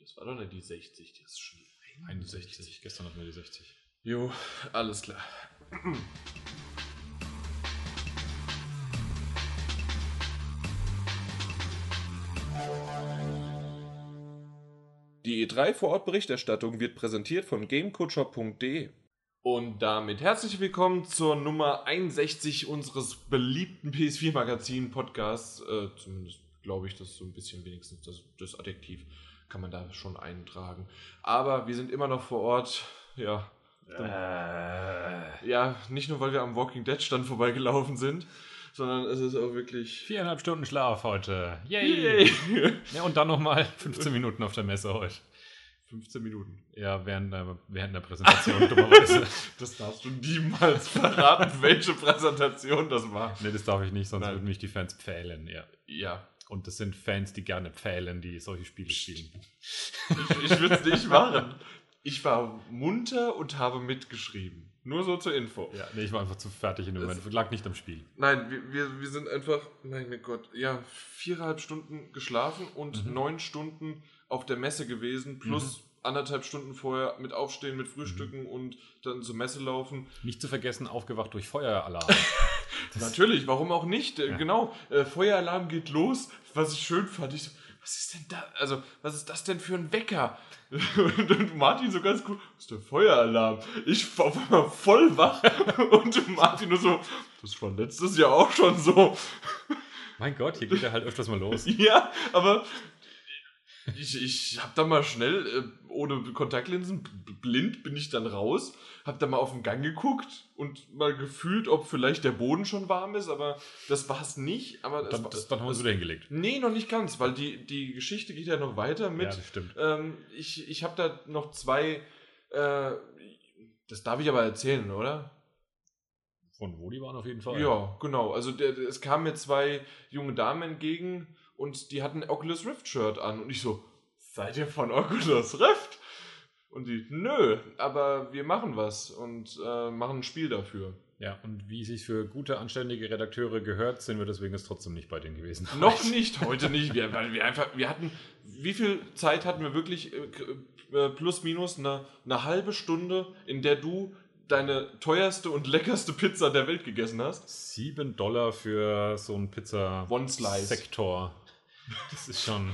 das war doch nicht die 60, das ist schon 61. Gestern hatten wir die 60. Jo, alles klar. Die E3 Vorortberichterstattung wird präsentiert von gamecoacher.de. Und damit herzlich willkommen zur Nummer 61 unseres beliebten PS4-Magazin-Podcasts. Äh, zumindest glaube ich, dass so ein bisschen wenigstens das, das Adjektiv kann man da schon eintragen. Aber wir sind immer noch vor Ort. Ja. Äh. Ja, nicht nur, weil wir am Walking Dead Stand vorbeigelaufen sind, sondern es ist auch wirklich. Viereinhalb Stunden Schlaf heute. Yay! Ja, und dann nochmal 15 Minuten auf der Messe heute. 15 Minuten. Ja, während der, während der Präsentation, dummerweise. Das darfst du niemals verraten, welche Präsentation das war. nee, das darf ich nicht, sonst Nein. würden mich die Fans pfählen, ja. Ja. Und das sind Fans, die gerne pfählen, die solche Spiele spielen. Ich, ich würde es nicht machen. Ich war munter und habe mitgeschrieben. Nur so zur Info. Ja, nee, ich war einfach zu fertig in dem Das- Moment. Lag nicht am Spiel. Nein, wir, wir, wir sind einfach, mein Gott, ja, viereinhalb Stunden geschlafen und Mhm. neun Stunden auf der Messe gewesen, plus anderthalb Stunden vorher mit Aufstehen, mit Frühstücken und dann zur Messe laufen. Nicht zu vergessen, aufgewacht durch Feueralarm. Natürlich, warum auch nicht? Äh, Ja. Genau, äh, Feueralarm geht los. Was ich schön fand, ich so, was ist denn da? Also, was ist das denn für ein Wecker? Und Martin so ganz cool, was ist der Feueralarm? Ich war auf einmal voll wach und Martin nur so, das war letztes Jahr auch schon so. mein Gott, hier geht er halt öfters mal los. Ja, aber ich, ich hab da mal schnell, äh, ohne Kontaktlinsen, blind bin ich dann raus, hab da mal auf den Gang geguckt und mal gefühlt, ob vielleicht der Boden schon warm ist, aber das war es nicht. Aber es Dann, das, dann haben wir uns wieder hingelegt. Nee, noch nicht ganz, weil die, die Geschichte geht ja noch weiter Ja, mit. das stimmt. ähm, ich ich habe da noch zwei. Äh, das darf ich aber erzählen, oder? Von wo die waren auf jeden Fall. Ja, genau. Also der, der- es kamen mir zwei junge Damen entgegen und die hatten ein Oculus Rift Shirt an und ich so, seid ihr von Oculus Rift? Und die, nö, aber wir machen was und äh, machen ein Spiel dafür. Ja, und wie sich für gute, anständige Redakteure gehört, sind wir deswegen jetzt trotzdem nicht bei denen gewesen. Noch nicht, heute nicht, wir, weil wir einfach, wir hatten, wie viel Zeit hatten wir wirklich, äh, äh, plus minus eine, eine halbe Stunde, in der du deine teuerste und leckerste Pizza der Welt gegessen hast? Sieben Dollar für so einen One Slice. Pizza-Sektor. Das ist schon,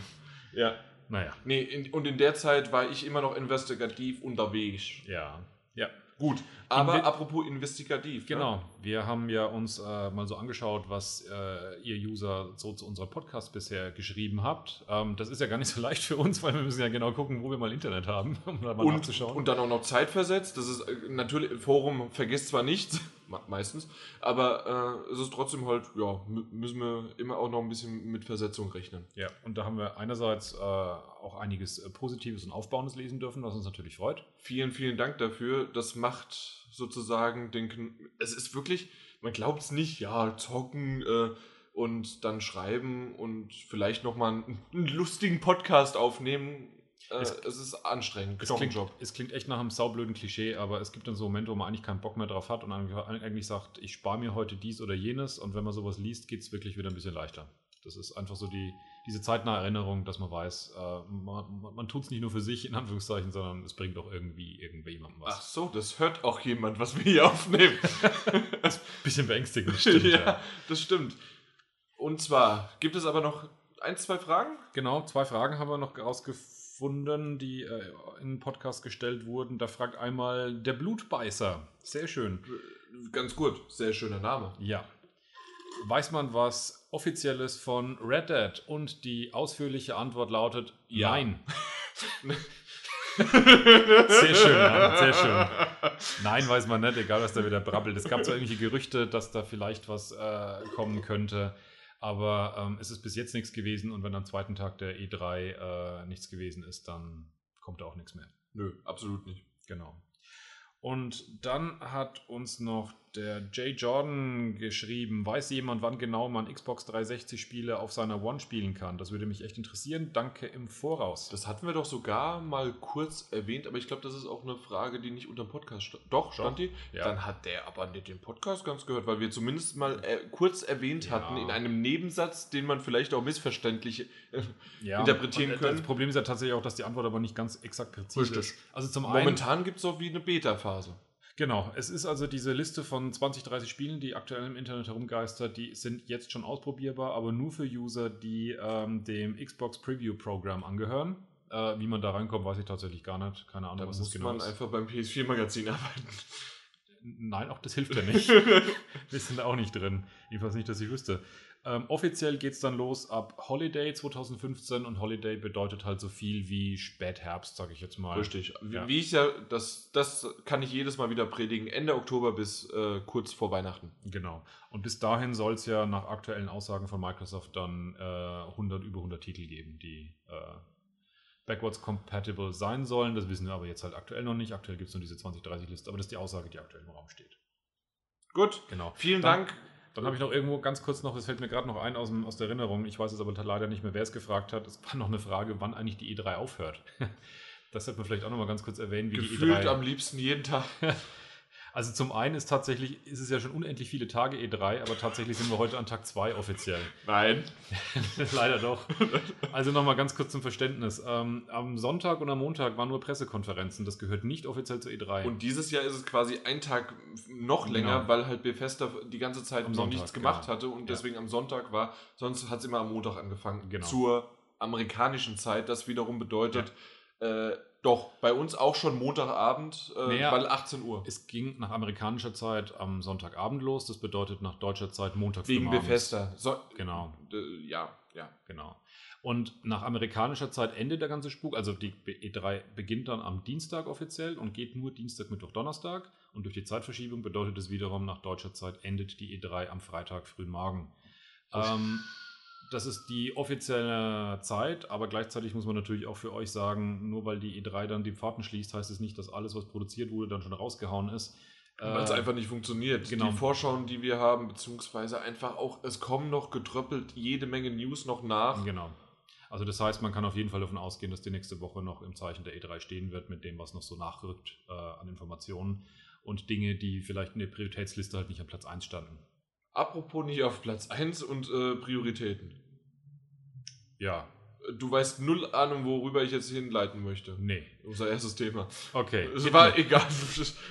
Ja. naja, Nee, in, und in der Zeit war ich immer noch investigativ unterwegs. ja. Ja, Gut, aber Inve- apropos investigativ. Ne? genau. Wir haben ja uns äh, mal so angeschaut, was äh, ihr User so zu unserem Podcast bisher geschrieben habt. Ähm, das ist ja gar nicht so leicht für uns, weil wir müssen ja genau gucken, wo wir mal Internet haben, um da mal Und, nachzuschauen. und dann auch noch zeitversetzt. Das ist äh, natürlich, Forum vergisst zwar nichts, meistens, aber äh, es ist trotzdem halt, ja, mü- müssen wir immer auch noch ein bisschen mit Versetzung rechnen. Ja, und da haben wir einerseits äh, auch einiges äh, Positives und Aufbauendes lesen dürfen, was uns natürlich freut. Vielen, vielen Dank dafür. Das macht sozusagen den. Kn es ist wirklich, man glaubt es nicht, ja, zocken äh, und dann schreiben und vielleicht nochmal einen, einen lustigen Podcast aufnehmen. Äh, es, Es- ist anstrengend. Es klingt, es klingt echt nach einem saublöden Klischee, aber es gibt dann so Momente, wo man eigentlich keinen Bock mehr drauf hat und eigentlich sagt, ich spare mir heute dies oder jenes und wenn man sowas liest, geht es wirklich wieder ein bisschen leichter. Das ist einfach so die, diese zeitnahe Erinnerung, dass man weiß, äh, man, man, man tut es nicht nur für sich, in Anführungszeichen, sondern es bringt auch irgendwie irgendjemandem Ach was. so, das hört auch jemand, was wir hier aufnehmen. Bisschen beängstigend, stimmt. ja, ja. das stimmt. Und zwar gibt es aber noch ein, zwei Fragen. Genau, zwei Fragen haben wir noch rausgefunden, die äh, in den Podcast gestellt wurden. Da fragt einmal der Blutbeißer. Sehr schön. Ganz gut, sehr schöner Name. Ja. Weiß man was Offizielles von Red Dead? Und die ausführliche Antwort lautet Ja. Nein. Sehr schön, Mann, sehr schön. Nein, weiß man nicht, egal was da wieder brabbelt. Es gab zwar irgendwelche Gerüchte, dass da vielleicht was äh, kommen könnte, aber ähm, es ist bis jetzt nichts gewesen und wenn am zweiten Tag der E3 äh, nichts gewesen ist, dann kommt da auch nichts mehr. Nö, absolut nicht. Genau. Und dann hat uns noch der Jay Jordan geschrieben, weiß jemand, wann genau man Xbox 360 Spiele auf seiner One spielen kann? Das würde mich echt interessieren. Danke im Voraus. Das hatten wir doch sogar mal kurz erwähnt, aber ich glaube, das ist auch eine Frage, die nicht unter dem Podcast stand. Doch, stand die? Ja. Dann hat der aber nicht den Podcast ganz gehört, weil wir zumindest mal äh, kurz erwähnt Ja. hatten in einem Nebensatz, den man vielleicht auch missverständlich äh, Ja, interpretieren und, äh, können. Das Problem ist ja tatsächlich auch, dass die Antwort aber nicht ganz exakt präzise Richtig. ist. Also zum Momentan gibt es so wie eine Beta-Phase. Genau, es ist also diese Liste von 20, 30 Spielen, die aktuell im Internet herumgeistert, die sind jetzt schon ausprobierbar, aber nur für User, die ähm, dem Xbox Preview Programm angehören. Äh, wie man da reinkommt, weiß ich tatsächlich gar nicht. Keine Ahnung, Da was muss das genau man ist. einfach beim PS4-Magazin arbeiten. Nein, auch das hilft ja nicht. Wir sind da auch nicht drin. Jedenfalls nicht, dass ich wüsste. Ähm, offiziell geht es dann los ab Holiday 2015 und Holiday bedeutet halt so viel wie Spätherbst, sage ich jetzt mal. Richtig. Wie, Ja. wie ich ja, das, das kann ich jedes Mal wieder predigen, Ende Oktober bis äh, kurz vor Weihnachten. Genau. Und bis dahin soll es ja nach aktuellen Aussagen von Microsoft dann äh, 100, über 100 Titel geben, die äh, backwards compatible sein sollen. Das wissen wir aber jetzt halt aktuell noch nicht. Aktuell gibt es nur diese 2030-Liste, aber das ist die Aussage, die aktuell im Raum steht. Gut. Genau. Vielen Dann- Dank. Dann habe ich noch irgendwo ganz kurz noch, das fällt mir gerade noch ein aus, dem, aus der Erinnerung, ich weiß jetzt aber leider nicht mehr, wer es gefragt hat. Es war noch eine Frage, wann eigentlich die E3 aufhört. Das hätte man vielleicht auch noch mal ganz kurz erwähnen, wie Gefühlt die E3. am liebsten jeden Tag. Also zum einen ist tatsächlich, ist es ja schon unendlich viele Tage E3, aber tatsächlich sind wir heute an Tag 2 offiziell. Nein. Leider doch. Also nochmal ganz kurz zum Verständnis. Ähm, am Sonntag und am Montag waren nur Pressekonferenzen. Das gehört nicht offiziell zur E3. Und dieses Jahr ist es quasi ein Tag noch länger, Genau. weil halt Bethesda die ganze Zeit Am noch Sonntag, nichts gemacht genau. hatte und Ja. deswegen am Sonntag war. Sonst hat es immer am Montag angefangen. Genau. Zur amerikanischen Zeit. Das wiederum bedeutet, äh, doch, bei uns auch schon Montagabend, äh, Naja, weil 18 Uhr. es ging nach amerikanischer Zeit am Sonntagabend los. Das bedeutet nach deutscher Zeit Montag Wegen. Bethesda. So, Genau. ja, ja. Genau. Und nach amerikanischer Zeit endet der ganze Spuk. Also die E3 beginnt dann am Dienstag offiziell und geht nur Dienstag, Mittwoch, Donnerstag. Und durch die Zeitverschiebung bedeutet es wiederum, nach deutscher Zeit endet die E3 am Freitag frühen Morgen. Ähm, das ist die offizielle Zeit, aber gleichzeitig muss man natürlich auch für euch sagen, nur weil die E3 dann die Pforten schließt, heißt es nicht, dass alles, was produziert wurde, dann schon rausgehauen ist. Weil es Äh, einfach nicht funktioniert. genau. Die Vorschauen, die wir haben, beziehungsweise einfach auch, es kommen noch getröppelt jede Menge News noch nach. Genau. Also das heißt, man kann auf jeden Fall davon ausgehen, dass die nächste Woche noch im Zeichen der E3 stehen wird mit dem, was noch so nachrückt äh, an Informationen und Dinge, die vielleicht in der Prioritätsliste halt nicht an Platz 1 standen. Apropos nicht auf Platz 1 und äh, Prioritäten. Ja, Du weißt null Ahnung, worüber ich jetzt hinleiten möchte. nee. Unser erstes Thema. Okay. Es war egal.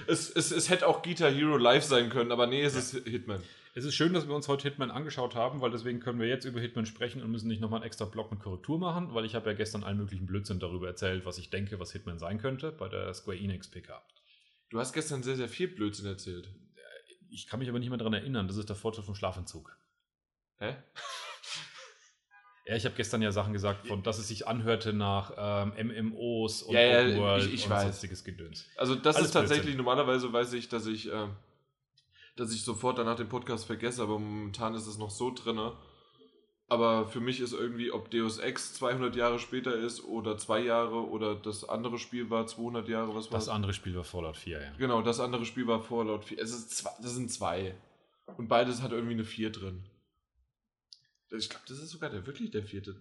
Es, es, es hätte auch Guitar Hero Live sein können, aber nee, es Ja. ist Hitman. Es ist schön, dass wir uns heute Hitman angeschaut haben, weil deswegen können wir jetzt über Hitman sprechen und müssen nicht nochmal einen extra Block mit Korrektur machen, weil ich habe ja gestern allen möglichen Blödsinn darüber erzählt, was ich denke, was Hitman sein könnte bei der Square Enix PK. Du hast gestern sehr, sehr viel Blödsinn erzählt. Ich kann mich aber nicht mehr daran erinnern, das ist der Vorteil vom Schlafentzug. Hä? Ja, ich habe gestern ja Sachen gesagt, von dass es sich anhörte nach ähm, MMOs und Ja, ja, World ich- ich und weiß. sonstiges Gedöns. Also das Alles ist tatsächlich, normalerweise weiß ich, dass ich, äh, dass ich sofort danach den Podcast vergesse, aber momentan ist es noch so drinne. Aber für mich ist irgendwie, ob Deus Ex 200 Jahre später ist oder zwei Jahre oder das andere Spiel war 200 Jahre, was war Das andere Spiel war Fallout 4, ja. Genau, das andere Spiel war Fallout 4. Es ist zwei, das sind zwei. Und beides hat irgendwie eine 4 drin. Ich glaube, das ist sogar der wirklich der vierte.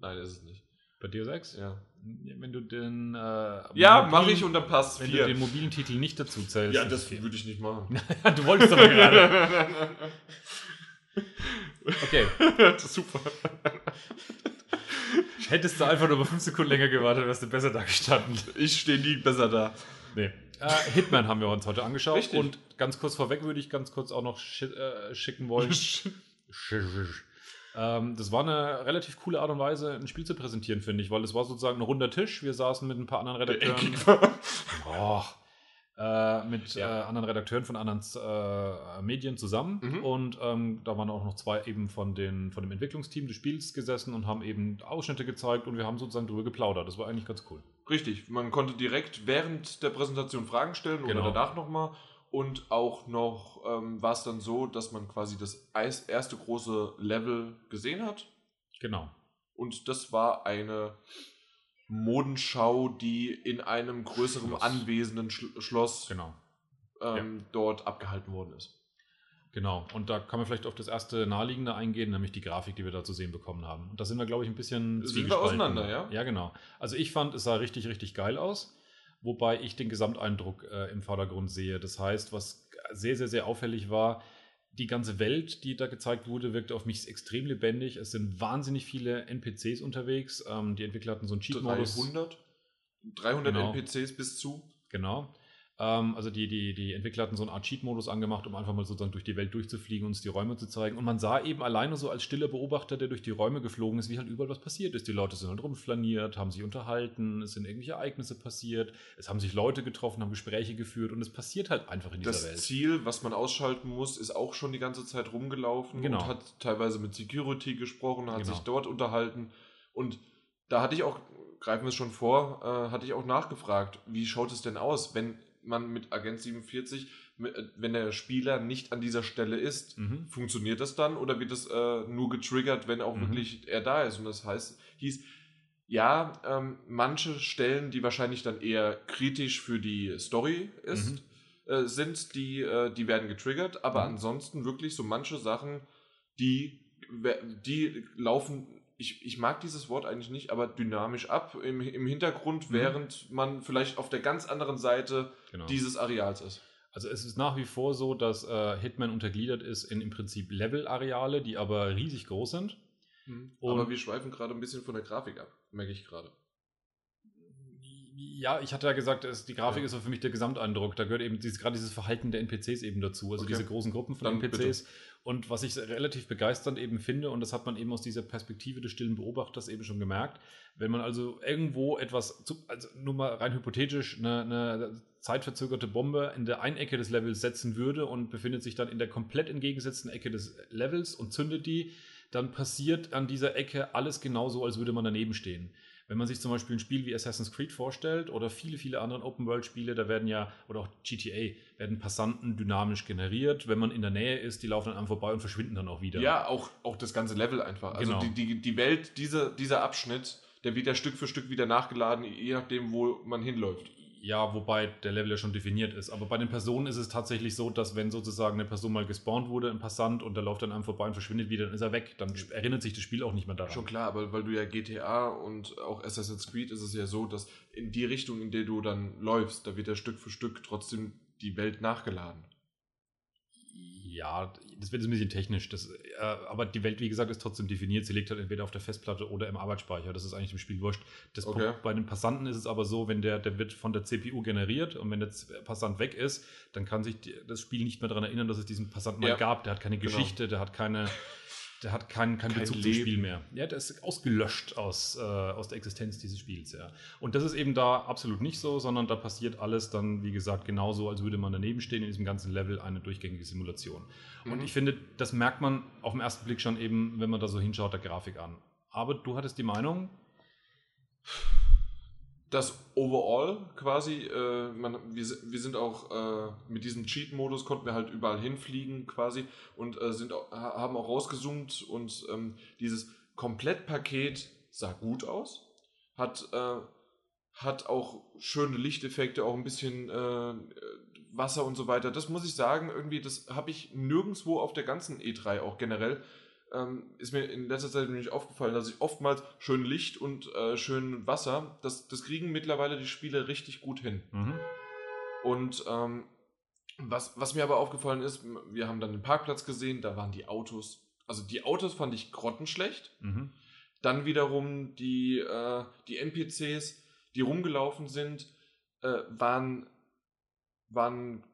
Nein, ist es nicht. Bei Deus Ex? Ja, Wenn du den. Äh, ja mache ich und dann passt Wenn du 4. den mobilen Titel nicht dazu zählst. Ja, das würde ich nicht machen. du wolltest aber gerade. Okay. das ist super. Hättest du einfach nur 5 Sekunden länger gewartet, wärst du besser da gestanden. Ich stehe nie besser da. Nee. Äh, Hitman haben wir uns heute angeschaut. Richtig. Und ganz kurz vorweg würde ich ganz kurz auch noch schi äh, schicken wollen. Ähm, das war eine relativ coole Art und Weise, ein Spiel zu präsentieren, finde ich, weil es war sozusagen ein runder Tisch. Wir saßen mit ein paar anderen Redakteuren. Oh, äh, mit Ja. äh, anderen Redakteuren von anderen äh, Medien zusammen. Mhm. Und ähm, da waren auch noch zwei eben von, den, von dem Entwicklungsteam des Spiels gesessen und haben eben Ausschnitte gezeigt und wir haben sozusagen drüber geplaudert. Das war eigentlich ganz cool. Richtig, man konnte direkt während der Präsentation Fragen stellen Genau. oder danach nochmal. Und auch noch ähm, war es dann so, dass man quasi das erste große Level gesehen hat. Genau. Und das war eine Modenschau, die in einem größeren Schloss. anwesenden Sch Schloss Genau. ähm, dort abgehalten worden ist. Genau, und da kann man vielleicht auf das erste Naheliegende eingehen, nämlich die Grafik, die wir da zu sehen bekommen haben. Und da sind wir, glaube ich, ein bisschen Sind wir auseinander, ja? Ja, genau. Also ich fand, es sah richtig, richtig geil aus, wobei ich den Gesamteindruck äh, im Vordergrund sehe. Das heißt, was sehr, sehr, sehr auffällig war, die ganze Welt, die da gezeigt wurde, wirkte auf mich extrem lebendig. Es sind wahnsinnig viele NPCs unterwegs. Ähm, die Entwickler hatten so einen Cheat-Modus. 300? 300 Genau. NPCs bis zu? Genau. Ähm, also die, die, die Entwickler hatten so eine Art Cheat-Modus angemacht, um einfach mal sozusagen durch die Welt durchzufliegen und uns die Räume zu zeigen. Und man sah eben alleine so als stiller Beobachter, der durch die Räume geflogen ist, wie halt überall was passiert ist. Die Leute sind halt rumflaniert, haben sich unterhalten, es sind irgendwelche Ereignisse passiert, es haben sich Leute getroffen, haben Gespräche geführt und es passiert halt einfach in dieser Das Welt. Ziel, was man ausschalten muss, ist auch schon die ganze Zeit rumgelaufen Genau. und hat teilweise mit Security gesprochen, hat Genau. sich dort unterhalten. Und da hatte ich auch, greifen wir es schon vor, äh, hatte ich auch nachgefragt, wie schaut es denn aus, wenn man mit Agent 47, mit, äh, wenn der Spieler nicht an dieser Stelle ist, Mhm. funktioniert das dann oder wird das äh, nur getriggert, wenn auch Mhm. wirklich er da ist? Und das heißt, hieß, ja, ähm, manche Stellen, die wahrscheinlich dann eher kritisch für die Story ist, äh, sind, die, äh, die werden getriggert, aber Mhm. ansonsten wirklich so manche Sachen, die, die laufen, ich, ich mag dieses Wort eigentlich nicht, aber dynamisch ab im, im Hintergrund, Mhm. während man vielleicht auf der ganz anderen Seite Genau. dieses Areals ist. Also es ist nach wie vor so, dass äh, Hitman untergliedert ist in im Prinzip Level-Areale, die aber riesig groß sind. Und- aber wir schweifen gerade ein bisschen von der Grafik ab, merke ich gerade. Ja, ich hatte ja gesagt, es, die Grafik Ja. ist für mich der Gesamteindruck. Da gehört eben dieses, gerade dieses Verhalten der NPCs eben dazu, also Okay. diese großen Gruppen von Dann NPCs. Und was ich relativ begeisternd eben finde, und das hat man eben aus dieser Perspektive des stillen Beobachters eben schon gemerkt, wenn man also irgendwo etwas, zu, also nur mal rein hypothetisch, eine, eine zeitverzögerte Bombe in der einen Ecke des Levels setzen würde und befindet sich dann in der komplett entgegengesetzten Ecke des Levels und zündet die, dann passiert an dieser Ecke alles genauso, als würde man daneben stehen. Wenn man sich zum Beispiel ein Spiel wie Assassin's Creed vorstellt oder viele, viele andere Open-World-Spiele, da werden ja, oder auch GTA, werden Passanten dynamisch generiert. Wenn man in der Nähe ist, die laufen dann einem vorbei und verschwinden dann auch wieder. Ja, auch, auch das ganze Level einfach. Also Genau. die, die, die Welt, diese, dieser Abschnitt, der wird ja Stück für Stück wieder nachgeladen, je nachdem, wo man hinläuft. Ja, wobei der Level ja schon definiert ist. Aber bei den Personen ist es tatsächlich so, dass wenn sozusagen eine Person mal gespawnt wurde, ein Passant, und der läuft dann einem vorbei und verschwindet wieder, dann ist er weg. Dann erinnert sich das Spiel auch nicht mehr daran. Schon klar, aber weil du ja GTA und auch Assassin's Creed ist es ja so, dass in die Richtung, in der du dann läufst, da wird ja Stück für Stück trotzdem die Welt nachgeladen. Ja, das wird jetzt ein bisschen technisch. Das, äh, aber die Welt, wie gesagt, ist trotzdem definiert. Sie liegt halt entweder auf der Festplatte oder im Arbeitsspeicher. Das ist eigentlich im Spiel wurscht. Das Okay. Bei den Passanten ist es aber so, wenn der, der wird von der CPU generiert und wenn der Passant weg ist, dann kann sich die, das Spiel nicht mehr daran erinnern, dass es diesen Passanten mal Ja. gab. Der hat keine Genau. Geschichte, der hat keine. Der hat keinen kein Kein Bezug zum Leben. Spiel mehr. Ja, der ist ausgelöscht aus, äh, aus der Existenz dieses Spiels, ja. Und das ist eben da absolut nicht so, sondern da passiert alles dann, wie gesagt, genauso, als würde man daneben stehen in diesem ganzen Level eine durchgängige Simulation. Und Mhm. ich finde, das merkt man auf den ersten Blick schon eben, wenn man da so hinschaut, der Grafik an. Aber du hattest die Meinung, das Overall quasi, äh, man, wir, wir sind auch äh, mit diesem Cheat-Modus konnten wir halt überall hinfliegen quasi und äh, sind haben auch rausgezoomt und ähm, dieses Komplettpaket sah gut aus, hat, äh, hat auch schöne Lichteffekte, auch ein bisschen äh, Wasser und so weiter. Das muss ich sagen, irgendwie, das habe ich nirgendwo auf der ganzen E3 auch generell ähm, ist mir in letzter Zeit nämlich aufgefallen, dass ich oftmals schön Licht und äh, schön Wasser, das, das kriegen mittlerweile die Spiele richtig gut hin. mhm, Und ähm, was, was mir aber aufgefallen ist, wir haben dann den Parkplatz gesehen, da waren die Autos, also die Autos fand ich grottenschlecht. mhm, Dann wiederum die, äh, die NPCs, die rumgelaufen sind, äh, waren, waren,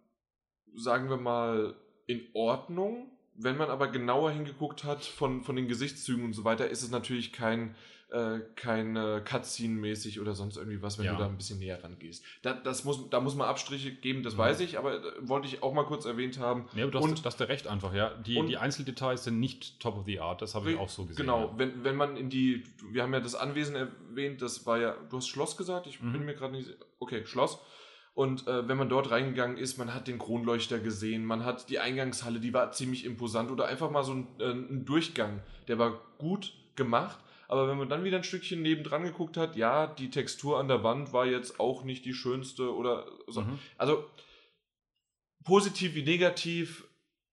sagen wir mal, in Ordnung. Wenn man aber genauer hingeguckt hat von, von den Gesichtszügen und so weiter, ist es natürlich kein, äh, kein äh, Cutscene-mäßig oder sonst irgendwie was, wenn Ja. du da ein bisschen näher rangehst. Da, das muss, da muss man Abstriche geben, das Mhm. weiß ich, aber äh, wollte ich auch mal kurz erwähnt haben. Ja, aber du hast, Und- du hast ja recht einfach, ja. Die, die Einzeldetails sind nicht top of the art, das habe ich auch so gesehen. Genau, Ja. wenn, wenn man in die, wir haben ja das Anwesen erwähnt, das war ja, du hast Schloss gesagt, ich Mhm. bin mir gerade nicht, okay, Schloss. Und äh, wenn man dort reingegangen ist, man hat den Kronleuchter gesehen, man hat die Eingangshalle, die war ziemlich imposant oder einfach mal so ein, äh, ein Durchgang, der war gut gemacht, Aber wenn man dann wieder ein Stückchen nebendran geguckt hat, ja, die Textur an der Wand war jetzt auch nicht die schönste oder so. Mhm. Also positiv wie negativ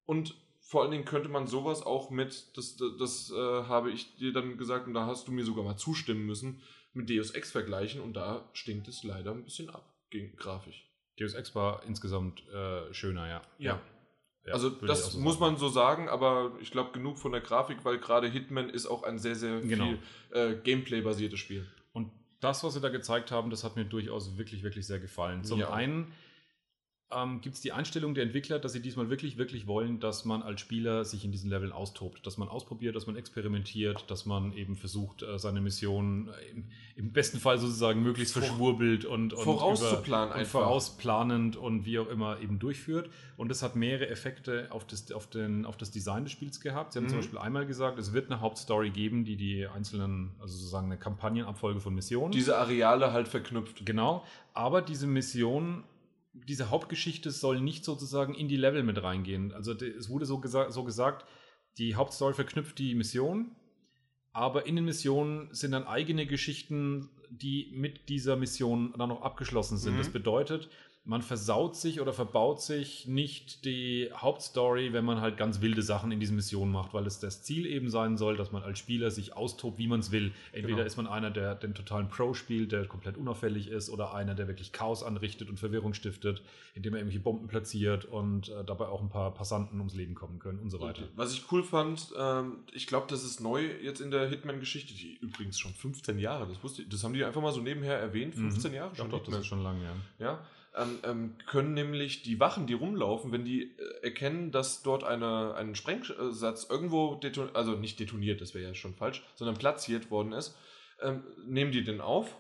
und vor allen Dingen könnte man sowas auch mit, das, das, das äh, habe ich dir dann gesagt und da hast du mir sogar mal zustimmen müssen, mit Deus Ex vergleichen und da stinkt es leider ein bisschen ab, gegen grafisch. Deus Ex war insgesamt äh, schöner, ja. Ja. Ja, also das so muss man so sagen, aber ich glaube genug von der Grafik, weil gerade Hitman ist auch ein sehr, sehr Genau. viel äh, Gameplay-basiertes Spiel. Und das, was sie da gezeigt haben, das hat mir durchaus wirklich, wirklich sehr gefallen. Zum Ja. einen ähm, gibt es die Einstellung der Entwickler, dass sie diesmal wirklich, wirklich wollen, dass man als Spieler sich in diesen Leveln austobt, dass man ausprobiert, dass man experimentiert, dass man eben versucht, äh, seine Mission äh, im, im besten Fall sozusagen möglichst Vor- verschwurbelt und, und Vorauszuplanen über, und einfach. vorausplanend und wie auch immer eben durchführt. Und das hat mehrere Effekte auf das, auf den, auf das Design des Spiels gehabt. Sie haben zum Mhm. Beispiel einmal gesagt, es wird eine Hauptstory geben, die die einzelnen, also sozusagen eine Kampagnenabfolge von Missionen. Diese Areale halt verknüpft. Genau, aber diese Mission, diese Hauptgeschichte soll nicht sozusagen in die Level mit reingehen. Also es wurde so, gesa so gesagt, die Hauptstory verknüpft die Mission, aber in den Missionen sind dann eigene Geschichten, die mit dieser Mission dann noch abgeschlossen sind. Mhm. Das bedeutet, man versaut sich oder verbaut sich nicht die Hauptstory, wenn man halt ganz wilde Sachen in diesen Missionen macht, weil es das Ziel eben sein soll, dass man als Spieler sich austobt, wie man es will. Entweder Genau. ist man einer, der den totalen Pro spielt, der komplett unauffällig ist, oder einer, der wirklich Chaos anrichtet und Verwirrung stiftet, indem er irgendwelche Bomben platziert und äh, dabei auch ein paar Passanten ums Leben kommen können und so weiter. Was ich cool fand, ähm, ich glaube, das ist neu jetzt in der Hitman-Geschichte, die übrigens schon 15 Jahre, das wusste ich, das haben die einfach mal so nebenher erwähnt, 15 Jahre Doch, schon doch, das Hitman. ist schon lange, ja. Ja, ähm, ähm, können nämlich die Wachen, die rumlaufen, wenn die äh, erkennen, dass dort eine, ein Sprengsatz irgendwo detoniert, also nicht detoniert, das wäre ja schon falsch, sondern platziert worden ist, ähm, nehmen die den auf,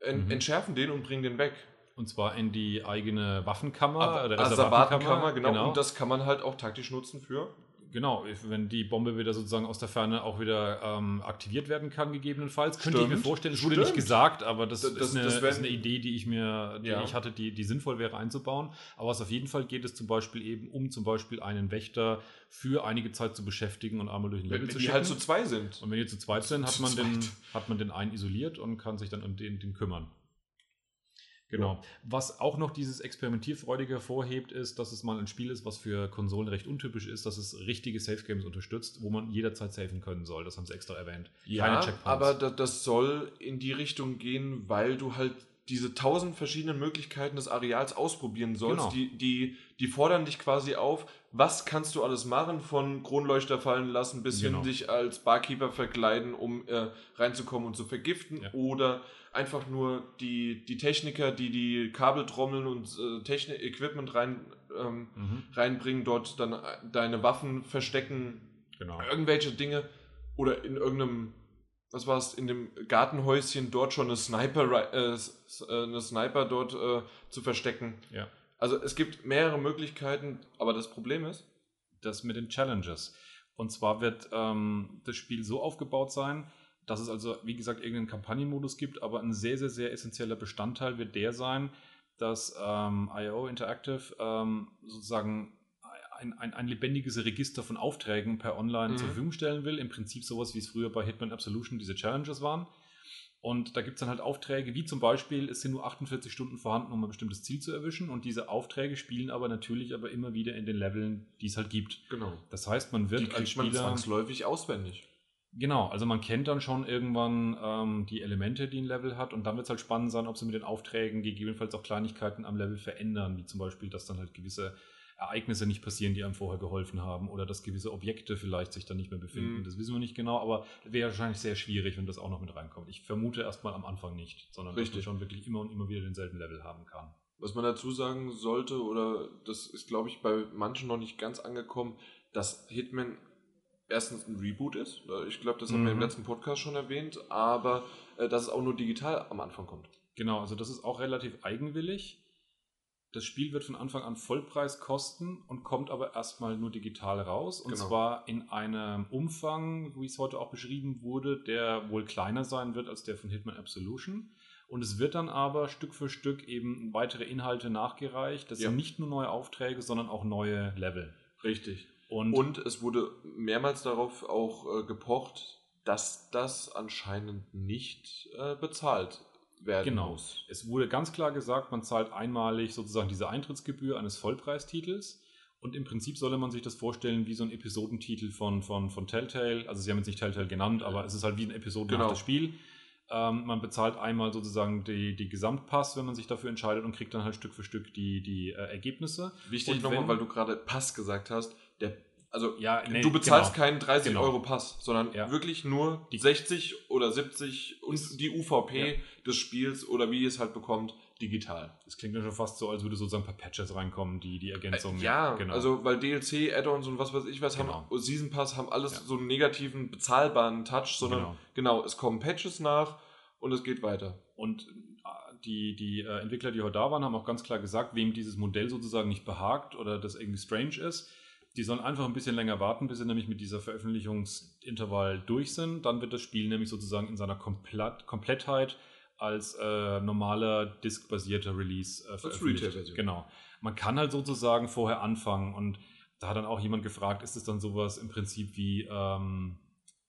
en Mhm. entschärfen den und bringen den weg. Und zwar in die eigene Waffenkammer, Aber oder Asservatenkammer, genau, Und das kann man halt auch taktisch nutzen für. Genau, wenn die Bombe wieder sozusagen aus der Ferne auch wieder ähm, aktiviert werden kann, gegebenenfalls. Könnte ich mir Stimmt. vorstellen, es wurde Stimmt. nicht gesagt, aber das, Das- das- ist, eine, das ist eine Idee, die ich mir, die Ja. ich hatte, die, die sinnvoll wäre einzubauen. Aber was auf jeden Fall geht, ist zum Beispiel eben, um zum Beispiel einen Wächter für einige Zeit zu beschäftigen und einmal durch ein Level Wenn, zu wenn die schicken. halt zu zwei sind. und wenn die zu zweit sind, hat man, den, hat man den einen isoliert und kann sich dann um den, den kümmern. Genau. Was auch noch dieses Experimentierfreudige hervorhebt, ist, dass es mal ein Spiel ist, was für Konsolen recht untypisch ist, dass es richtige Safe Games unterstützt, wo man jederzeit safen können soll. Das haben sie extra erwähnt. Ja, aber da, das soll in die Richtung gehen, weil du halt diese tausend verschiedenen Möglichkeiten des Areals ausprobieren sollst. Genau. Die, die, die fordern dich quasi auf, was kannst du alles machen, von Kronleuchter fallen lassen bis Genau. hin dich als Barkeeper verkleiden, um äh, reinzukommen und zu vergiften. Ja. Oder einfach nur die, die Techniker, die die Kabeltrommeln und äh, Technik, Equipment rein, ähm, Mhm, reinbringen, dort dann äh, deine Waffen verstecken, genau. irgendwelche Dinge oder in irgendeinem, was war es, in dem Gartenhäuschen dort schon eine Sniper, äh, äh, eine Sniper dort äh, zu verstecken. Ja. Also es gibt mehrere Möglichkeiten, aber das Problem ist, Das mit den Challenges. Und zwar wird ähm, das Spiel so aufgebaut sein, dass es also, wie gesagt, irgendeinen Kampagnenmodus gibt, aber ein sehr, sehr, sehr essentieller Bestandteil wird der sein, dass ähm, IO Interactive ähm, sozusagen ein, ein, ein lebendiges Register von Aufträgen per Online Mhm. zur Verfügung stellen will. Im Prinzip sowas, wie es früher bei Hitman Absolution diese Challenges waren. Und da gibt es dann halt Aufträge, wie zum Beispiel, es sind nur 48 Stunden vorhanden, um ein bestimmtes Ziel zu erwischen. Und diese Aufträge spielen aber natürlich aber immer wieder in den Leveln, die es halt gibt. genau, Das heißt, man wird die als kriegt man Spieler. zwangsläufig auswendig. Genau, also man kennt dann schon irgendwann ähm, die Elemente, die ein Level hat. Und dann wird es halt spannend sein, ob sie mit den Aufträgen gegebenenfalls auch Kleinigkeiten am Level verändern, wie zum Beispiel, dass dann halt gewisse Ereignisse nicht passieren, die einem vorher geholfen haben, oder dass gewisse Objekte vielleicht sich dann nicht mehr befinden. Mhm. Das wissen wir nicht genau, aber wäre wahrscheinlich sehr schwierig, wenn das auch noch mit reinkommt. Ich vermute erstmal am Anfang nicht, sondern dass man Richtig. schon wirklich immer und immer wieder denselben Level haben kann. Was man dazu sagen sollte, oder das ist, glaube ich, bei manchen noch nicht ganz angekommen, dass Hitman erstens ein Reboot ist. Ich glaube, das haben wir im Mhm. letzten Podcast schon erwähnt, aber äh, dass es auch nur digital am Anfang kommt. Genau, also das ist auch relativ eigenwillig. Das Spiel wird von Anfang an Vollpreis kosten und kommt aber erstmal nur digital raus. Und Genau. zwar in einem Umfang, wie es heute auch beschrieben wurde, der wohl kleiner sein wird als der von Hitman Absolution. Und es wird dann aber Stück für Stück eben weitere Inhalte nachgereicht. Das Ja. sind nicht nur neue Aufträge, sondern auch neue Level. Richtig. Und, Und es wurde mehrmals darauf auch äh, gepocht, dass das anscheinend nicht äh, bezahlt werden Genau. muss. Es wurde ganz klar gesagt, man zahlt einmalig sozusagen diese Eintrittsgebühr eines Vollpreistitels. Und im Prinzip solle man sich das vorstellen wie so ein Episodentitel von, von, von Telltale. Also sie haben jetzt nicht Telltale genannt, aber es ist halt wie ein episodenhaftes Genau. Spiel. Ähm, man bezahlt einmal sozusagen die, die Gesamtpass, wenn man sich dafür entscheidet und kriegt dann halt Stück für Stück die, die äh, Ergebnisse. Wichtig nochmal, weil du gerade Pass gesagt hast. Der, also Ja, nee, du bezahlst genau. keinen 30 Genau. Euro Pass, sondern Ja. wirklich nur Die- 60 oder 70 und Ist- die UVP Ja. des Spiels oder wie ihr es halt bekommt, digital. Das klingt ja schon fast so, als würde sozusagen per Patches reinkommen, die, die Ergänzung. Äh, ja, genau. also weil DLC, Add-ons und was weiß ich was Genau. haben, Season Pass haben alles Ja. so einen negativen, bezahlbaren Touch, sondern Genau. genau. es kommen Patches nach und es geht weiter. Und äh, die, die äh, Entwickler, die heute da waren, haben auch ganz klar gesagt, wem dieses Modell sozusagen nicht behagt oder das irgendwie strange ist, die sollen einfach ein bisschen länger warten, bis sie nämlich mit dieser Veröffentlichungsintervall durch sind. Dann wird das Spiel nämlich sozusagen in seiner Komplett Komplettheit als äh, normaler diskbasierter Release äh, veröffentlicht. Retail-Version. Genau. Man kann halt sozusagen vorher anfangen und da hat dann auch jemand gefragt, ist es dann sowas im Prinzip wie, ähm,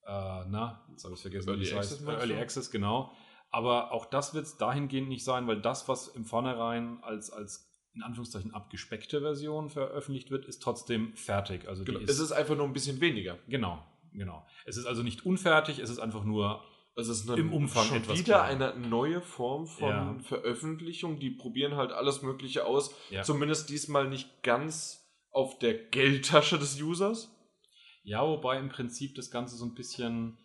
äh, na, jetzt habe ich vergessen, Early wie es Access heißt. Early? Access, genau. Aber auch das wird es dahingehend nicht sein, weil das, was im Vornherein als, als in Anführungszeichen abgespeckte Version veröffentlicht wird, ist trotzdem fertig. Also Genau. die es ist einfach nur ein bisschen weniger. genau, genau. Es ist also nicht unfertig, es ist einfach nur Es ist Im Umfang schon etwas wieder kleiner. eine neue Form von Ja. Veröffentlichung. Die probieren halt alles Mögliche aus. ja, Zumindest diesmal nicht ganz auf der Geldtasche des Users. ja, wobei im Prinzip das Ganze so ein bisschen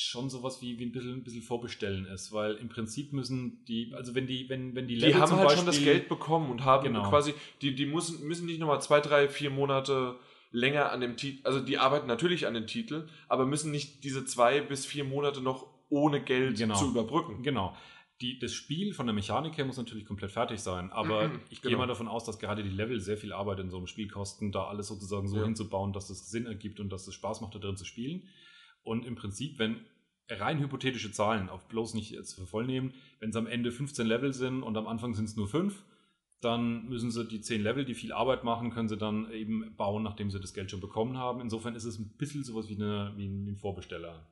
schon sowas wie, wie ein, bisschen, ein bisschen vorbestellen ist, weil im Prinzip müssen die, also wenn die, wenn, wenn die Die Level haben zum halt Beispiel, schon das Geld bekommen und haben Genau. quasi, die, die müssen, müssen nicht nochmal zwei, drei, vier Monate länger an dem Titel, also die arbeiten natürlich an den Titel, aber müssen nicht diese zwei bis vier Monate noch ohne Geld Genau. zu überbrücken. Genau. Die, das Spiel von der Mechanik her muss natürlich komplett fertig sein, aber Mhm, ich gehe genau. mal davon aus, dass gerade die Level sehr viel Arbeit in so einem Spiel kosten, da alles sozusagen so Ja. hinzubauen, dass es Sinn ergibt und dass es Spaß macht, da drin zu spielen. Und im Prinzip, wenn rein hypothetische Zahlen, auf bloß nicht jetzt für voll nehmen, wenn es am Ende 15 Level sind und am Anfang sind es nur 5, dann müssen sie die 10 Level, die viel Arbeit machen, können sie dann eben bauen, nachdem sie das Geld schon bekommen haben. Insofern ist es ein bisschen sowas wie, eine, wie ein, Vorbesteller.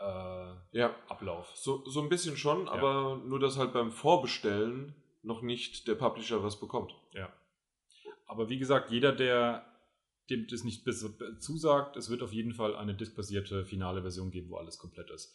Äh, Ja, Ablauf. so, so ein bisschen schon, aber nur, dass halt beim Vorbestellen noch nicht der Publisher was bekommt. Ja. Aber wie gesagt, jeder, der dem das nicht zusagt, es wird auf jeden Fall eine diskbasierte finale Version geben, wo alles komplett ist.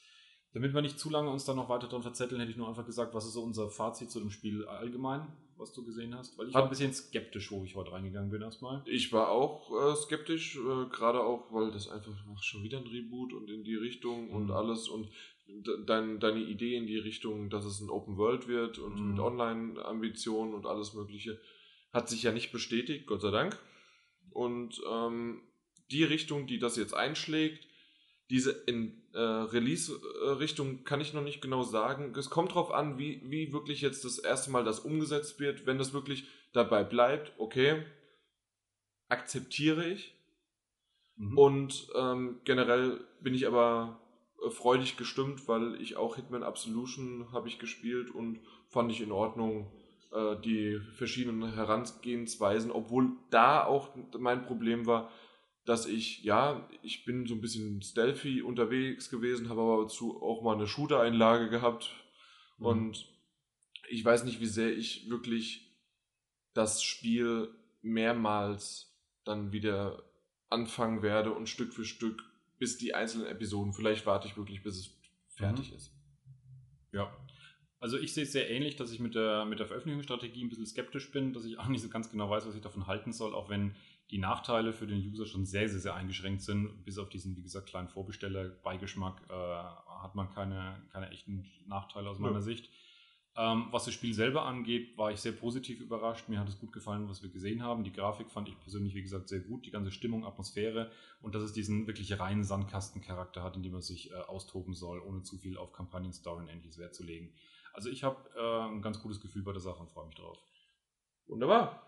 Damit wir nicht zu lange uns da noch weiter dran verzetteln, hätte ich nur einfach gesagt, was ist so unser Fazit zu dem Spiel allgemein, was du gesehen hast? Weil ich war ein bisschen skeptisch, wo ich heute reingegangen bin erstmal. Ich war auch äh, skeptisch, äh, gerade auch, weil das einfach ach, schon wieder ein Reboot und in die Richtung und Mhm. alles und de- dein, deine Idee in die Richtung, dass es ein Open World wird und Mhm. mit Online-Ambitionen und alles Mögliche, hat sich ja nicht bestätigt, Gott sei Dank. Und ähm, die Richtung, die das jetzt einschlägt, diese in, äh, Release-Richtung kann ich noch nicht genau sagen. Es kommt darauf an, wie, wie wirklich jetzt das erste Mal das umgesetzt wird. Wenn das wirklich dabei bleibt, okay, akzeptiere ich. Mhm. Und ähm, generell bin ich aber äh, freudig gestimmt, weil ich auch Hitman Absolution habe ich gespielt und fand ich in Ordnung äh, die verschiedenen Herangehensweisen, obwohl da auch mein Problem war, dass ich, ja, ich bin so ein bisschen stealthy unterwegs gewesen, habe aber dazu auch mal eine Shooter-Einlage gehabt Mhm. und ich weiß nicht, wie sehr ich wirklich das Spiel mehrmals dann wieder anfangen werde und Stück für Stück bis die einzelnen Episoden. Vielleicht warte ich wirklich, bis es fertig ist. Ja. Also ich sehe es sehr ähnlich, dass ich mit der, mit der Veröffentlichungsstrategie ein bisschen skeptisch bin, dass ich auch nicht so ganz genau weiß, was ich davon halten soll, auch wenn die Nachteile für den User schon sehr, sehr, sehr eingeschränkt sind. Bis auf diesen, wie gesagt, kleinen Vorbesteller-Beigeschmack äh, hat man keine, keine echten Nachteile aus Ja. meiner Sicht. Ähm, was das Spiel selber angeht, war ich sehr positiv überrascht. Mir hat es gut gefallen, was wir gesehen haben. Die Grafik fand ich persönlich, wie gesagt, sehr gut. Die ganze Stimmung, Atmosphäre und dass es diesen wirklich reinen Sandkastencharakter hat, in dem man sich äh, austoben soll, ohne zu viel auf Kampagnen-Story und ähnliches Wert zu legen. Also ich habe äh, ein ganz gutes Gefühl bei der Sache und freue mich drauf. Wunderbar.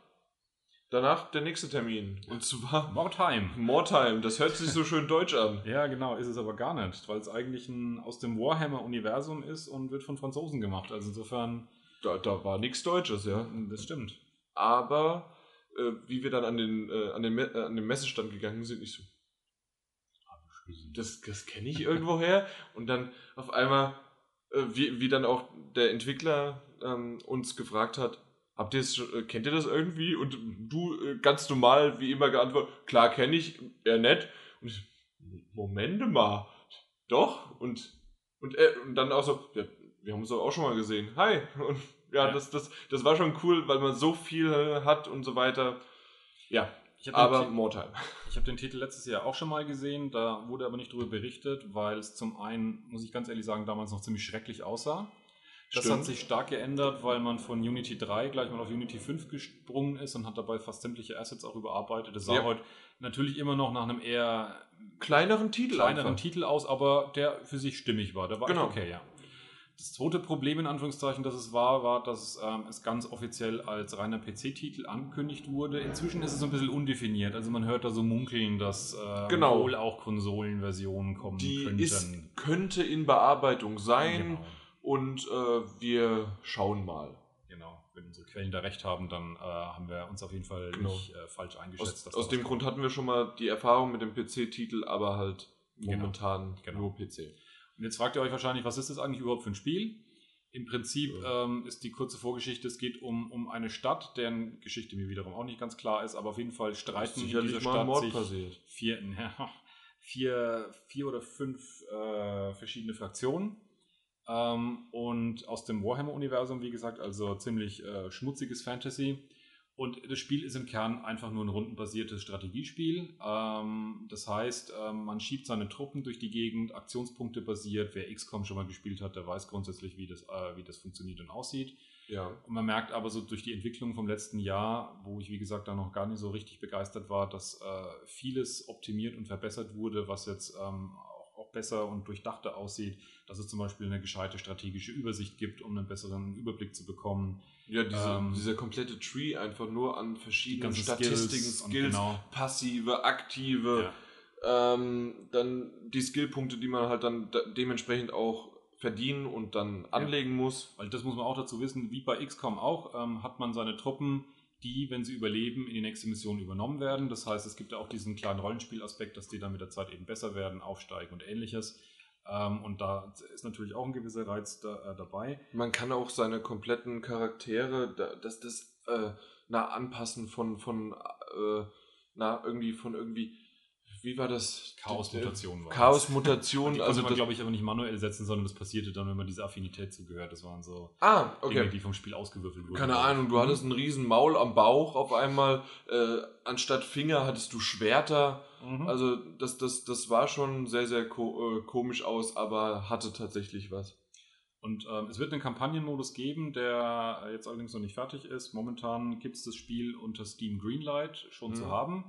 Danach der nächste Termin. Und zwar More Time. More Time. Das hört sich so schön deutsch an. Ja, genau, ist es aber gar nicht, weil es eigentlich ein aus dem Warhammer-Universum ist und wird von Franzosen gemacht. Also insofern, Da, da war nichts Deutsches, ja. das stimmt. Aber äh, wie wir dann an den, äh, an, den Me äh, an den Messestand gegangen sind, nicht so. das, das kenne ich irgendwoher. Und dann auf einmal, wie, wie dann auch der Entwickler ähm, uns gefragt hat, habt ihr es, äh, kennt ihr das irgendwie? Und du äh, ganz normal wie immer geantwortet, klar kenne ich, eher nett. Und ich, Momente mal, doch. Und, und, äh, und dann auch so, ja, wir haben uns doch auch schon mal gesehen. Hi. Und ja, Ja. Das, das, das war schon cool, weil man so viel hat und so weiter. Ja, aber den, More ich hab den Titel letztes Jahr auch schon mal gesehen, da wurde aber nicht darüber berichtet, weil es zum einen, muss ich ganz ehrlich sagen, damals noch ziemlich schrecklich aussah. Das Stimmt. hat sich stark geändert, weil man von Unity 3 gleich mal auf Unity 5 gesprungen ist und hat dabei fast sämtliche Assets auch überarbeitet. Das sah Ja. heute natürlich immer noch nach einem eher Kleineren Titel kleineren einfach. Titel aus, aber der für sich stimmig war. Der war Genau. okay, ja. Das zweite Problem in Anführungszeichen, das es war, war, dass ähm, es ganz offiziell als reiner PC-Titel angekündigt wurde. Inzwischen ist es so ein bisschen undefiniert. Also man hört da so munkeln, dass äh, Genau. wohl auch Konsolenversionen kommen Die könnten. ist, könnte in Bearbeitung sein genau, und äh, wir schauen mal. genau. Wenn unsere Quellen da recht haben, dann äh, haben wir uns auf jeden Fall Genau. nicht äh, falsch eingeschätzt. Aus, aus dem Grund hatten wir schon mal die Erfahrung mit dem PC-Titel, aber halt Genau. momentan Genau. nur PC. Und jetzt fragt ihr euch wahrscheinlich, was ist das eigentlich überhaupt für ein Spiel? Im Prinzip Ja. ähm, ist die kurze Vorgeschichte, es geht um, um eine Stadt, deren Geschichte mir wiederum auch nicht ganz klar ist, aber auf jeden Fall streiten in dieser Stadt sich passiert. vier, ja, vier, vier oder fünf äh, verschiedene Fraktionen. Ähm, und aus dem Warhammer-Universum, wie gesagt, also ziemlich äh, schmutziges Fantasy. Und das Spiel ist im Kern einfach nur ein rundenbasiertes Strategiespiel. Ähm, das heißt, ähm, man schiebt seine Truppen durch die Gegend, Aktionspunkte basiert. Wer XCOM schon mal gespielt hat, der weiß grundsätzlich, wie das, äh, wie das funktioniert und aussieht. Ja. Und man merkt aber so durch die Entwicklung vom letzten Jahr, wo ich wie gesagt da noch gar nicht so richtig begeistert war, dass äh, vieles optimiert und verbessert wurde, was jetzt ähm, besser und durchdachter aussieht, dass es zum Beispiel eine gescheite strategische Übersicht gibt, um einen besseren Überblick zu bekommen. Ja, diese, Ähm, dieser komplette Tree einfach nur an verschiedenen Statistiken, Skills Skills, genau. passive, aktive, Ja. ähm, dann die Skillpunkte, die man halt dann de dementsprechend auch verdienen und dann anlegen muss. Weil das muss man auch dazu wissen, wie bei XCOM auch, ähm, hat man seine Truppen, die, wenn sie überleben, in die nächste Mission übernommen werden. Das heißt, es gibt ja auch diesen kleinen Rollenspielaspekt, dass die dann mit der Zeit eben besser werden, aufsteigen und ähnliches. Ähm, und da ist natürlich auch ein gewisser Reiz da, äh, dabei. Man kann auch seine kompletten Charaktere, da- das, das äh, na, anpassen von, von äh, na, irgendwie von irgendwie, wie war das? Chaos-Mutation war. Chaos-Mutation, Die also man, glaube ich, aber nicht manuell setzen, sondern das passierte dann, wenn man diese Affinität zugehört. Das waren so Ah, Dinge, okay. die vom Spiel ausgewürfelt wurden. Keine Ahnung, du hattest einen riesen Maul am Bauch auf einmal, äh, anstatt Finger hattest du Schwerter. Mhm. Also das, das, das war schon sehr, sehr ko äh, komisch aus, aber hatte tatsächlich was. Und ähm, es wird einen Kampagnenmodus geben, der jetzt allerdings noch nicht fertig ist. Momentan gibt es das Spiel unter Steam Greenlight schon Mhm. zu haben.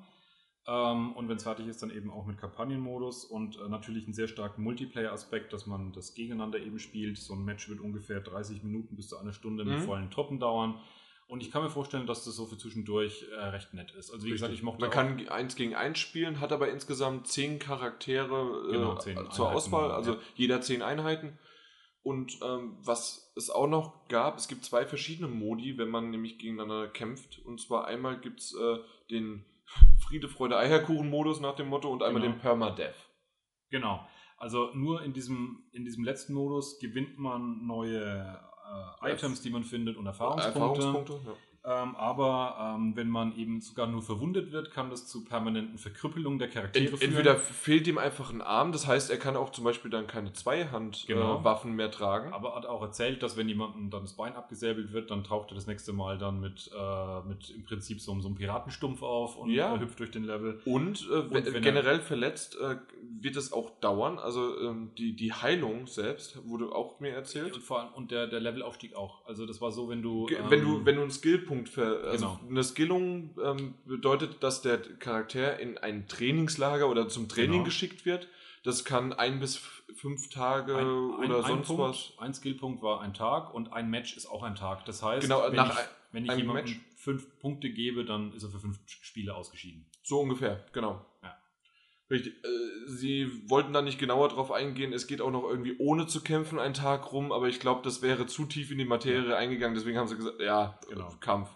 Ähm, und wenn es fertig ist, dann eben auch mit Kampagnenmodus und äh, natürlich einen sehr starken Multiplayer-Aspekt, dass man das gegeneinander eben spielt. So ein Match wird ungefähr 30 Minuten bis zu einer Stunde mit Mhm. vollen Truppen dauern. Und ich kann mir vorstellen, dass das so für zwischendurch äh, recht nett ist. Also wie gesagt, ich mochte Man kann eins gegen eins spielen, hat aber insgesamt zehn Charaktere äh, Genau, zehn zur Einheiten, Auswahl, also ja. jeder zehn Einheiten. Und ähm, was es auch noch gab, es gibt zwei verschiedene Modi, wenn man nämlich gegeneinander kämpft. Und zwar einmal gibt es äh, den Friede, Freude, Eierkuchen-Modus nach dem Motto und einmal Genau. den Permadeath. Genau. Also nur in diesem, in diesem letzten Modus gewinnt man neue äh, Items, die man findet und Erfahrungspunkte. Erfahrungspunkte ja. Ähm, aber ähm, wenn man eben sogar nur verwundet wird, kann das zu permanenten Verkrüppelungen der Charaktere Ent, führen. entweder fehlt ihm einfach ein Arm, das heißt, er kann auch zum Beispiel dann keine Zweihand-Waffen Genau. äh, mehr tragen. aber hat auch erzählt, dass wenn jemandem dann das Bein abgesäbelt wird, dann taucht er das nächste Mal dann mit, äh, mit im Prinzip so, so einem Piratenstumpf auf und Ja. äh, hüpft durch den Level. Und, äh, Und wenn er- generell verletzt äh, wird es auch dauern. Also ähm, die, die Heilung selbst wurde auch mir erzählt. Und vor allem und der, der Levelaufstieg auch. Also das war so, wenn du Ge- ähm, wenn du wenn du einen Skillpunkt ver also Genau. eine Skillung ähm, bedeutet, dass der Charakter in ein Trainingslager oder zum Training Genau. geschickt wird. Das kann ein bis fünf Tage ein, ein, oder ein sonst Punkt, was. Ein Skillpunkt war ein Tag und ein Match ist auch ein Tag. Das heißt, Genau, wenn nach ich, wenn ich jemandem Match. fünf Punkte gebe, dann ist er für fünf Spiele ausgeschieden. So ungefähr, genau. Richtig. Äh, Sie wollten da nicht genauer drauf eingehen. Es geht auch noch irgendwie ohne zu kämpfen einen Tag rum, aber ich glaube, das wäre zu tief in die Materie eingegangen. Deswegen haben sie gesagt, ja, Genau. Kampf.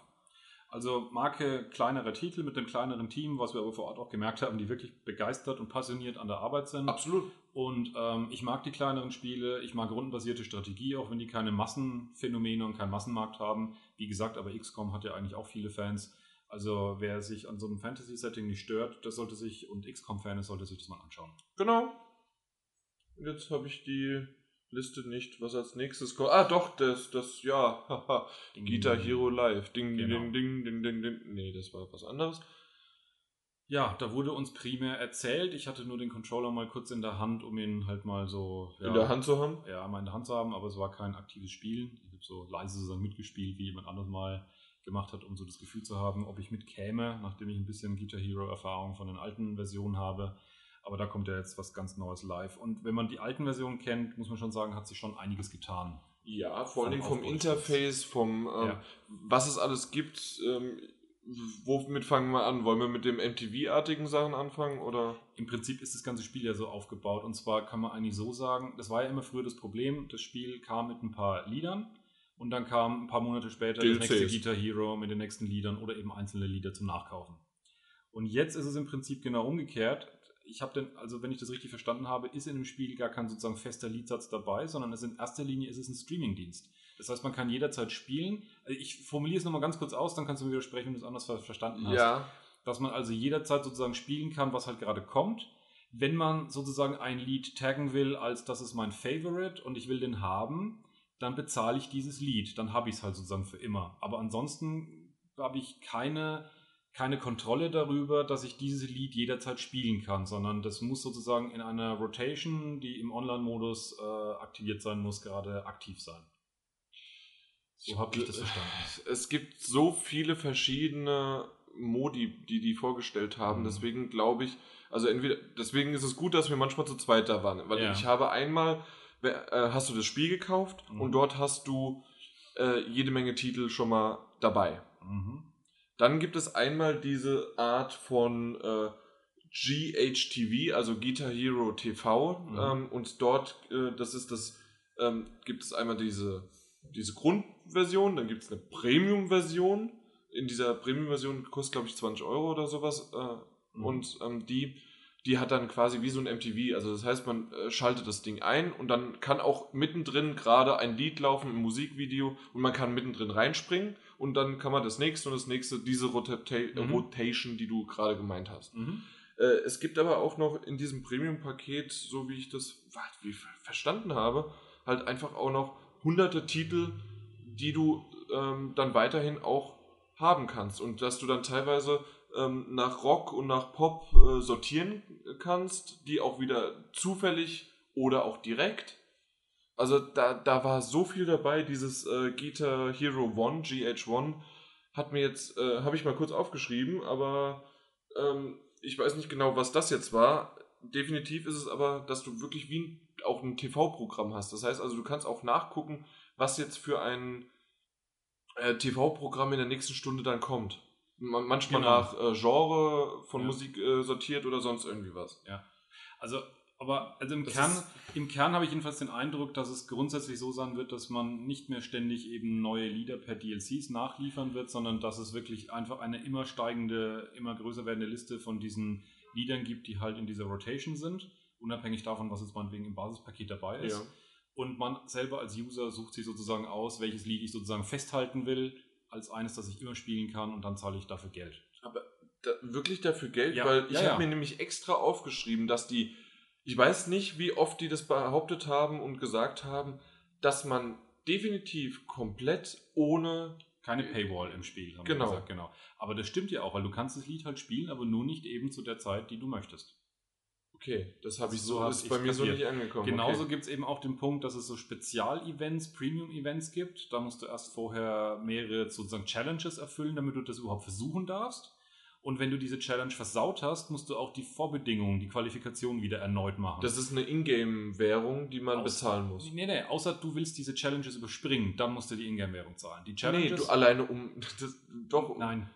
Also Marke kleinere Titel mit einem kleineren Team, was wir aber vor Ort auch gemerkt haben, die wirklich begeistert und passioniert an der Arbeit sind. Absolut. Und ähm, ich mag die kleineren Spiele, ich mag rundenbasierte Strategie, auch wenn die keine Massenphänomene und keinen Massenmarkt haben. Wie gesagt, aber XCOM hat ja eigentlich auch viele Fans. Also wer sich an so einem Fantasy-Setting nicht stört, das sollte sich, und XCOM-Fan ist, sollte sich das mal anschauen. Genau. Jetzt habe ich die Liste nicht, was als nächstes kommt. Ah, doch, das, das, ja, haha. Guitar Hero Live. Ding, Genau. ding, ding, ding, ding, ding. Nee, das war was anderes. Ja, da wurde uns primär erzählt. Ich hatte nur den Controller mal kurz in der Hand, um ihn halt mal so ja, In der Hand zu haben. ja, mal in der Hand zu haben, aber es war kein aktives Spielen. Ich habe so leise sozusagen mitgespielt, wie jemand anderes mal gemacht hat, um so das Gefühl zu haben, ob ich mitkäme, nachdem ich ein bisschen Guitar Hero Erfahrung von den alten Versionen habe. Aber da kommt ja jetzt was ganz Neues live. Und wenn man die alten Versionen kennt, muss man schon sagen, hat sich schon einiges getan. Ja, vor allen Vom Interface, vom, ähm, Ja. was es alles gibt. Ähm, womit fangen wir an? Wollen wir mit dem MTV-artigen Sachen anfangen oder? Im Prinzip ist das ganze Spiel ja so aufgebaut. Und zwar kann man eigentlich so sagen, das war ja immer früher das Problem, das Spiel kam mit ein paar Liedern und dann kam ein paar Monate später das DLCs. nächste Guitar Hero mit den nächsten Liedern oder eben einzelne Lieder zum Nachkaufen. Und jetzt ist es im Prinzip genau umgekehrt. Ich habe den, also wenn ich das richtig verstanden habe, ist in dem Spiel gar kein sozusagen fester Liedsatz dabei, sondern es in erster Linie ist es ein Streamingdienst. Das heißt, man kann jederzeit spielen. Also Ich formuliere es nochmal ganz kurz aus, dann kannst du mir widersprechen, wenn du es anders ver- verstanden hast Ja. dass man also jederzeit sozusagen spielen kann, was halt gerade kommt. Wenn man sozusagen ein Lied taggen will, als das ist mein Favorite und ich will den haben, dann bezahle ich dieses Lied. Dann habe ich es halt sozusagen für immer. Aber ansonsten habe ich keine, keine Kontrolle darüber, dass ich dieses Lied jederzeit spielen kann, sondern das muss sozusagen in einer Rotation, die im Online-Modus äh, aktiviert sein muss, gerade aktiv sein. So habe ich das verstanden. Es gibt so viele verschiedene Modi, die die vorgestellt haben. Mhm. Deswegen glaube ich, also entweder, deswegen ist es gut, dass wir manchmal zu zweit da waren. Weil Ja. ich habe einmal, hast du das Spiel gekauft Mhm. und dort hast du äh, jede Menge Titel schon mal dabei. Mhm. Dann gibt es einmal diese Art von äh, GHTV, also Guitar Hero TV. Mhm. Ähm, und dort, äh, das ist das, ähm, gibt es einmal diese, diese Grundversion, dann gibt es eine Premium-Version. In dieser Premium-Version kostet, glaube ich, 20 Euro oder sowas. Äh, Mhm. Und ähm, die, die hat dann quasi wie so ein MTV. Also das heißt, man äh, schaltet das Ding ein und dann kann auch mittendrin gerade ein Lied laufen im Musikvideo und man kann mittendrin reinspringen und dann kann man das nächste und das nächste, diese Rotata Mhm. Rotation, die du gerade gemeint hast. Mhm. Äh, es gibt aber auch noch in diesem Premium-Paket, so wie ich das wie ver- verstanden habe, halt einfach auch noch hunderte Titel, die du ähm, dann weiterhin auch haben kannst und dass du dann teilweise ähm, nach Rock und nach Pop äh, sortieren kannst, die auch wieder zufällig oder auch direkt. Also da, da war so viel dabei, dieses äh, Guitar Hero One, GH1, hat mir jetzt, äh, habe ich mal kurz aufgeschrieben, aber ähm, ich weiß nicht genau, was das jetzt war. Definitiv ist es aber, dass du wirklich wie ein, auch ein TV-Programm hast. Das heißt also, du kannst auch nachgucken, was jetzt für ein äh, TV-Programm in der nächsten Stunde dann kommt. Man, manchmal Genau. nach äh, Genre von Ja. Musik äh, sortiert oder sonst irgendwie was. Also, aber also im Das Kern, im Kern habe ich jedenfalls den Eindruck, dass es grundsätzlich so sein wird, dass man nicht mehr ständig eben neue Lieder per DLCs nachliefern wird, sondern dass es wirklich einfach eine immer steigende, immer größer werdende Liste von diesen Liedern gibt, die halt in dieser Rotation sind, unabhängig davon, was jetzt meinetwegen im Basispaket dabei ist. Ja. Und man selber als User sucht sich sozusagen aus, welches Lied ich sozusagen festhalten will, als eines, das ich immer spielen kann und dann zahle ich dafür Geld. da, wirklich dafür Geld, Ja, weil ich ja, habe ja. mir nämlich extra aufgeschrieben, dass die, ich weiß nicht, wie oft die das behauptet haben und gesagt haben, dass man definitiv komplett ohne, Keine Paywall im Spiel, haben Genau. wir gesagt, genau. Aber das stimmt ja auch, weil du kannst das Lied halt spielen, aber nur nicht eben zu der Zeit, die du möchtest. Okay, das habe ich So so, ist bei mir so kapiert. nicht angekommen. Genauso okay. gibt es eben auch den Punkt, dass es so Spezial-Events, Premium-Events gibt. Da musst du erst vorher mehrere sozusagen Challenges erfüllen, damit du das überhaupt versuchen darfst. Und wenn du diese Challenge versaut hast, musst du auch die Vorbedingungen, die Qualifikation wieder erneut machen. Das ist eine Ingame-Währung, die man Aus- bezahlen muss. Nee, nee, außer du willst diese Challenges überspringen, dann musst du die Ingame-Währung zahlen. Die Nee, Challenges. du alleine um, das, doch, um, Nein.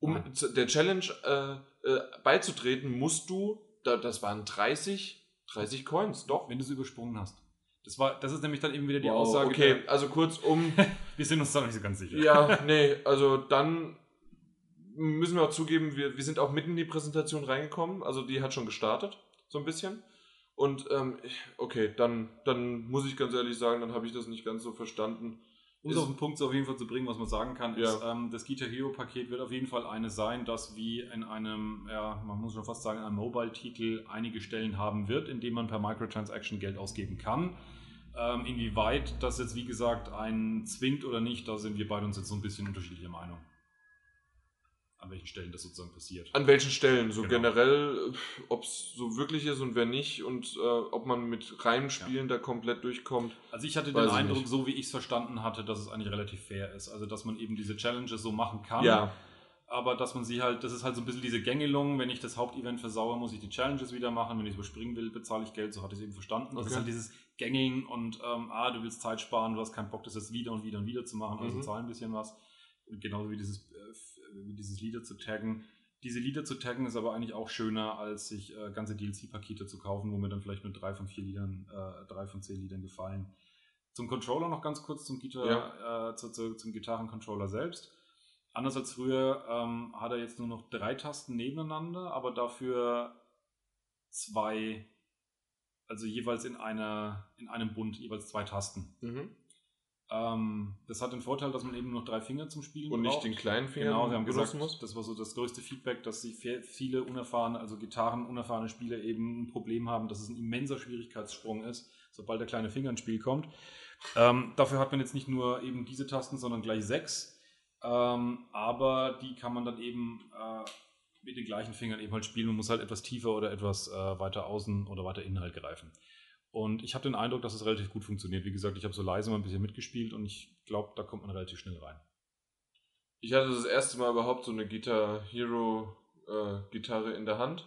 um Nein. der Challenge äh, äh, beizutreten, musst du, da, das waren 30, 30 Coins, doch. Wenn du sie übersprungen hast. Das, war, das ist nämlich dann eben wieder die Wow, Aussage. okay, der- also kurzum, wir sind uns da noch nicht so ganz sicher. Ja, nee, also dann müssen wir auch zugeben, wir, wir sind auch mitten in die Präsentation reingekommen. Also die hat schon gestartet, so ein bisschen. Und ähm, okay, dann, dann muss ich ganz ehrlich sagen, dann habe ich das nicht ganz so verstanden. Um es auf den Punkt auf jeden Fall zu bringen, was man sagen kann, Ja. ist, ähm, das Guitar Hero Paket wird auf jeden Fall eine sein, das wie in einem, ja, man muss schon fast sagen, in einem Mobile-Titel einige Stellen haben wird, in denen man per Microtransaction Geld ausgeben kann. Ähm, inwieweit das jetzt, wie gesagt, einen zwingt oder nicht, da sind wir beide uns jetzt so ein bisschen unterschiedlicher Meinung. An welchen Stellen das sozusagen passiert. An welchen Stellen? So Genau. generell, ob es so wirklich ist und wer nicht und äh, ob man mit reinen Spielen da komplett durchkommt. Also ich hatte den Eindruck, nicht. so wie ich es verstanden hatte, dass es eigentlich relativ fair ist. Also dass man eben diese Challenges so machen kann. Ja, aber dass man sie halt, das ist halt so ein bisschen diese Gängelung, wenn ich das Hauptevent versaue, muss ich die Challenges wieder machen, wenn ich es überspringen will, bezahle ich Geld, so hatte ich es eben verstanden. Das Okay. ist halt dieses Gängeln und ähm, ah, du willst Zeit sparen, du hast keinen Bock, das jetzt wieder und wieder und wieder zu machen, also Mhm. zahl ein bisschen was. Und genauso wie dieses, äh, dieses Lieder zu taggen. Diese Lieder zu taggen ist aber eigentlich auch schöner, als sich äh, ganze DLC-Pakete zu kaufen, wo mir dann vielleicht nur drei von vier Liedern, äh, drei von zehn Liedern gefallen. Zum Controller noch ganz kurz, zum, Gitar, äh, zu, zu, zum Gitarrencontroller selbst. Anders als früher ähm, hat er jetzt nur noch drei Tasten nebeneinander, aber dafür zwei, also jeweils in, einer, in einem Bund, jeweils zwei Tasten. mhm. Ähm, das hat den Vorteil, dass man eben nur noch drei Finger zum Spielen und nicht braucht. den kleinen Finger Genau, sie haben gesagt, muss. das war so das größte Feedback, dass fe- viele unerfahrene, also Gitarren unerfahrene Spieler eben ein Problem haben, dass es ein immenser Schwierigkeitssprung ist, sobald der kleine Finger ins Spiel kommt. Ähm, dafür hat man jetzt nicht nur eben diese Tasten, sondern gleich sechs. Ähm, aber die kann man dann eben äh, mit den gleichen Fingern eben halt spielen. Man muss halt etwas tiefer oder etwas äh, weiter außen oder weiter innen halt greifen. Und ich habe den Eindruck, dass es relativ gut funktioniert. Wie gesagt, ich habe so leise mal ein bisschen mitgespielt und ich glaube, da kommt man relativ schnell rein. Ich hatte das erste Mal überhaupt so eine Guitar Hero äh, Gitarre in der Hand.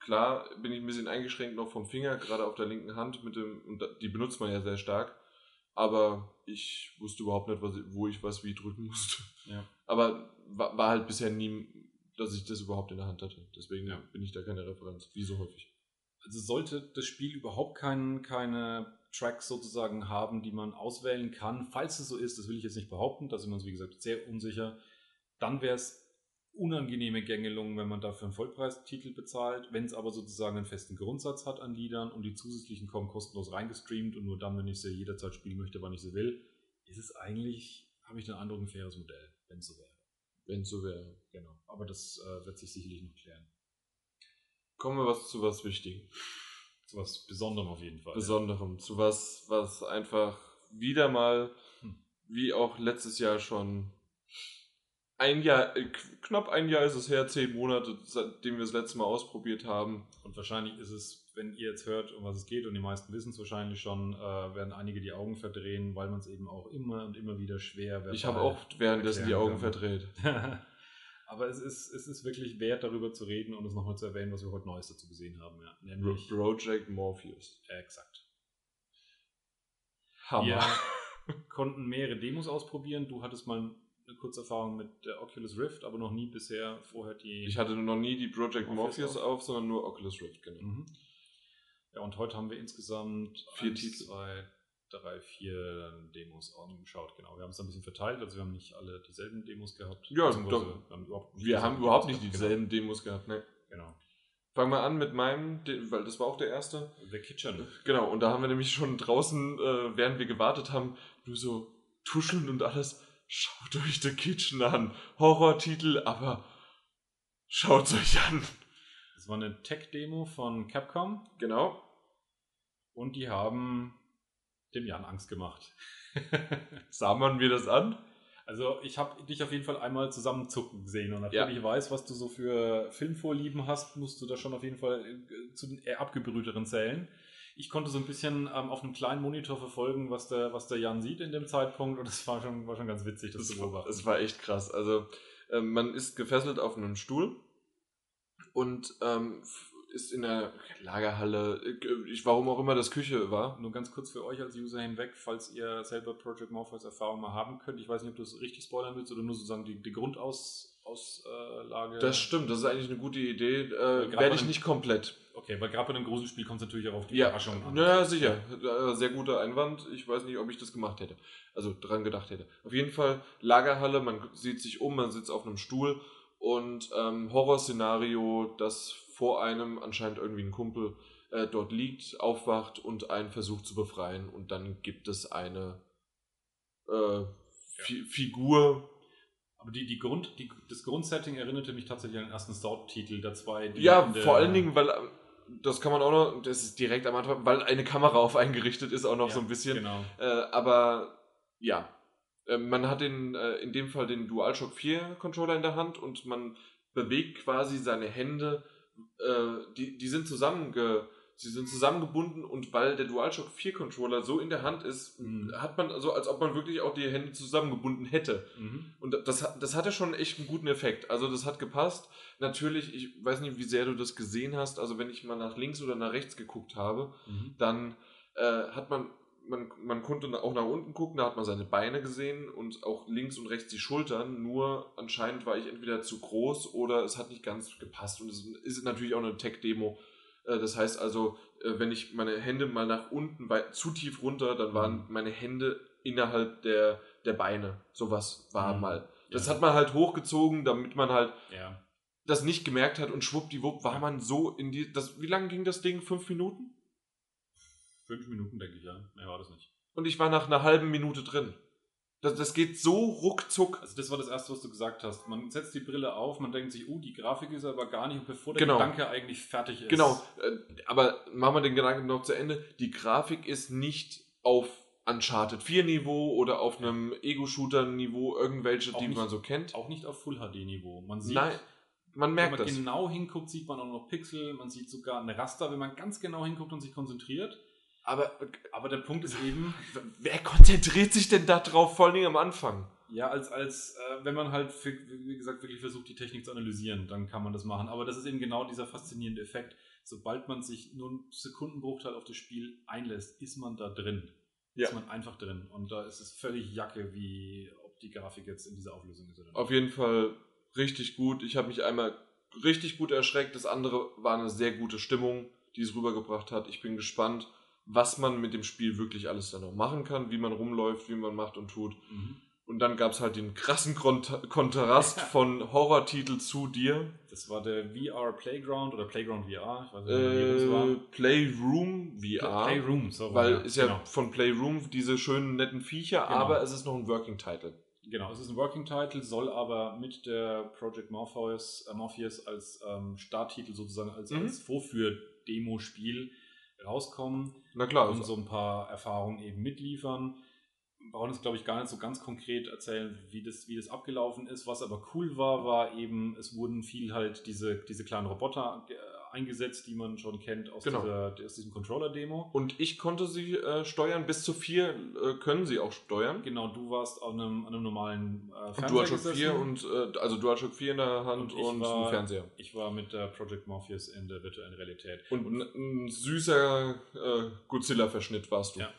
Klar bin ich ein bisschen eingeschränkt noch vom Finger, gerade auf der linken Hand mit dem, und die benutzt man ja sehr stark. Aber ich wusste überhaupt nicht, was, wo ich was wie drücken musste. Ja. Aber war, war halt bisher nie, dass ich das überhaupt in der Hand hatte. Deswegen Ja. bin ich da keine Referenz, wie so häufig. Also sollte das Spiel überhaupt kein, keine Tracks sozusagen haben, die man auswählen kann, falls es so ist, das will ich jetzt nicht behaupten, da sind wir uns wie gesagt sehr unsicher, dann wäre es unangenehme Gängelung, wenn man dafür einen Vollpreistitel bezahlt. Wenn es aber sozusagen einen festen Grundsatz hat an Liedern und die zusätzlichen kommen kostenlos reingestreamt und nur dann, wenn ich sie jederzeit spielen möchte, wann ich sie will, ist es eigentlich, habe ich den Eindruck, ein faires Modell, wenn es so wäre. Wenn es so wäre. Genau. Aber das äh, wird sich sicherlich noch klären. Kommen wir was zu was Wichtigem. Zu was Besonderem auf jeden Fall. Besonderem, zu was, was einfach wieder mal, Hm. wie auch letztes Jahr schon, ein Jahr, äh, knapp ein Jahr ist es her, zehn Monate, seitdem wir das letzte Mal ausprobiert haben. Und wahrscheinlich ist es, wenn ihr jetzt hört, um was es geht, und die meisten wissen es wahrscheinlich schon, äh, werden einige die Augen verdrehen, weil man es eben auch immer und immer wieder schwer verbal Ich habe auch währenddessen die Augen erklären verdreht. Aber es ist, es ist wirklich wert, darüber zu reden und es nochmal zu erwähnen, was wir heute Neues dazu gesehen haben. Ja. Nämlich, Project Morpheus. exakt. Hammer. Wir konnten mehrere Demos ausprobieren. Du hattest mal eine kurze Erfahrung mit der Oculus Rift, aber noch nie bisher vorher die. Ich hatte noch nie die Project Morpheus Morpheus auf, sondern nur Oculus Rift, genau. Mhm. Ja, und heute haben wir insgesamt Vier eins, Titel. zwei, drei, vier Demos angeschaut. Genau, wir haben es ein bisschen verteilt, also wir haben nicht alle dieselben Demos gehabt. Ja, doch. Wir haben überhaupt nicht, Wir haben dieselben überhaupt Demos nicht gehabt, dieselben Demos gehabt, ne? Genau. genau. Fangen wir an mit meinem, weil das war auch der erste. The Kitchen. Genau, und da haben wir nämlich schon draußen, äh, während wir gewartet haben, nur so tuscheln und alles. Schaut euch The Kitchen an. Horrortitel, aber schaut's euch an. Das war eine Tech-Demo von Capcom Genau. und die haben dem Jan Angst gemacht. Sah man mir das an? Also ich habe dich auf jeden Fall einmal zusammenzucken gesehen und nachdem Ja. ich weiß, was du so für Filmvorlieben hast, musst du da schon auf jeden Fall äh, zu den eher abgebrühteren zählen. Ich konnte so ein bisschen ähm, auf einem kleinen Monitor verfolgen, was der, was der Jan sieht in dem Zeitpunkt und das war schon, war schon ganz witzig, das, zu Das war, beobachten. das war echt krass. Also, ähm, man ist gefesselt auf einem Stuhl und ähm, ist in der Lagerhalle, äh, ich, warum auch immer das Küche war. Nur ganz kurz für euch als User hinweg, falls ihr selber Project Morpheus Erfahrung mal haben könnt. Ich weiß nicht, ob du es richtig spoilern willst oder nur sozusagen die, die Grundauslage. Das stimmt, das ist eigentlich eine gute Idee. Äh, Werde ich nicht komplett. Okay, weil gerade bei einem großen Spiel kommt es natürlich auch auf die Ja, Überraschung an. naja, sicher. Äh, Sehr guter Einwand. Ich weiß nicht, ob ich das gemacht hätte. Also dran gedacht hätte. Auf jeden Fall Lagerhalle, man sieht sich um, man sitzt auf einem Stuhl und ähm, Horrorszenario, das vor einem anscheinend irgendwie ein Kumpel äh, dort liegt, aufwacht und einen versucht zu befreien. Und dann gibt es eine äh, Fi Figur. Aber die, die Grund, die, das Grundsetting erinnerte mich tatsächlich an den ersten Stout-Titel der zwei. Die Ja, der- vor allen Dingen, weil äh, das kann man auch noch, das ist direkt am Anfang, weil eine Kamera auf eingerichtet ist, auch noch Ja, so ein bisschen. Genau. Äh, aber ja, äh, man hat den, äh, in dem Fall den DualShock 4 Controller in der Hand und man bewegt quasi seine Hände, äh, die, die sind zusammenge, sie sind zusammengebunden und weil der DualShock 4 Controller so in der Hand ist, Mhm. hat man so, als ob man wirklich auch die Hände zusammengebunden hätte. Mhm. Und das, hat- das hatte schon echt einen guten Effekt. Also das hat gepasst. Natürlich, ich weiß nicht, wie sehr du das gesehen hast. Also wenn ich mal nach links oder nach rechts geguckt habe, Mhm. dann äh, hat man, man, man konnte auch nach unten gucken, da hat man seine Beine gesehen und auch links und rechts die Schultern. Nur anscheinend war ich entweder zu groß oder es hat nicht ganz gepasst. Und es ist natürlich auch eine Tech-Demo. Äh, das heißt also, äh, wenn ich meine Hände mal nach unten, weit, zu tief runter, dann waren meine Hände innerhalb der, der Beine. Sowas war Mhm. mal. Das Ja. hat man halt hochgezogen, damit man halt Ja. das nicht gemerkt hat und schwuppdiwupp war man so in die. Das, wie lange ging das Ding? Fünf Minuten? Fünf Minuten, denke ich, ja. Mehr war das nicht. Und ich war nach einer halben Minute drin. Das, das geht so ruckzuck. Also das war das Erste, was du gesagt hast. Man setzt die Brille auf, man denkt sich, oh, die Grafik ist aber gar nicht, und bevor der Genau. Gedanke eigentlich fertig ist. Genau. äh, Aber machen wir den Gedanken noch zu Ende. Die Grafik ist nicht auf Uncharted 4 Niveau oder auf einem Ego-Shooter Niveau, irgendwelche, Auch die nicht- man so kennt. Auch nicht auf Full HD Niveau. Man sieht, Nein, man wenn merkt man das. genau hinguckt, sieht man auch noch Pixel, man sieht sogar ein Raster, wenn man ganz genau hinguckt und sich konzentriert. Aber Aber der Punkt ist eben, wer konzentriert sich denn da drauf, vor allen Dingen am Anfang? ja, als, als äh, wenn man halt, wie gesagt, wirklich versucht, die Technik zu analysieren, dann kann man das machen. Aber das ist eben genau dieser faszinierende Effekt. Sobald man sich nur einen Sekundenbruchteil auf das Spiel einlässt, ist man da drin. Ja. Ist man einfach drin. Und da ist es völlig Jacke, wie ob die Grafik jetzt in dieser Auflösung ist. Auf jeden Fall richtig gut. Ich habe mich einmal richtig gut erschreckt. Das andere war eine sehr gute Stimmung, die es rübergebracht hat. Ich bin gespannt, was man mit dem Spiel wirklich alles dann noch machen kann, wie man rumläuft, wie man macht und tut. Mhm. Und dann gab es halt den krassen Kont Kontrast von Horrortitel zu dir. Das war der VR Playground oder Playground VR. Ich weiß nicht, wie das Äh, war. Playroom VR. Playroom, sorry. Weil ist ja genau. von Playroom diese schönen netten Viecher, Genau. aber es ist noch ein Working Title. Genau, es ist ein Working Title, soll aber mit der Project Morpheus, äh, Morpheus als ähm, Starttitel sozusagen, als, Mhm. als Vorführ-Demo-Spiel rauskommen Na klar, und so ein paar Erfahrungen eben mitliefern. Wir brauchen jetzt, glaube ich, gar nicht so ganz konkret erzählen, wie das, wie das abgelaufen ist. Was aber cool war, war eben, es wurden viel halt diese, diese kleinen Roboter eingesetzt, die man schon kennt aus, Genau. dieser, aus diesem Controller-Demo. und ich konnte sie äh, steuern, bis zu vier äh, können sie auch steuern. Genau, du warst an einem, an einem normalen äh, Und Fernseher DualShock gesessen. 4 und äh, also DualShock 4 in der Hand Und und, war- Fernseher. Ich war mit der Project Morpheus in der virtuellen Realität. Und ein, ein süßer äh, Godzilla-Verschnitt warst du. Ja.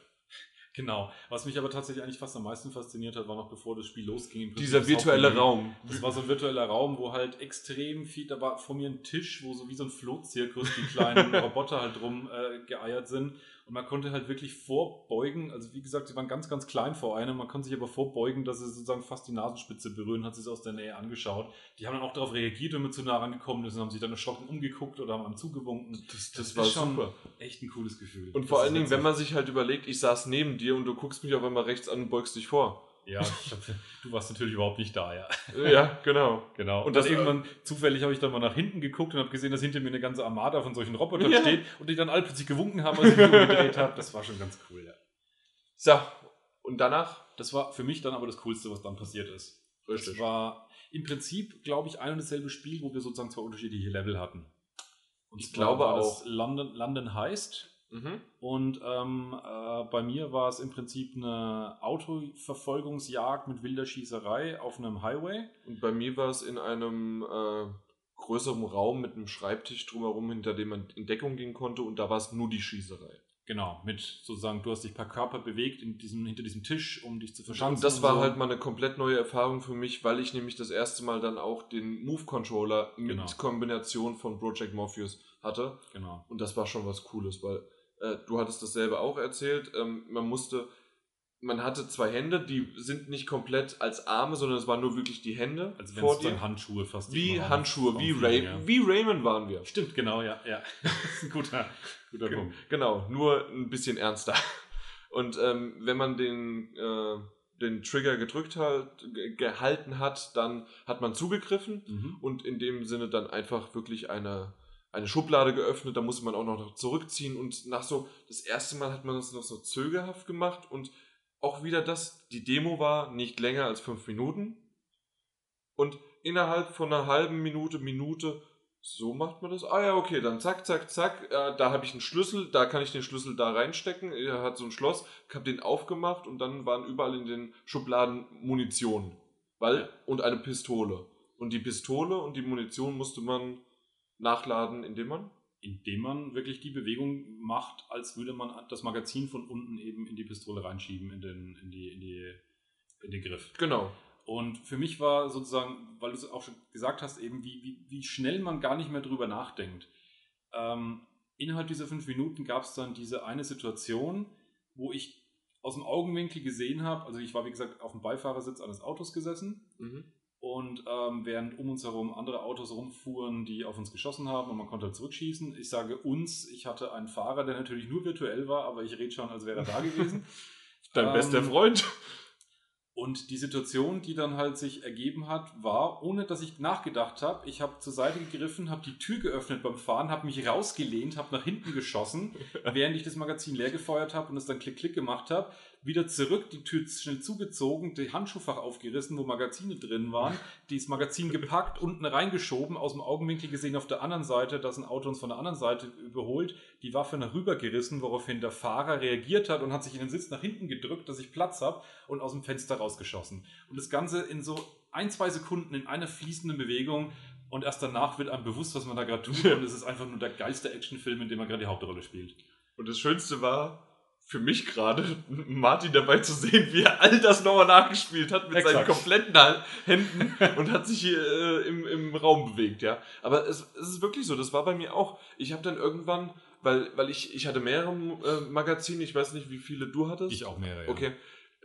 Genau. Was mich aber tatsächlich eigentlich fast am meisten fasziniert hat, war noch bevor das Spiel losging. Dieser virtuelle Hauptmenü. Raum. Das war so ein virtueller Raum, wo halt extrem viel, da war vor mir ein Tisch, wo so wie so ein Flohzirkus die kleinen Roboter halt drum äh, geeiert sind. Und man konnte halt wirklich vorbeugen, also wie gesagt, sie waren ganz, ganz klein vor einem, man konnte sich aber vorbeugen, dass sie sozusagen fast die Nasenspitze berühren, hat sich aus der Nähe angeschaut. Die haben dann auch darauf reagiert, wenn man zu nah rangekommen ist und haben sich dann erschrocken umgeguckt oder haben einem zugewunken. Das, Das das war schon- super. Echt ein cooles Gefühl. Und vor allen Dingen, wenn man sich halt überlegt, ich saß neben dir und du guckst mich auf einmal rechts an und beugst dich vor. Ja, hab, du warst natürlich überhaupt nicht da, ja. ja, genau. Genau. Und Und das- irgendwann, zufällig habe ich dann mal nach hinten geguckt und habe gesehen, dass hinter mir eine ganze Armada von solchen Robotern Ja. steht und die dann alle plötzlich gewunken haben, als ich mich umgedreht habe. Das war schon ganz cool, ja. So, und danach? Das war für mich dann aber das Coolste, was dann passiert ist. Das war im Prinzip, glaube ich, ein und dasselbe Spiel, wo wir sozusagen zwei unterschiedliche Level hatten. Und Ich glaube auch. Das London, London Heist. Mhm. Und ähm, äh, bei mir war es im Prinzip eine Autoverfolgungsjagd mit wilder Schießerei auf einem Highway. Und bei mir war es in einem äh, größeren Raum mit einem Schreibtisch drumherum, hinter dem man in Deckung gehen konnte und da war es nur die Schießerei. Genau, mit sozusagen, du hast dich per Körper bewegt in diesem, hinter diesem Tisch, um dich zu verschanzen. Und das war so. halt mal eine komplett neue Erfahrung für mich, weil ich nämlich das erste Mal dann auch den Move-Controller mit Genau. Kombination von Project Morpheus hatte. Genau. Und das war schon was Cooles, weil äh, du hattest dasselbe auch erzählt. Ähm, man musste, man hatte zwei Hände, die sind nicht komplett als Arme, sondern es waren nur wirklich die Hände Also vor dir. Handschuhe fast. Wie. Handschuhe, wie, Ray ja. wie Raymond waren wir. Stimmt, genau, ja, ja. Das ist ein guter, guter Punkt. Genau, nur ein bisschen ernster. Und ähm, wenn man den, äh, den Trigger gedrückt hat, ge- gehalten hat, dann hat man zugegriffen Mhm. und in dem Sinne dann einfach wirklich eine, eine Schublade geöffnet. Da musste man auch noch zurückziehen und nach so, das erste Mal hat man das noch so zögerhaft gemacht und auch wieder das, die Demo war nicht länger als fünf Minuten und innerhalb von einer halben Minute, Minute, so macht man das. Ah ja, okay, dann zack, zack, zack, äh, da habe ich einen Schlüssel, da kann ich den Schlüssel da reinstecken. Er hat so ein Schloss, ich habe den aufgemacht und dann waren überall in den Schubladen Munition. Weil, und eine Pistole. Und die Pistole und die Munition musste man nachladen, indem man Indem man wirklich die Bewegung macht, als würde man das Magazin von unten eben in die Pistole reinschieben, in den, in die, in die, in den Griff. Genau. Und für mich war sozusagen, weil du es auch schon gesagt hast, eben wie, wie, wie schnell man gar nicht mehr drüber nachdenkt. Ähm, innerhalb dieser fünf Minuten gab es dann diese eine Situation, wo ich aus dem Augenwinkel gesehen habe, also ich war wie gesagt auf dem Beifahrersitz eines Autos gesessen Mhm. Und ähm, während um uns herum andere Autos rumfuhren, die auf uns geschossen haben und man konnte halt zurückschießen. Ich sage uns, ich hatte einen Fahrer, der natürlich nur virtuell war, aber ich rede schon, als wäre er da gewesen. Dein Ähm, bester Freund. Und die Situation, die dann halt sich ergeben hat, war, ohne dass ich nachgedacht habe, ich habe zur Seite gegriffen, habe die Tür geöffnet beim Fahren, habe mich rausgelehnt, habe nach hinten geschossen, während ich das Magazin leer gefeuert habe und es dann klick-klick gemacht habe, wieder zurück, die Tür schnell zugezogen, die Handschuhfach aufgerissen, wo Magazine drin waren, das Magazin gepackt, unten reingeschoben, aus dem Augenwinkel gesehen auf der anderen Seite, dass ein Auto uns von der anderen Seite überholt, die Waffe nach rüber gerissen, woraufhin der Fahrer reagiert hat und hat sich in den Sitz nach hinten gedrückt, dass ich Platz habe und aus dem Fenster rausgeschossen. Und das Ganze in so ein, zwei Sekunden in einer fließenden Bewegung und erst danach wird einem bewusst, was man da gerade tut und es ist einfach nur der geilste Actionfilm, in dem man gerade die Hauptrolle spielt. Und das Schönste war für mich gerade, Martin dabei zu sehen, wie er all das nochmal nachgespielt hat mit seinen Exakt. kompletten Ha- Händen und hat sich hier äh, im, im Raum bewegt, ja. Aber es, es ist wirklich so, das war bei mir auch. Ich habe dann irgendwann, weil, weil ich, ich hatte mehrere äh, Magazine, ich weiß nicht, wie viele du hattest. Ich auch mehrere. ja. Okay,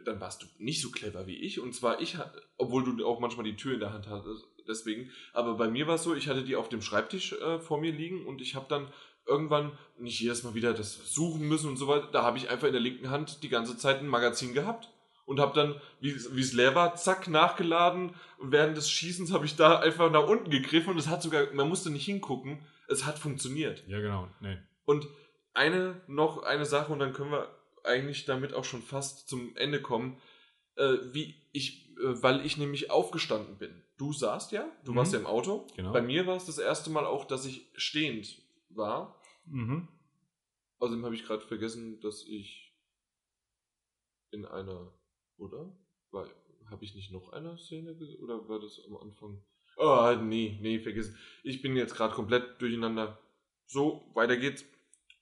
dann warst du nicht so clever wie ich. Und zwar ich, obwohl du auch manchmal die Tür in der Hand hattest, deswegen. Aber bei mir war es so, ich hatte die auf dem Schreibtisch äh, vor mir liegen und ich habe dann irgendwann nicht jedes Mal wieder das suchen müssen und so weiter. Da habe ich einfach in der linken Hand die ganze Zeit ein Magazin gehabt. Und habe dann, wie es leer war, zack, nachgeladen. Und während des Schießens habe ich da einfach nach unten gegriffen und es hat sogar, man musste nicht hingucken, es hat funktioniert. Ja, genau. Nee. Und eine noch eine Sache und dann können wir eigentlich damit auch schon fast zum Ende kommen, äh, wie ich, äh, weil ich nämlich aufgestanden bin. Du saßt ja, du Mhm. warst ja im Auto. Genau. Bei mir war es das erste Mal auch, dass ich stehend war. Mhm. Außerdem habe ich gerade vergessen, dass ich in einer, oder? Habe ich nicht noch eine Szene ge- oder war das am Anfang? Oh, nee, nee, vergessen. Ich bin jetzt gerade komplett durcheinander. So, weiter geht's.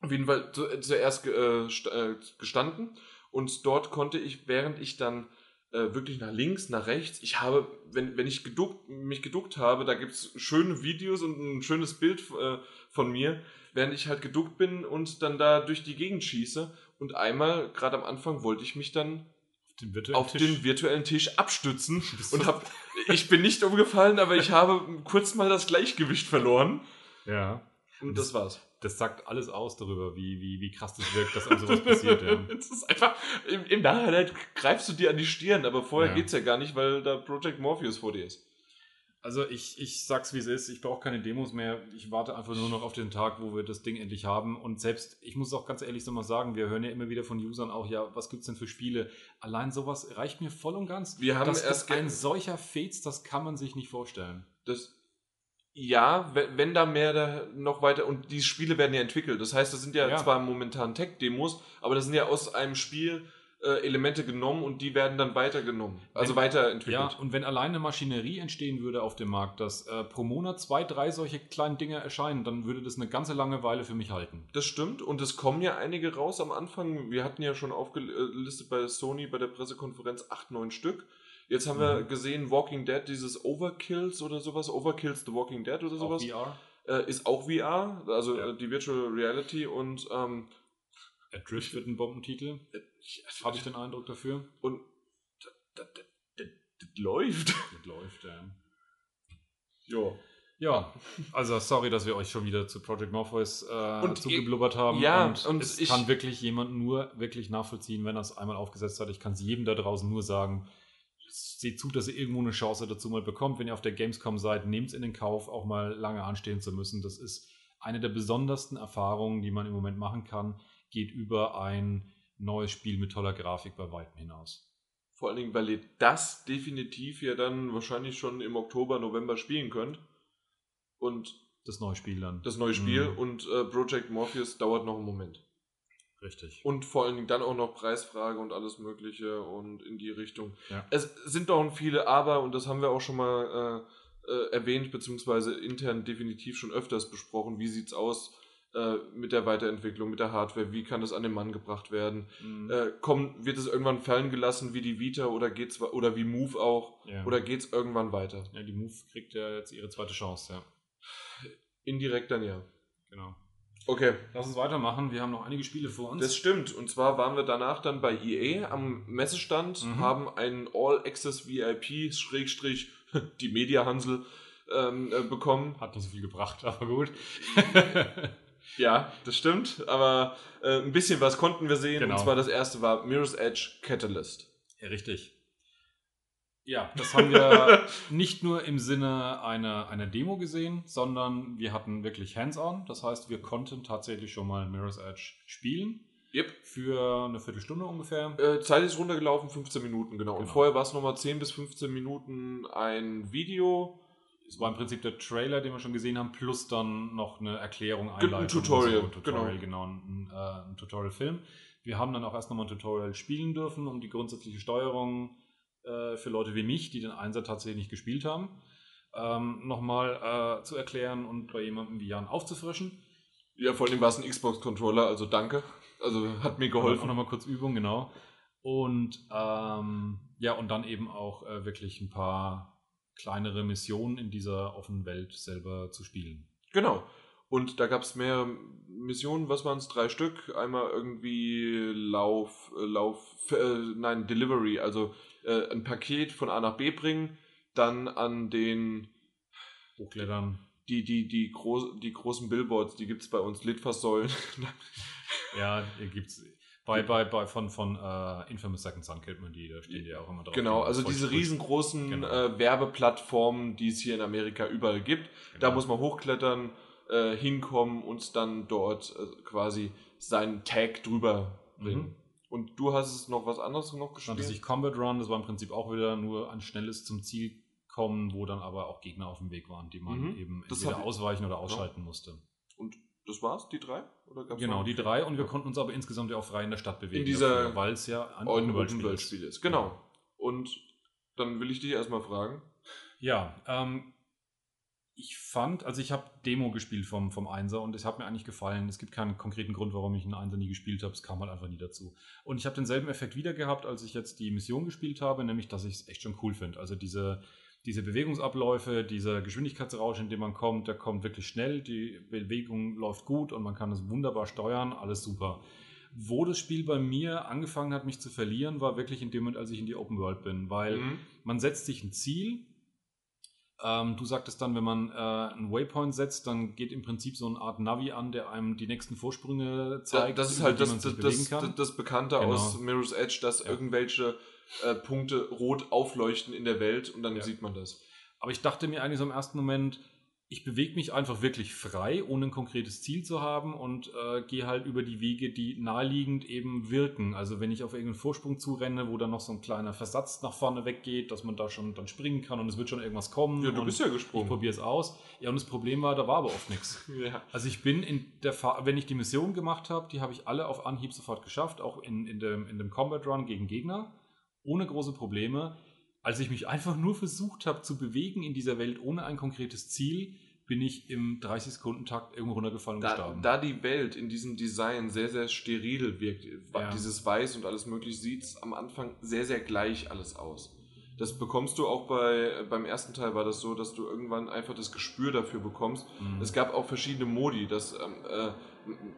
Auf jeden Fall zu, äh, zuerst äh, äh, gestanden und dort konnte ich, während ich dann äh, wirklich nach links, nach rechts, ich habe, wenn, wenn ich geduckt, mich geduckt habe, da gibt's schöne Videos und ein schönes Bild äh, von mir, während ich halt geduckt bin und dann da durch die Gegend schieße. Und einmal, gerade am Anfang, wollte ich mich dann Den auf Tisch. den virtuellen Tisch abstützen und hab, ich bin nicht umgefallen, aber ich habe kurz mal das Gleichgewicht verloren Ja. und das war's. Das sagt alles aus darüber, wie, wie, wie krass das wirkt, dass einem sowas passiert, ja. Das ist einfach, im, im Nachhinein greifst du dir an die Stirn, aber vorher Ja. geht's ja gar nicht, weil da Project Morpheus vor dir ist. Also ich, ich sag's wie es ist, ich brauche keine Demos mehr. Ich warte einfach nur noch auf den Tag, wo wir das Ding endlich haben. Und selbst, ich muss auch ganz ehrlich so mal sagen, wir hören ja immer wieder von Usern auch, ja, was gibt's denn für Spiele? Allein sowas reicht mir voll und ganz. Wir haben das erst ein solcher Fez, das kann man sich nicht vorstellen. Das, ja, wenn, wenn da mehr da noch weiter, und die Spiele werden ja entwickelt. Das heißt, das sind ja, Ja. zwar momentan Tech-Demos, aber das sind ja aus einem Spiel äh, Elemente genommen und die werden dann weitergenommen. Also Wenn- weiterentwickelt. Ja, und wenn alleine Maschinerie entstehen würde auf dem Markt, dass äh, pro Monat zwei, drei solche kleinen Dinge erscheinen, dann würde das eine ganze lange Weile für mich halten. Das stimmt und es kommen ja einige raus am Anfang. Wir hatten ja schon aufgelistet bei Sony bei der Pressekonferenz acht, neun Stück. Jetzt haben wir Mhm. gesehen, Walking Dead, dieses Overkills oder sowas, Overkills The Walking Dead oder sowas, Auch VR. äh, ist auch VR, also Ja. äh, die Virtual Reality und ähm, Adrift wird ein Bombentitel. Habe ich den Eindruck dafür. Und das, das, das, das läuft. Das läuft, ja. Ja. Ja, also sorry, dass wir euch schon wieder zu Project Morpheus äh, Und zugeblubbert haben. ja, und, und es ich- kann wirklich jemand nur wirklich nachvollziehen, wenn er es einmal aufgesetzt hat. Ich kann es jedem da draußen nur sagen. Seht zu, dass ihr irgendwo eine Chance dazu mal bekommt. Wenn ihr auf der Gamescom seid, nehmt es in den Kauf, auch mal lange anstehen zu müssen. Das ist eine der besondersten Erfahrungen, die man im Moment machen kann. Geht über ein neues Spiel mit toller Grafik bei weitem hinaus. Vor allen Dingen, weil ihr das definitiv ja dann wahrscheinlich schon im Oktober, November spielen könnt. Und Das neue Spiel dann. das neue Spiel Mhm. und äh, Project Morpheus dauert noch einen Moment. Richtig. Und vor allen Dingen dann auch noch Preisfrage und alles Mögliche und in die Richtung. Ja. Es sind doch viele Aber und das haben wir auch schon mal äh, äh, erwähnt, beziehungsweise intern definitiv schon öfters besprochen. Wie sieht's aus äh, mit der Weiterentwicklung, mit der Hardware? Wie kann das an den Mann gebracht werden? Mhm. Äh, kommt, wird es irgendwann fallen gelassen wie die Vita oder geht's oder wie Move auch? ja. Oder geht's irgendwann weiter? ja, die Move kriegt ja jetzt ihre zweite Chance, ja. Indirekt dann ja. Genau. Okay, Lass uns weitermachen. Wir haben noch einige Spiele vor uns. das stimmt. Und zwar waren wir danach dann bei EA am Messestand, Mhm. haben einen All-Access VIP, Schrägstrich, die Media Hansel, ähm, äh, bekommen. hat nicht so viel gebracht, aber gut. Ja, das stimmt. Aber äh, ein bisschen was konnten wir sehen. Genau. Und zwar das erste war Mirror's Edge Catalyst. ja, richtig. Ja, das haben wir nicht nur im Sinne einer, einer Demo gesehen, sondern wir hatten wirklich Hands-on. Das heißt, wir konnten tatsächlich schon mal Mirror's Edge spielen. Yep. Für eine Viertelstunde ungefähr. Äh, Zeit ist runtergelaufen, 15 Minuten, genau. Und Genau. vorher war es nochmal 10 bis 15 Minuten ein Video. Es war im Prinzip der Trailer, den wir schon gesehen haben, plus dann noch eine Erklärung, ein Einleitung. Tutorial, und so. Tutorial genau. Ein, äh, ein Tutorial-Film. Wir haben dann auch erst nochmal ein Tutorial spielen dürfen, um die grundsätzliche Steuerung äh, für Leute wie mich, die den Einser tatsächlich nicht gespielt haben, ähm, nochmal äh, zu erklären und bei jemandem wie Jan aufzufrischen. Ja, vor allem war es ein Xbox-Controller, also danke. Also hat mir Auch geholfen. nochmal kurz Übung, genau. Und ähm, ja, und dann eben auch äh, wirklich ein paar kleinere Missionen in dieser offenen Welt selber zu spielen. Genau. Und da gab es mehrere Missionen, was waren es? Drei Stück. Einmal irgendwie Lauf, äh, Lauf, äh, nein, Delivery, also äh, ein Paket von A nach B bringen, dann an den, Hochklettern. die, die, die, groß, die großen Billboards, die gibt es bei uns, Litfaßsäulen. Ja, hier gibt's bei, bei, bei von, von äh, Infamous Second Son kennt man die, da stehen die auch immer drauf. genau, also diese riesengroßen Genau. äh, Werbeplattformen, die es hier in Amerika überall gibt. Da Genau. muss man hochklettern, äh, hinkommen und dann dort äh, quasi seinen Tag drüber bringen. Mhm. Und du hast es noch was anderes noch gespielt? nannte sich Combat Run, das war im Prinzip auch wieder nur ein schnelles zum Ziel kommen, wo dann aber auch Gegner auf dem Weg waren, die man Mhm. eben Das entweder ausweichen oder ausschalten musste. Und das war's, die drei? Genau, die drei und wir konnten uns aber insgesamt ja auch frei in der Stadt bewegen. In dieser- weil es ja ein Open-World-Spiel ist. Genau. Und dann will ich dich erstmal fragen. Ja, ähm, ich fand, also ich habe Demo gespielt vom, vom Einser und es hat mir eigentlich gefallen. Es gibt keinen konkreten Grund, warum ich einen Einser nie gespielt habe. Es kam halt einfach nie dazu. Und ich habe denselben Effekt wieder gehabt, als ich jetzt die Mission gespielt habe, nämlich, dass ich es echt schon cool finde. Also diese, diese Bewegungsabläufe, dieser Geschwindigkeitsrausch, in dem man kommt, der kommt wirklich schnell, die Bewegung läuft gut und man kann es wunderbar steuern, alles super. Wo das Spiel bei mir angefangen hat, mich zu verlieren, war wirklich in dem Moment, als ich in die Open World bin, weil Mhm. man setzt sich ein Ziel. Ähm, du sagtest dann, wenn man äh, einen Waypoint setzt, dann geht im Prinzip so eine Art Navi an, der einem die nächsten Vorsprünge zeigt, das ist halt das, das, das, das Bekannte Genau. aus Mirror's Edge, dass Ja. irgendwelche äh, Punkte rot aufleuchten in der Welt und dann Ja. sieht man das. Aber ich dachte mir eigentlich so im ersten Moment, ich bewege mich einfach wirklich frei, ohne ein konkretes Ziel zu haben und äh, gehe halt über die Wege, die naheliegend eben wirken. Also wenn ich auf irgendeinen Vorsprung zurenne, wo dann noch so ein kleiner Versatz nach vorne weggeht, dass man da schon dann springen kann und es wird schon irgendwas kommen. Ja, du bist ja ich gesprungen. probiere es aus. Ja, und das Problem war, da war aber oft nichts. Ja. Also ich bin in der Fa wenn ich die Mission gemacht habe, die habe ich alle auf Anhieb sofort geschafft, auch in, in, dem, in dem Combat Run gegen Gegner, ohne große Probleme. Als ich mich einfach nur versucht habe zu bewegen in dieser Welt ohne ein konkretes Ziel, bin ich im 30-Sekunden-Takt irgendwo runtergefallen und Da, gestorben. da die Welt in diesem Design sehr, sehr steril wirkt, Ja. dieses Weiß und alles mögliche, sieht es am Anfang sehr, sehr gleich alles aus. Das bekommst du auch bei, beim ersten Teil war das so, dass du irgendwann einfach das Gespür dafür bekommst. Mhm. Es gab auch verschiedene Modi, dass ähm, äh,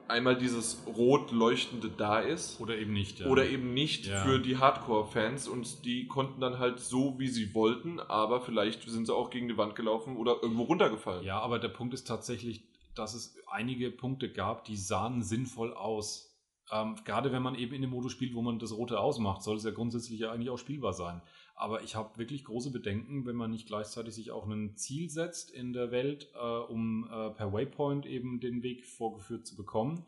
einmal dieses rot leuchtende da ist Oder eben nicht. Ja. oder eben nicht Ja. für die Hardcore-Fans und die konnten dann halt so, wie sie wollten, aber vielleicht sind sie auch gegen die Wand gelaufen oder irgendwo runtergefallen. Ja, aber der Punkt ist tatsächlich, dass es einige Punkte gab, die sahen sinnvoll aus. Ähm, gerade wenn man eben in dem Modus spielt, wo man das Rote ausmacht, soll es ja grundsätzlich ja eigentlich auch spielbar sein. Aber ich habe wirklich große Bedenken, wenn man nicht gleichzeitig sich auch ein Ziel setzt in der Welt, äh, um äh, per Waypoint eben den Weg vorgeführt zu bekommen.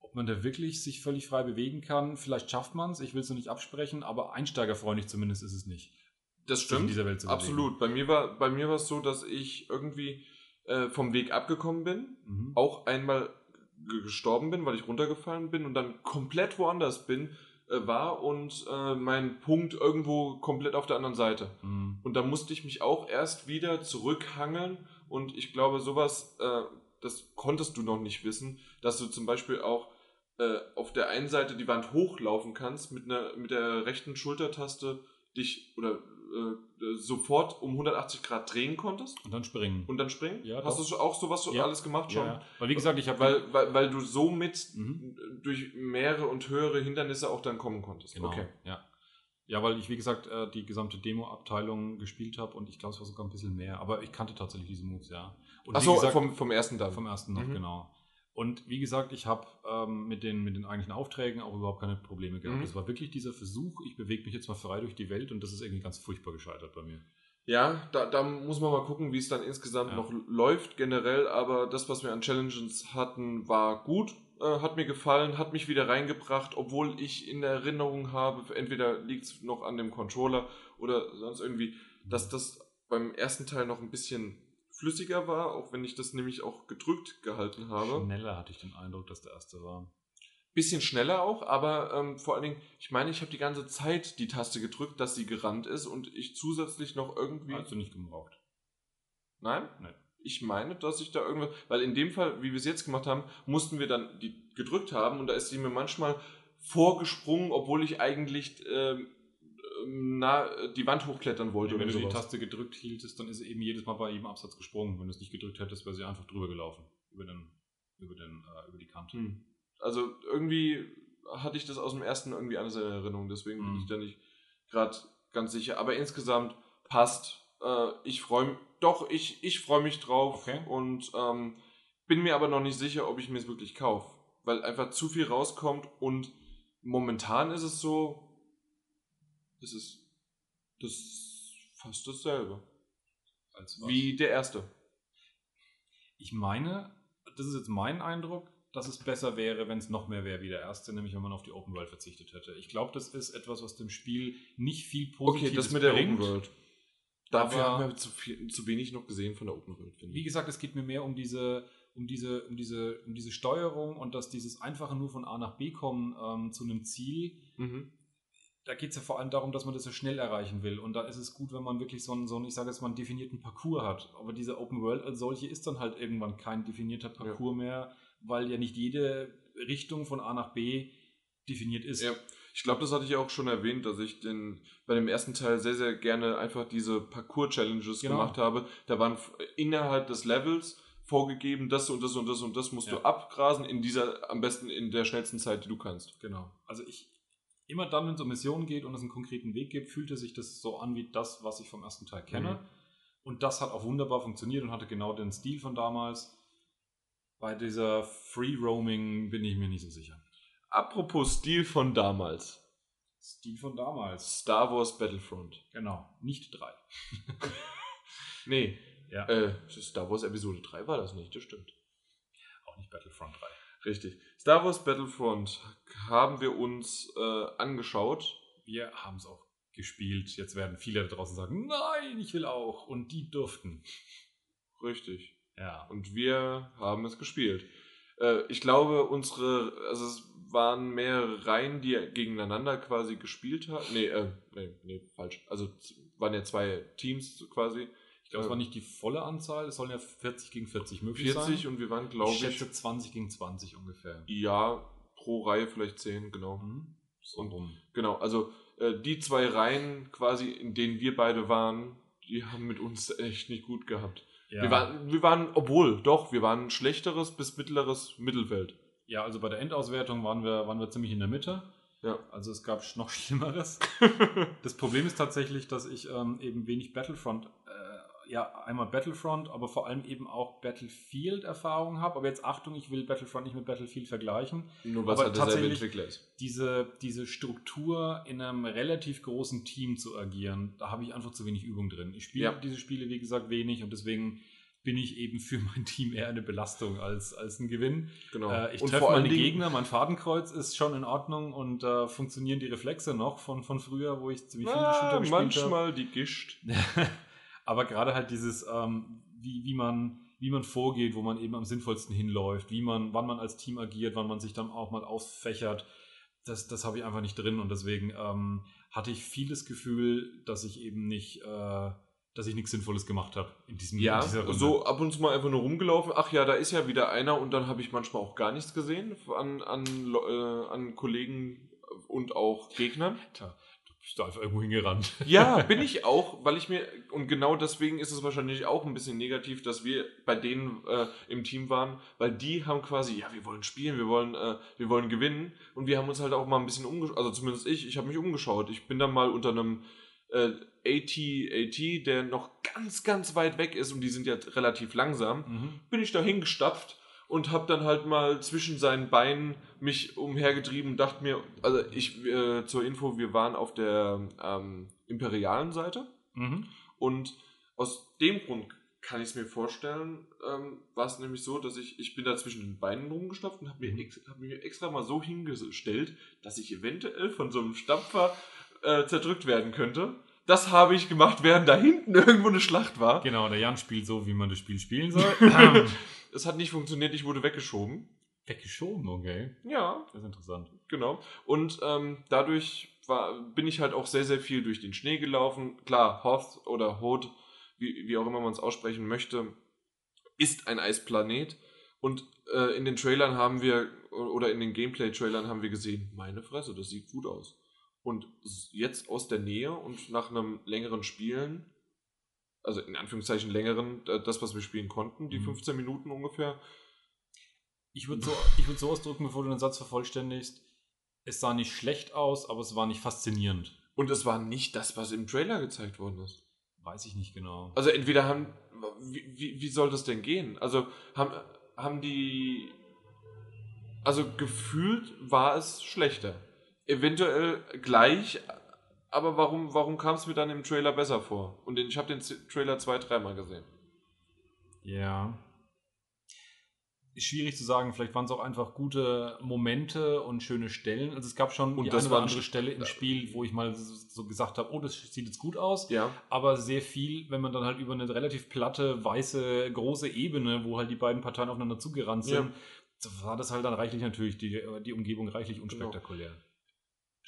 Ob man da wirklich sich völlig frei bewegen kann, vielleicht schafft man es, ich will es noch nicht absprechen, aber einsteigerfreundlich zumindest ist es nicht. Das stimmt. Absolut. Bei mir war bei mir war es so, dass ich irgendwie äh, vom Weg abgekommen bin, Mhm. auch einmal ge- gestorben bin, weil ich runtergefallen bin und dann komplett woanders bin war und äh, mein Punkt irgendwo komplett auf der anderen Seite. Mhm. Und da musste ich mich auch erst wieder zurückhangeln und ich glaube, sowas, äh, das konntest du noch nicht wissen, dass du zum Beispiel auch äh, auf der einen Seite die Wand hochlaufen kannst, mit, einer, mit der rechten Schultertaste dich oder äh, sofort um 180 Grad drehen konntest Und dann springen. und dann springen. Ja, Hast doch. du so- auch sowas so Ja. alles gemacht schon? Ja. Weil wie gesagt, ich habe Weil, weil, weil du somit Mhm. durch mehrere und höhere Hindernisse auch dann kommen konntest. Genau. Okay. Ja. ja, weil ich, wie gesagt, äh, die gesamte Demo-Abteilung gespielt habe und ich glaube, es war sogar ein bisschen mehr. Aber ich kannte tatsächlich diese Moves, ja. Achso, vom, vom ersten dann. vom ersten noch, Mhm. genau. Und wie gesagt, ich habe ähm, mit, den, mit den eigentlichen Aufträgen auch überhaupt keine Probleme gehabt. Mhm. Es war wirklich dieser Versuch, ich bewege mich jetzt mal frei durch die Welt und das ist irgendwie ganz furchtbar gescheitert bei mir. Ja, da, da muss man mal gucken, wie es dann insgesamt Ja. noch läuft generell, aber das, was wir an Challenges hatten, war gut, äh, hat mir gefallen, hat mich wieder reingebracht, obwohl ich in Erinnerung habe, entweder liegt es noch an dem Controller oder sonst irgendwie, dass das beim ersten Teil noch ein bisschen flüssiger war, auch wenn ich das nämlich auch gedrückt gehalten habe. Schneller hatte ich den Eindruck, dass der erste war. Bisschen schneller auch, aber ähm, vor allen Dingen, ich meine, ich habe die ganze Zeit die Taste gedrückt, dass sie gerannt ist und ich zusätzlich noch irgendwie... Hast du nicht gebraucht. Nein? Nein. Ich meine, dass ich da irgendwas. Weil in dem Fall, wie wir es jetzt gemacht haben, mussten wir dann die gedrückt haben und da ist sie mir manchmal vorgesprungen, obwohl ich eigentlich ähm, na, die Wand hochklettern wollte wenn oder du die. Taste gedrückt hieltest, dann ist sie eben jedes Mal bei jedem Absatz gesprungen. Wenn du es nicht gedrückt hättest, wäre sie einfach drüber gelaufen. Über, den, über, den, äh, über die Kante. Hm. Also irgendwie hatte ich das aus dem ersten irgendwie anders in Erinnerung, deswegen bin Mhm. ich da nicht gerade ganz sicher. Aber insgesamt passt. Äh, ich freue mich, doch, ich, ich freue mich drauf Okay. und ähm, bin mir aber noch nicht sicher, ob ich mir es wirklich kaufe. Weil einfach zu viel rauskommt und momentan ist es so, es ist das ist fast dasselbe. Wie der erste. Ich meine, das ist jetzt mein Eindruck, dass es besser wäre, wenn es noch mehr wäre wie der erste, nämlich wenn man auf die Open World verzichtet hätte. Ich glaube, das ist etwas, was dem Spiel nicht viel Positives Okay, das mit der bringt. Open World. Dafür Aber- haben wir zu, viel, zu wenig noch gesehen von der Open World, finde Wie ich. gesagt, es geht mir mehr um diese, um diese, um diese, um diese Steuerung und dass dieses einfache nur von A nach B kommen ähm, zu einem Ziel. Mhm. Da geht es ja vor allem darum, dass man das so schnell erreichen will. Und da ist es gut, wenn man wirklich so einen, so einen ich sage jetzt mal, einen definierten Parcours hat. Aber diese Open World als solche ist dann halt irgendwann kein definierter Parcours mehr, weil ja nicht jede Richtung von A nach B definiert ist. Ja, ich glaube, das hatte ich auch schon erwähnt, dass ich den bei dem ersten Teil sehr, sehr gerne einfach diese Parcours-Challenges Genau. gemacht habe. Da waren innerhalb des Levels vorgegeben, das und das und das und das musst Ja. du abgrasen in dieser, am besten in der schnellsten Zeit, die du kannst. Genau. Also ich, immer dann, wenn es um Missionen geht und es einen konkreten Weg gibt, fühlte sich das so an wie das, was ich vom ersten Teil kenne. Mhm. Und das hat auch wunderbar funktioniert und hatte genau den Stil von damals. Bei dieser Free Roaming bin ich mir nicht so sicher. Apropos Stil von damals. Stil von damals. Star Wars Battlefront. Genau. Nicht drei. Nee, Ja. äh, Star Wars Episode 3 war das nicht, das stimmt. Auch nicht Battlefront 3. Richtig. Star Wars Battlefront haben wir uns äh, angeschaut. Wir haben es auch gespielt. Jetzt werden viele da draußen sagen, nein, ich will auch. Und die durften. Richtig. Ja. Und wir haben es gespielt. Äh, ich glaube, unsere, also es waren mehrere Reihen, die gegeneinander quasi gespielt haben. Nee, äh, nee, nee, falsch. Also waren ja zwei Teams quasi. Ich glaube, es war nicht die volle Anzahl. Es sollen ja 40 gegen 40 möglich 40 sein. und wir waren, glaube ich, schätze 20 gegen 20 ungefähr. ja, pro Reihe vielleicht 10, genau. Mhm. So Und- rum. Genau, also äh, die zwei Reihen quasi, in denen wir beide waren, die haben mit uns echt nicht gut gehabt. Ja. Wir, waren, wir waren, obwohl, doch, wir waren schlechteres bis mittleres Mittelfeld. Ja, also bei der Endauswertung waren wir, waren wir ziemlich in der Mitte. Ja. Also es gab noch Schlimmeres. das Problem ist tatsächlich, dass ich ähm, eben wenig Battlefront, äh, ja, einmal Battlefront, aber vor allem eben auch Battlefield-Erfahrung habe. Aber jetzt Achtung, ich will Battlefront nicht mit Battlefield vergleichen. Nur was Aber halt tatsächlich- Entwickler ist. Diese, diese Struktur in einem relativ großen Team zu agieren, da habe ich einfach zu wenig Übung drin. Ich spiele Ja. diese Spiele, wie gesagt, wenig und deswegen bin ich eben für mein Team eher eine Belastung als, als ein Gewinn. Genau. Äh, ich treffe meine Dingen- Gegner, mein Fadenkreuz ist schon in Ordnung und äh, funktionieren die Reflexe noch von, von früher, wo ich ziemlich viele Ah, Shooter gespielt habe. manchmal die Gischt. Aber gerade halt dieses, ähm, wie, wie, man, wie man vorgeht, wo man eben am sinnvollsten hinläuft, wie man, wann man als Team agiert, wann man sich dann auch mal ausfächert, das, das habe ich einfach nicht drin und deswegen ähm, hatte ich viel das Gefühl, dass ich eben nicht, äh, dass ich nichts Sinnvolles gemacht habe in diesem Ja, in so ab und zu mal einfach nur rumgelaufen. Ach ja, da ist ja wieder einer und dann habe ich manchmal auch gar nichts gesehen an, an, äh, an Kollegen und auch Gegnern. Bist da einfach irgendwo hingerannt. Ja, bin ich auch, weil ich mir, und genau deswegen ist es wahrscheinlich auch ein bisschen negativ, dass wir bei denen äh, im Team waren, weil die haben quasi, ja, wir wollen spielen, wir wollen, äh, wir wollen gewinnen und wir haben uns halt auch mal ein bisschen umgeschaut, also zumindest ich, ich habe mich umgeschaut. Ich bin dann mal unter einem äh, AT, AT, der noch ganz, ganz weit weg ist und die sind ja relativ langsam, Mhm. bin ich da hingestapft und habe dann halt mal zwischen seinen Beinen mich umhergetrieben und dachte mir, also ich, äh, zur Info, wir waren auf der ähm, imperialen Seite Mhm. und aus dem Grund kann ich es mir vorstellen, ähm, war es nämlich so, dass ich, ich bin da zwischen den Beinen rumgestapft und habe mir, Mhm. ex, hab mir extra mal so hingestellt, dass ich eventuell von so einem Stampfer äh, zerdrückt werden könnte. Das habe ich gemacht, während da hinten irgendwo eine Schlacht war. Genau, der Jan spielt so, wie man das Spiel spielen soll. Ähm, Es hat nicht funktioniert, ich wurde weggeschoben. Weggeschoben, okay. Ja, Das ist interessant. Genau. Und ähm, dadurch war, bin ich halt auch sehr, sehr viel durch den Schnee gelaufen. Klar, Hoth oder Hoth, wie, wie auch immer man es aussprechen möchte, ist ein Eisplanet. Und äh, in den Trailern haben wir, oder in den Gameplay-Trailern haben wir gesehen, meine Fresse, das sieht gut aus. Und jetzt aus der Nähe und nach einem längeren Spielen, also in Anführungszeichen längeren, das, was wir spielen konnten, die Mhm. 15 Minuten ungefähr, Ich würde so, ich würd so ausdrücken, bevor du den Satz vervollständigst, es sah nicht schlecht aus, aber es war nicht faszinierend. und es war nicht das, was im Trailer gezeigt worden ist. Weiß ich nicht genau. Also entweder haben, wie, wie, wie soll das denn gehen? Also haben, haben die, also gefühlt war es schlechter. Eventuell gleich, aber warum, warum kam es mir dann im Trailer besser vor? Und ich habe den Trailer zwei, dreimal gesehen. Ja. Schwierig zu sagen, vielleicht waren es auch einfach gute Momente und schöne Stellen. Also es gab schon Und die eine oder andere Stelle im. Spiel, wo ich mal so gesagt habe, oh, das sieht jetzt gut aus. Ja. aber sehr viel, wenn man dann halt über eine relativ platte, weiße, große Ebene, wo halt die beiden Parteien aufeinander zugerannt sind, Ja. war das halt dann reichlich natürlich, die, die Umgebung reichlich unspektakulär.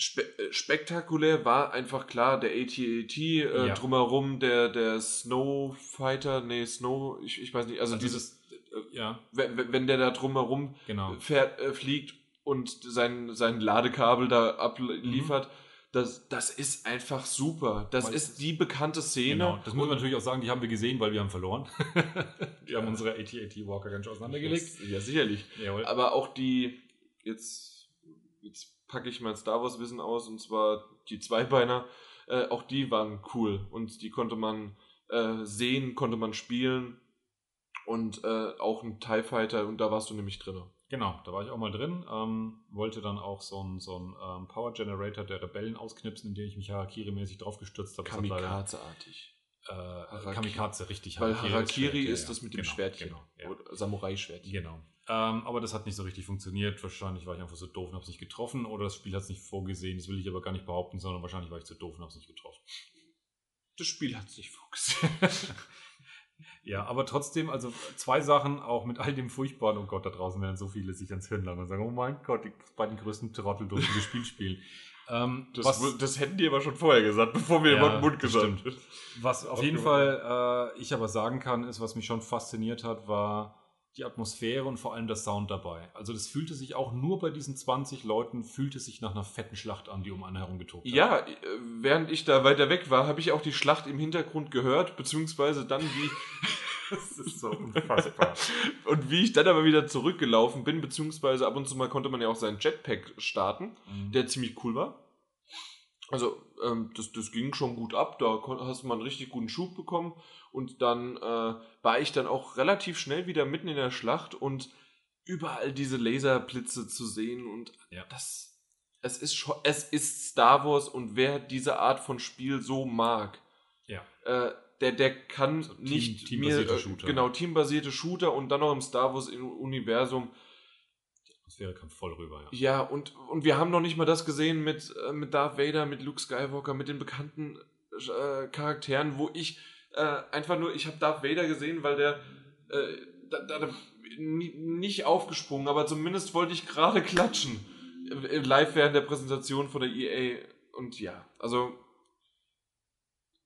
Spe äh, spektakulär war einfach klar der AT-AT äh, Ja. drumherum, der, der Snowfighter, nee, Snow, ich, ich weiß nicht, also, Also dieses, dieses, ja, wenn, wenn- der da drumherum genau. fährt, äh, fliegt und sein, sein Ladekabel da abliefert. Mhm. Das, das ist einfach super. Das Weil- ist die bekannte Szene. Genau, das muss man natürlich auch sagen, die haben wir gesehen, weil wir haben verloren. wir haben unsere AT-AT Walker ganz schön auseinandergelegt. Ja, ja, sicherlich. Jawohl. Aber auch die, jetzt, jetzt packe ich mein Star Wars Wissen aus, und zwar die Zweibeiner, äh, auch die waren cool. Und die konnte man äh, sehen, konnte man spielen. Und äh, auch ein TIE Fighter, und da warst du nämlich drin. Genau, da war ich auch mal drin. Ähm, wollte dann auch so einen so ähm, Power Generator der Rebellen ausknipsen, in den ich mich Harakiri-mäßig draufgestürzt habe. Kamikaze-artig. Äh, Harakiri. Kamikaze, richtig. Weil Harakiri Schwert, ist das mit dem genau, Schwertchen. Genau, ja. Samurai-Schwertchen. genau. Ähm, aber das hat nicht so richtig funktioniert. Wahrscheinlich war ich einfach so doof und habe es nicht getroffen. Oder das Spiel hat es nicht vorgesehen. Das will ich aber gar nicht behaupten, sondern wahrscheinlich war ich zu doof und habe es nicht getroffen. Das Spiel hat es nicht fokussiert. Ja, aber trotzdem, also zwei Sachen, auch mit all dem Furchtbaren, oh Gott, da draußen werden so viele sich ans Hirn langen und sagen, oh mein Gott, die beiden größten Trottel durften das Spiel spielen. Ähm, Das, was, das hätten die aber schon vorher gesagt, bevor wir Ja, den Mund gesagt stimmt. was auf jeden Fall äh, ich aber sagen kann, ist, was mich schon fasziniert hat, war die Atmosphäre und vor allem der Sound dabei. Also das fühlte sich auch nur bei diesen 20 Leuten, fühlte sich nach einer fetten Schlacht an, die um einen herum getobt hat. Ja, äh, während ich da weiter weg war, habe ich auch die Schlacht im Hintergrund gehört, beziehungsweise dann, wie, Das ist so unfassbar. und wie ich dann aber wieder zurückgelaufen bin, beziehungsweise ab und zu mal konnte man ja auch seinen Jetpack starten, mhm. der ziemlich cool war. Also, ähm, das, das ging schon gut ab, da hast mal einen richtig guten Schub bekommen und dann äh, war ich dann auch relativ schnell wieder mitten in der Schlacht und überall diese Laserblitze zu sehen und ja. das es ist schon, es ist Star Wars und wer diese Art von Spiel so mag, ja. äh, der, der kann so nicht Team, mir, äh, Shooter. genau, teambasierte Shooter und dann noch im Star Wars Universum. Das wäre kam voll rüber, ja. Ja, und, und wir haben noch nicht mal das gesehen mit, äh, mit Darth Vader, mit Luke Skywalker, mit den bekannten äh, Charakteren, wo ich äh, einfach nur, ich habe Darth Vader gesehen, weil der äh, da, da, nicht aufgesprungen, aber zumindest wollte ich gerade klatschen. Live während der Präsentation von der EA. Und ja, also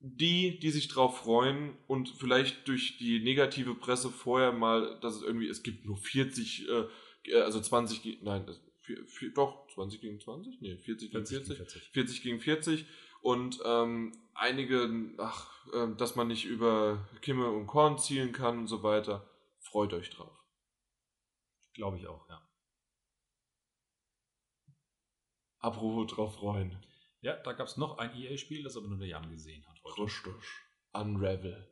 die, die sich drauf freuen und vielleicht durch die negative Presse vorher mal, dass es irgendwie, es gibt nur 40, äh, also 20, nein, vier, vier, doch, 20 gegen 20? Nee, 40 gegen 40. 40, 40 gegen 40. Und ähm, einige, ach, äh, dass man nicht über Kimme und Korn zielen kann und so weiter. Freut euch drauf. Glaube ich auch, ja. Apropos drauf freuen. Ja, da gab es noch ein EA-Spiel, das aber nur der Jan gesehen hat. Richtig. Unravel.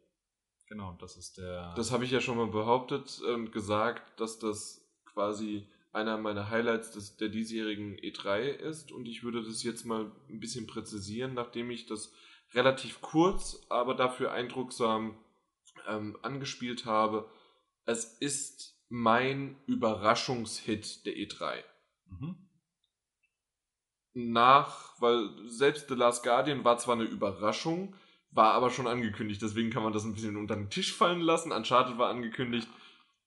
Genau, das ist der. Das habe ich ja schon mal behauptet und gesagt, dass das quasi einer meiner Highlights des, der diesjährigen E3 ist und ich würde das jetzt mal ein bisschen präzisieren, nachdem ich das relativ kurz, aber dafür eindrucksam ähm, angespielt habe. Es ist mein Überraschungshit der E3. Mhm nach, weil selbst The Last Guardian war zwar eine Überraschung, war aber schon angekündigt, deswegen kann man das ein bisschen unter den Tisch fallen lassen. Uncharted war angekündigt.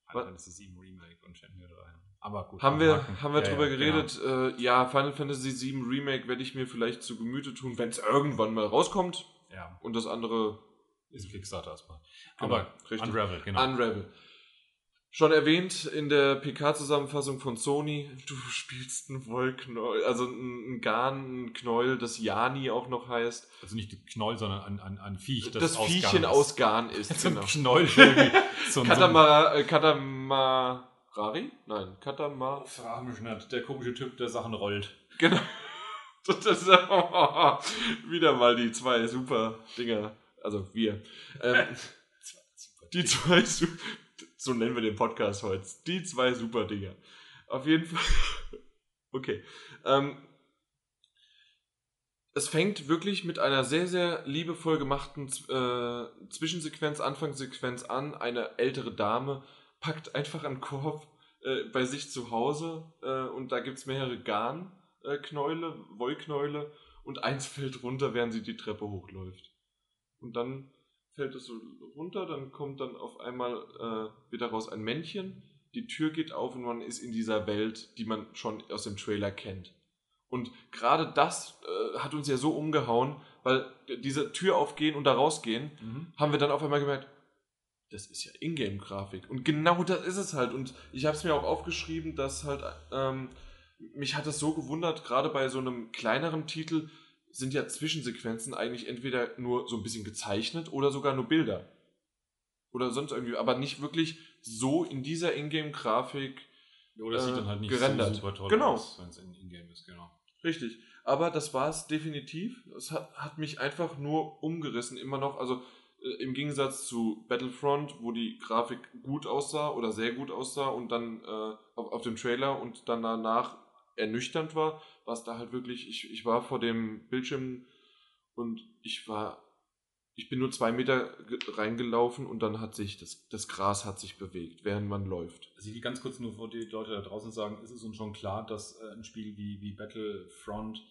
Final Fantasy 7 Remake und Shenmue 3. Aber gut. Haben wir, haben wir ja, drüber ja, geredet. Genau. Äh, ja, Final Fantasy 7 Remake werde ich mir vielleicht zu Gemüte tun, wenn es irgendwann mal rauskommt. Ja. Und das andere ist Kickstarter erstmal. Genau, aber richtig. Unravel, genau. Unravel. Schon erwähnt in der PK-Zusammenfassung von Sony, du spielst ein Wollknäuel, also ein Garn, ein Knäuel, das Jani auch noch heißt. Also nicht Knäuel, sondern ein, ein, ein Viech, das, das aus Viechchen Garn aus Garn ist. genau. ein Knäuel. so Katamara, äh, Katamarari? Nein, Katamar... Frag mich nicht, der komische Typ, der Sachen rollt. Genau. Das ist, oh, wieder mal die zwei super Dinger. Also wir. Ähm, die zwei super so nennen wir den Podcast heute. Die zwei super Dinger. Auf jeden Fall. okay. Ähm, es fängt wirklich mit einer sehr, sehr liebevoll gemachten äh, Zwischensequenz, Anfangssequenz an. Eine ältere Dame packt einfach einen Korb äh, bei sich zu Hause äh, und da gibt es mehrere Garnknäule, Wollknäule und eins fällt runter, während sie die Treppe hochläuft. Und dann fällt es so runter, dann kommt dann auf einmal äh, wird daraus ein Männchen, die Tür geht auf und man ist in dieser Welt, die man schon aus dem Trailer kennt. Und gerade das äh, hat uns ja so umgehauen, weil diese Tür aufgehen und da rausgehen, mhm. haben wir dann auf einmal gemerkt, das ist ja Ingame-Grafik. Und genau das ist es halt. Und ich habe es mir auch aufgeschrieben, dass halt, ähm, mich hat das so gewundert, gerade bei so einem kleineren Titel, sind ja Zwischensequenzen eigentlich entweder nur so ein bisschen gezeichnet oder sogar nur Bilder. Oder sonst irgendwie, aber nicht wirklich so in dieser Ingame-Grafik Oder das sieht dann halt nicht gerendert. so super toll genau. aus, wenn es in Ingame ist, genau. Richtig. Aber das war es definitiv. Es hat, hat mich einfach nur umgerissen, immer noch. Also äh, im Gegensatz zu Battlefront, wo die Grafik gut aussah oder sehr gut aussah und dann äh, auf, auf dem Trailer und dann danach ernüchternd war, war es da halt wirklich, ich, ich war vor dem Bildschirm und ich war, ich bin nur zwei Meter reingelaufen und dann hat sich, das, das Gras hat sich bewegt, während man läuft. Also ich will ganz kurz nur vor die Leute da draußen sagen, ist es uns schon klar, dass äh, ein Spiel wie, wie Battlefront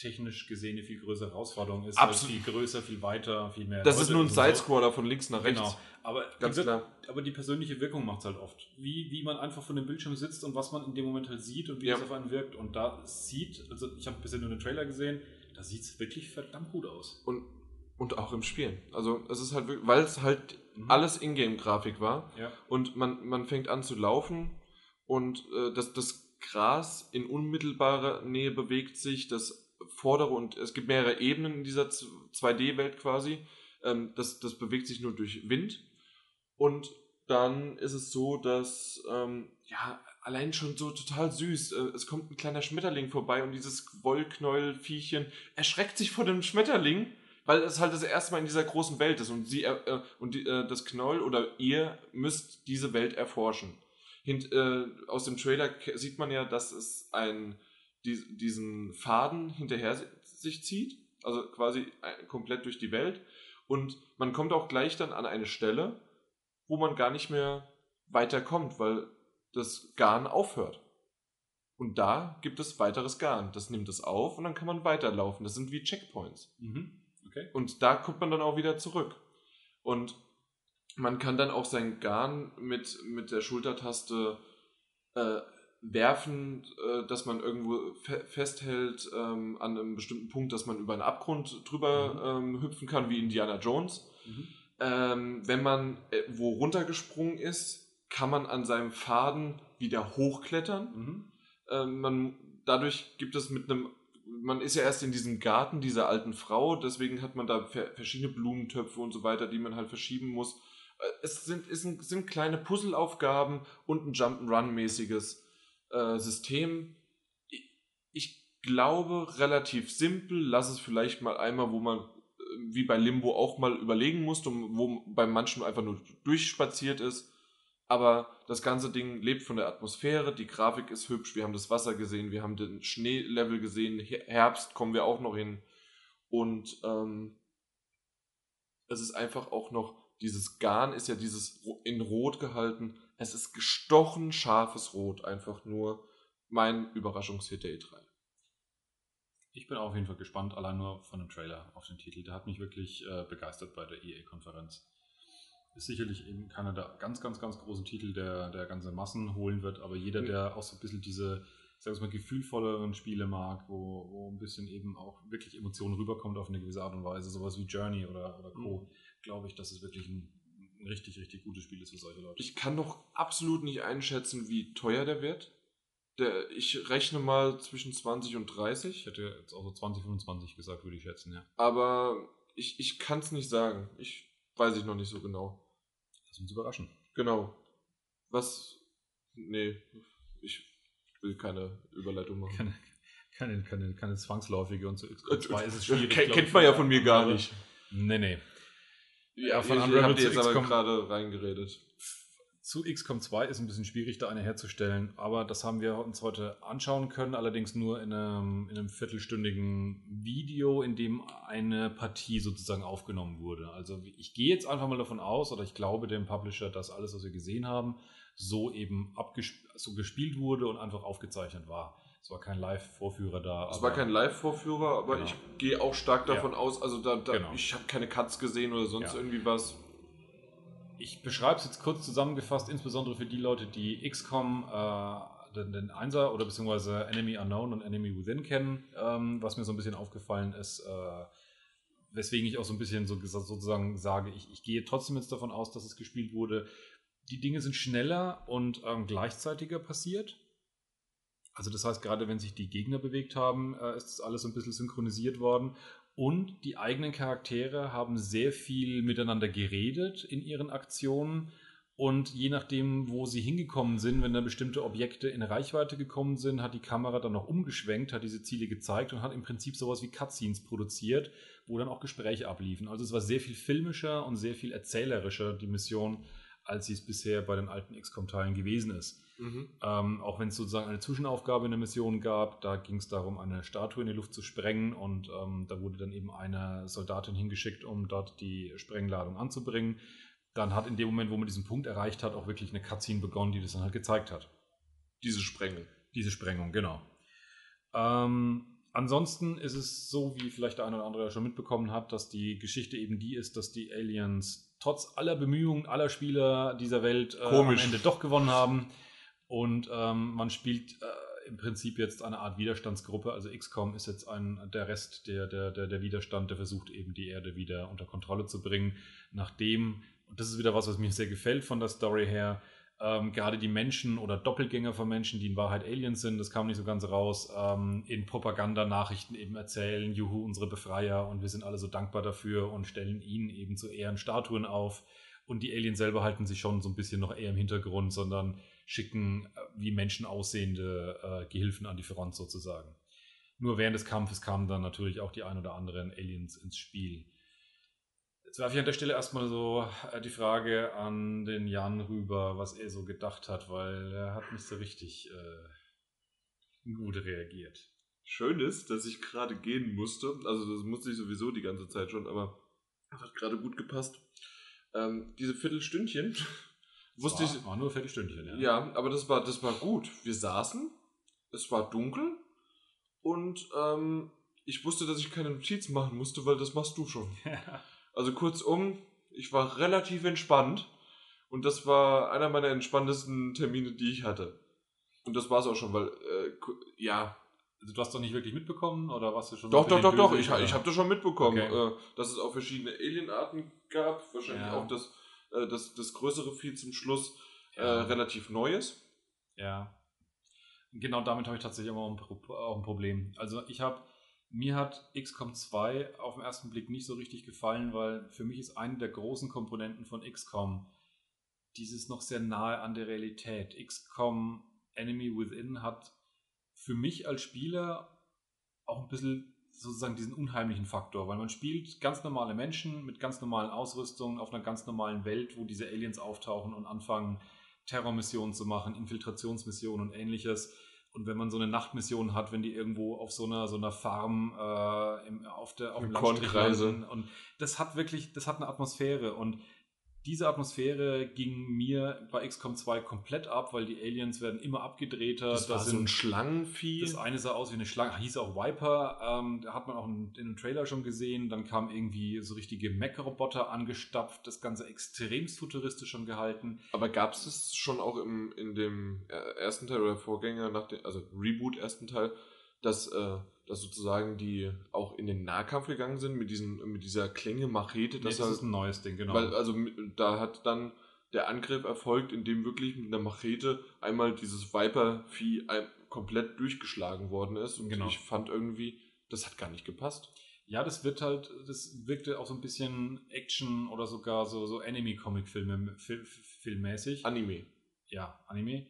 technisch gesehen eine viel größere Herausforderung ist. Absolut. Viel größer, viel weiter, viel mehr. Das Leute ist nur ein Sidescroller so. von links nach rechts. Genau. Aber, Ganz gesagt, klar. aber die persönliche Wirkung macht es halt oft. Wie, wie man einfach vor dem Bildschirm sitzt und was man in dem Moment halt sieht und wie ja. es auf einen wirkt. Und da sieht, also ich habe bisher nur einen Trailer gesehen, da sieht es wirklich verdammt gut aus. Und, und auch im Spielen. Also es ist halt wirklich, weil es halt mhm. alles Ingame-Grafik war. Ja. Und man, man fängt an zu laufen und äh, das, das Gras in unmittelbarer Nähe bewegt sich, das vordere und es gibt mehrere Ebenen in dieser 2D-Welt quasi. Ähm, das, das bewegt sich nur durch Wind Und dann ist es so, dass, ähm, ja, allein schon so total süß. Äh, es kommt ein kleiner Schmetterling vorbei und dieses Wollknäuelviechchen erschreckt sich vor dem Schmetterling, weil es halt das erste Mal in dieser großen Welt ist und sie äh, und die, äh, das Knoll oder ihr müsst diese Welt erforschen. Hint, äh, aus dem Trailer sieht man ja, dass es ein, die, diesen Faden hinterher sich zieht, also quasi äh, komplett durch die Welt. Und man kommt auch gleich dann an eine Stelle, wo man gar nicht mehr weiterkommt, weil das Garn aufhört. Und da gibt es weiteres Garn. Das nimmt es auf und dann kann man weiterlaufen. Das sind wie Checkpoints. Mhm. Okay. Und da kommt man dann auch wieder zurück. Und man kann dann auch sein Garn mit, mit der Schultertaste äh, werfen, äh, dass man irgendwo fe festhält ähm, an einem bestimmten Punkt, dass man über einen Abgrund drüber mhm. ähm, hüpfen kann, wie Indiana Jones. Mhm. Ähm, wenn man äh, wo runtergesprungen ist, kann man an seinem Faden wieder hochklettern. Mhm. Ähm, man, dadurch gibt es mit einem, man ist ja erst in diesem Garten dieser alten Frau, deswegen hat man da verschiedene Blumentöpfe und so weiter, die man halt verschieben muss. Äh, es sind, es sind, sind kleine Puzzleaufgaben und ein Jump'n'Run-mäßiges äh, System. Ich, ich glaube, relativ simpel. Lass es vielleicht mal einmal, wo man äh, wie bei Limbo auch mal überlegen musste, wo bei manchen einfach nur durchspaziert ist aber das ganze Ding lebt von der Atmosphäre, die Grafik ist hübsch, wir haben das Wasser gesehen, wir haben den Schneelevel gesehen, Herbst kommen wir auch noch hin. Und ähm, es ist einfach auch noch, dieses Garn ist ja dieses in Rot gehalten. Es ist gestochen scharfes Rot, einfach nur mein Überraschungshit der E3. Ich bin auf jeden Fall gespannt, allein nur von dem Trailer auf den Titel. Der hat mich wirklich äh, begeistert bei der EA-Konferenz ist sicherlich eben keiner der ganz, ganz, ganz großen Titel, der, der ganze Massen holen wird, aber jeder, der auch so ein bisschen diese, sagen wir mal, gefühlvolleren Spiele mag, wo, wo ein bisschen eben auch wirklich Emotionen rüberkommt auf eine gewisse Art und Weise, sowas wie Journey oder, oder Co., mhm. glaube ich, dass es wirklich ein, ein richtig, richtig gutes Spiel ist für solche Leute. Ich kann doch absolut nicht einschätzen, wie teuer der wird. Der, ich rechne mal zwischen 20 und 30. Ich hätte jetzt auch so 20, 25 gesagt, würde ich schätzen, ja. Aber ich, ich kann es nicht sagen. Ich weiß ich noch nicht so genau. Lass uns überraschen. Genau. Was? Nee, ich will keine Überleitung machen. Keine, keine, keine, keine zwangsläufige und so. Zwei ist es schwierig. Kennt, kennt man ja von mir gar nicht. Nee, nee. Ja, von ich habe jetzt aber gerade reingeredet zu XCOM 2 ist ein bisschen schwierig, da eine herzustellen, aber das haben wir uns heute anschauen können, allerdings nur in einem, in einem viertelstündigen Video, in dem eine Partie sozusagen aufgenommen wurde. Also ich gehe jetzt einfach mal davon aus, oder ich glaube dem Publisher, dass alles, was wir gesehen haben, so eben so gespielt wurde und einfach aufgezeichnet war. Es war kein Live-Vorführer da. Es war kein Live-Vorführer, aber genau. ich gehe auch stark davon ja. aus, also da, da genau. ich habe keine Cuts gesehen oder sonst ja. irgendwie was ich beschreibe es jetzt kurz zusammengefasst, insbesondere für die Leute, die XCOM, äh, den, den Einser oder beziehungsweise Enemy Unknown und Enemy Within kennen, ähm, was mir so ein bisschen aufgefallen ist, äh, weswegen ich auch so ein bisschen so, sozusagen sage, ich, ich, gehe trotzdem jetzt davon aus, dass es gespielt wurde. Die Dinge sind schneller und ähm, gleichzeitiger passiert. Also das heißt, gerade wenn sich die Gegner bewegt haben, äh, ist das alles ein bisschen synchronisiert worden. Und die eigenen Charaktere haben sehr viel miteinander geredet in ihren Aktionen. Und je nachdem, wo sie hingekommen sind, wenn da bestimmte Objekte in Reichweite gekommen sind, hat die Kamera dann noch umgeschwenkt, hat diese Ziele gezeigt und hat im Prinzip sowas wie Cutscenes produziert, wo dann auch Gespräche abliefen. Also es war sehr viel filmischer und sehr viel erzählerischer, die Mission, als sie es bisher bei den alten XCOM-Teilen gewesen ist. Mhm. Ähm, auch wenn es sozusagen eine Zwischenaufgabe in der Mission gab, da ging es darum, eine Statue in die Luft zu sprengen und ähm, da wurde dann eben eine Soldatin hingeschickt, um dort die Sprengladung anzubringen. Dann hat in dem Moment, wo man diesen Punkt erreicht hat, auch wirklich eine Cutscene begonnen, die das dann halt gezeigt hat. Diese Sprengung. Diese Sprengung, genau. Ähm, ansonsten ist es so, wie vielleicht der eine oder andere schon mitbekommen hat, dass die Geschichte eben die ist, dass die Aliens trotz aller Bemühungen aller Spieler dieser Welt äh, am Ende doch gewonnen haben. Und ähm, man spielt äh, im Prinzip jetzt eine Art Widerstandsgruppe. Also XCOM ist jetzt ein, der Rest der, der, der, der Widerstand, der versucht eben die Erde wieder unter Kontrolle zu bringen. Nachdem, und das ist wieder was, was mir sehr gefällt von der Story her, ähm, gerade die Menschen oder Doppelgänger von Menschen, die in Wahrheit Aliens sind, das kam nicht so ganz raus, ähm, in Propagandanachrichten eben erzählen, juhu, unsere Befreier und wir sind alle so dankbar dafür und stellen ihnen eben zu Ehren Statuen auf Und die Aliens selber halten sich schon so ein bisschen noch eher im Hintergrund, sondern schicken äh, wie Menschen aussehende äh, Gehilfen an die Front sozusagen. Nur während des Kampfes kamen dann natürlich auch die ein oder anderen Aliens ins Spiel. Jetzt werfe ich an der Stelle erstmal so äh, die Frage an den Jan rüber, was er so gedacht hat, weil er hat nicht so richtig äh, gut reagiert. Schön ist, dass ich gerade gehen musste. Also das musste ich sowieso die ganze Zeit schon, aber hat gerade gut gepasst. Ähm, diese Viertelstündchen wusste war, ich. War nur ein Viertelstündchen, ja. Ja, aber das war, das war gut. Wir saßen, es war dunkel und ähm, ich wusste, dass ich keine Notizen machen musste, weil das machst du schon. Also kurzum, ich war relativ entspannt und das war einer meiner entspanntesten Termine, die ich hatte. Und das war es auch schon, weil, äh, ja, Also du hast doch nicht wirklich mitbekommen oder warst du schon doch, doch, doch, doch, ich, oder? ich habe das schon mitbekommen, Okay. äh, dass es auch verschiedene Alienarten gab, wahrscheinlich Ja. auch das, äh, das, das größere Vieh zum Schluss äh, Ja. relativ Neues. Ja. Genau damit habe ich tatsächlich auch ein, Pro- auch ein Problem. Also ich habe, mir hat XCOM 2 auf den ersten Blick nicht so richtig gefallen, weil für mich ist eine der großen Komponenten von XCOM dieses noch sehr nahe an der Realität. XCOM Enemy Within hat für mich als Spieler auch ein bisschen sozusagen diesen unheimlichen Faktor, weil man spielt ganz normale Menschen mit ganz normalen Ausrüstungen auf einer ganz normalen Welt, wo diese Aliens auftauchen und anfangen, Terrormissionen zu machen, Infiltrationsmissionen und ähnliches. Und wenn man so eine Nachtmission hat, wenn die irgendwo auf so einer so einer Farm äh, im, auf der auf dem Landstrich landen. und das hat wirklich, das hat eine Atmosphäre und diese Atmosphäre ging mir bei XCOM 2 komplett ab, weil die Aliens werden immer abgedrehter. Das Da war so ein Schlangenvieh. das eine sah aus wie eine Schlange, hieß auch Viper, ähm, da hat man auch in, in dem Trailer schon gesehen. Dann kam irgendwie so richtige Mech-Roboter angestapft, das Ganze extremst futuristisch schon gehalten. Aber gab es das schon auch im, in dem äh, ersten Teil oder Vorgänger, nach dem, also Reboot ersten Teil, dass, äh, dass sozusagen die auch in den Nahkampf gegangen sind mit, diesen, mit dieser Klinge Machete? Nee, Das halt, ist ein neues Ding, genau. weil, also da hat dann der Angriff erfolgt, indem wirklich mit einer Machete einmal dieses Viper-Vieh komplett durchgeschlagen worden ist. Und Genau. ich fand irgendwie, das hat gar nicht gepasst. ja, das wird halt, das wirkte auch so ein bisschen Action oder sogar so, so Anime-Comic-Filme, Fil filmmäßig. Anime. ja, Anime.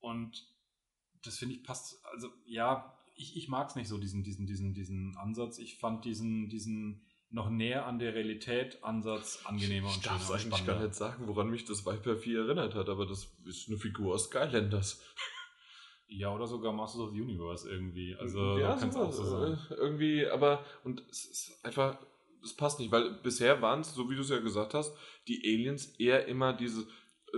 Und das finde ich passt, also ja, ich, ich mag es nicht so, diesen, diesen, diesen, diesen Ansatz. Ich fand diesen, diesen noch näher an der Realität Ansatz angenehmer ich und es schöner und eigentlich gar nicht sagen, woran mich das Viper-Vieh erinnert hat, aber das ist eine Figur aus Skylanders. Ja, oder sogar Masters of the Universe irgendwie. Also ja, kann es auch so sein. äh, Irgendwie, aber, und es ist einfach, das passt nicht, weil bisher waren es, so wie du es ja gesagt hast, die Aliens eher immer diese,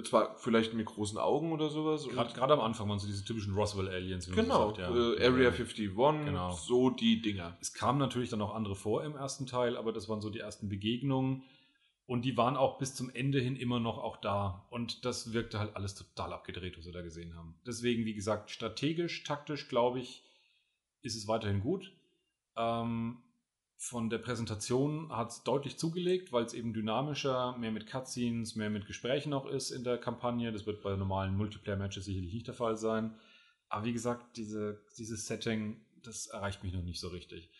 zwar vielleicht mit großen Augen oder sowas. Gerade am Anfang waren so diese typischen Roswell-Aliens, genau, so sagt. Ja. äh, Area 51, Genau. so die Dinger. Es kamen natürlich dann auch andere vor im ersten Teil, aber das waren so die ersten Begegnungen. Und die waren auch bis zum Ende hin immer noch auch da. Und das wirkte halt alles total abgedreht, was wir da gesehen haben. Deswegen, wie gesagt, strategisch, taktisch, glaube ich, ist es weiterhin gut. Ähm, von der Präsentation hat es deutlich zugelegt, weil es eben dynamischer, mehr mit Cutscenes, mehr mit Gesprächen auch ist in der Kampagne. Das wird bei normalen Multiplayer-Matches sicherlich nicht der Fall sein. Aber wie gesagt, diese, dieses Setting, das erreicht mich noch nicht so richtig.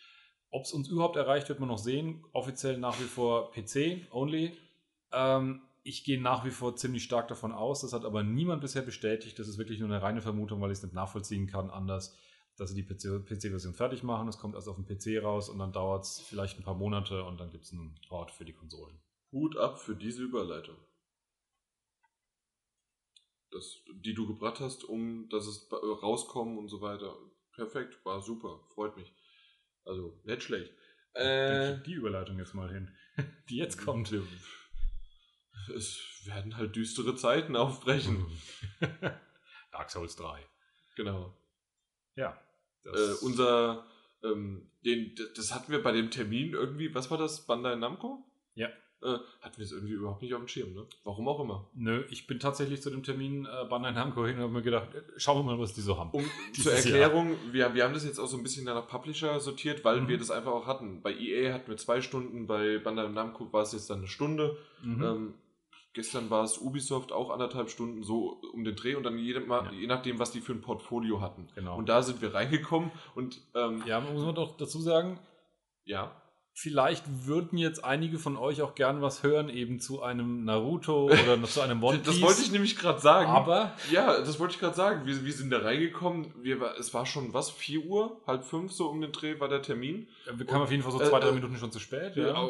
Ob es uns überhaupt erreicht, wird man noch sehen. Offiziell nach wie vor PC only. Ähm, ich gehe nach wie vor ziemlich stark davon aus. Das hat aber niemand bisher bestätigt. Das ist wirklich nur eine reine Vermutung, weil ich es nicht nachvollziehen kann anders, dass sie die PC-Version fertig machen. Es kommt erst auf den PC raus und dann dauert es vielleicht ein paar Monate und dann gibt es einen Port für die Konsolen. Hut ab für diese Überleitung. Das, die du gebracht hast, um dass es äh, rauskommen und so weiter. Perfekt, war super, freut mich. Also, nicht schlecht. Äh, Die, Überleitung jetzt mal hin, die jetzt kommt. Es werden halt düstere Zeiten aufbrechen. Dark Souls 3. Genau. Ja. Äh, unser, ähm, den, das hatten wir bei dem Termin irgendwie, was war das? Bandai Namco? Ja. Äh, hatten wir es irgendwie überhaupt nicht auf dem Schirm, ne? Warum auch immer. Nö, ich bin tatsächlich zu dem Termin äh, Bandai Namco hin und habe mir gedacht, äh, schauen wir mal, was die so haben. Um zur Erklärung, wir, wir haben das jetzt auch so ein bisschen nach Publisher sortiert, weil Mhm. wir das einfach auch hatten. Bei EA hatten wir zwei Stunden, bei Bandai Namco war es jetzt dann eine Stunde. Mhm. Ähm, gestern war es Ubisoft auch anderthalb Stunden so um den Dreh und dann jede, mal, Ja. je nachdem, was die für ein Portfolio hatten. genau. Und da sind wir reingekommen und ähm, ja, muss man doch dazu sagen, ja. Vielleicht würden jetzt einige von euch auch gern was hören, eben zu einem Naruto oder zu einem One Piece. Das wollte ich nämlich gerade sagen. Aber ja, das wollte ich gerade sagen. Wir, wir sind da reingekommen. Wir, es war schon was, 4 Uhr, halb fünf, so um den Dreh war der Termin. wir kamen auf jeden Fall so Äh, zwei, drei äh, Minuten schon zu spät. Ja. Ja.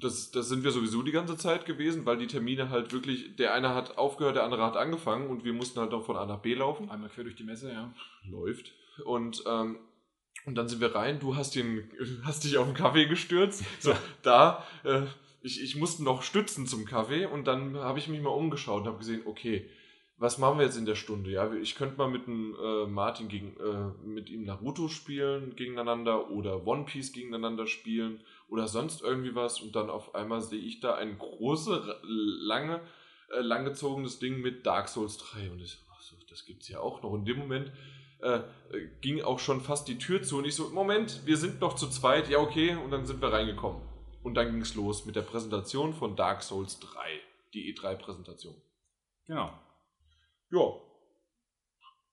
Das, das sind wir sowieso die ganze Zeit gewesen, weil die Termine halt wirklich, der eine hat aufgehört, der andere hat angefangen und wir mussten halt noch von A nach B laufen. Einmal quer durch die Messe, ja. Läuft. Und, ähm, und dann sind wir rein, du hast, den, hast dich auf den Kaffee gestürzt. So, da, äh, ich, ich musste noch stützen zum Kaffee und dann habe ich mich mal umgeschaut und habe gesehen, okay, was machen wir jetzt in der Stunde? Ja, ich könnte mal mit dem äh, Martin gegen, äh, mit ihm Naruto spielen gegeneinander oder One Piece gegeneinander spielen oder sonst irgendwie was und dann auf einmal sehe ich da ein großes, lange, äh, langgezogenes Ding mit Dark Souls 3 und ich ach so, das gibt's ja auch noch. In dem Moment äh, ging auch schon fast die Tür zu und ich so, Moment, wir sind noch zu zweit, ja okay, und dann sind wir reingekommen. Und dann ging's los mit der Präsentation von Dark Souls 3, die E3-Präsentation. Genau. Ja.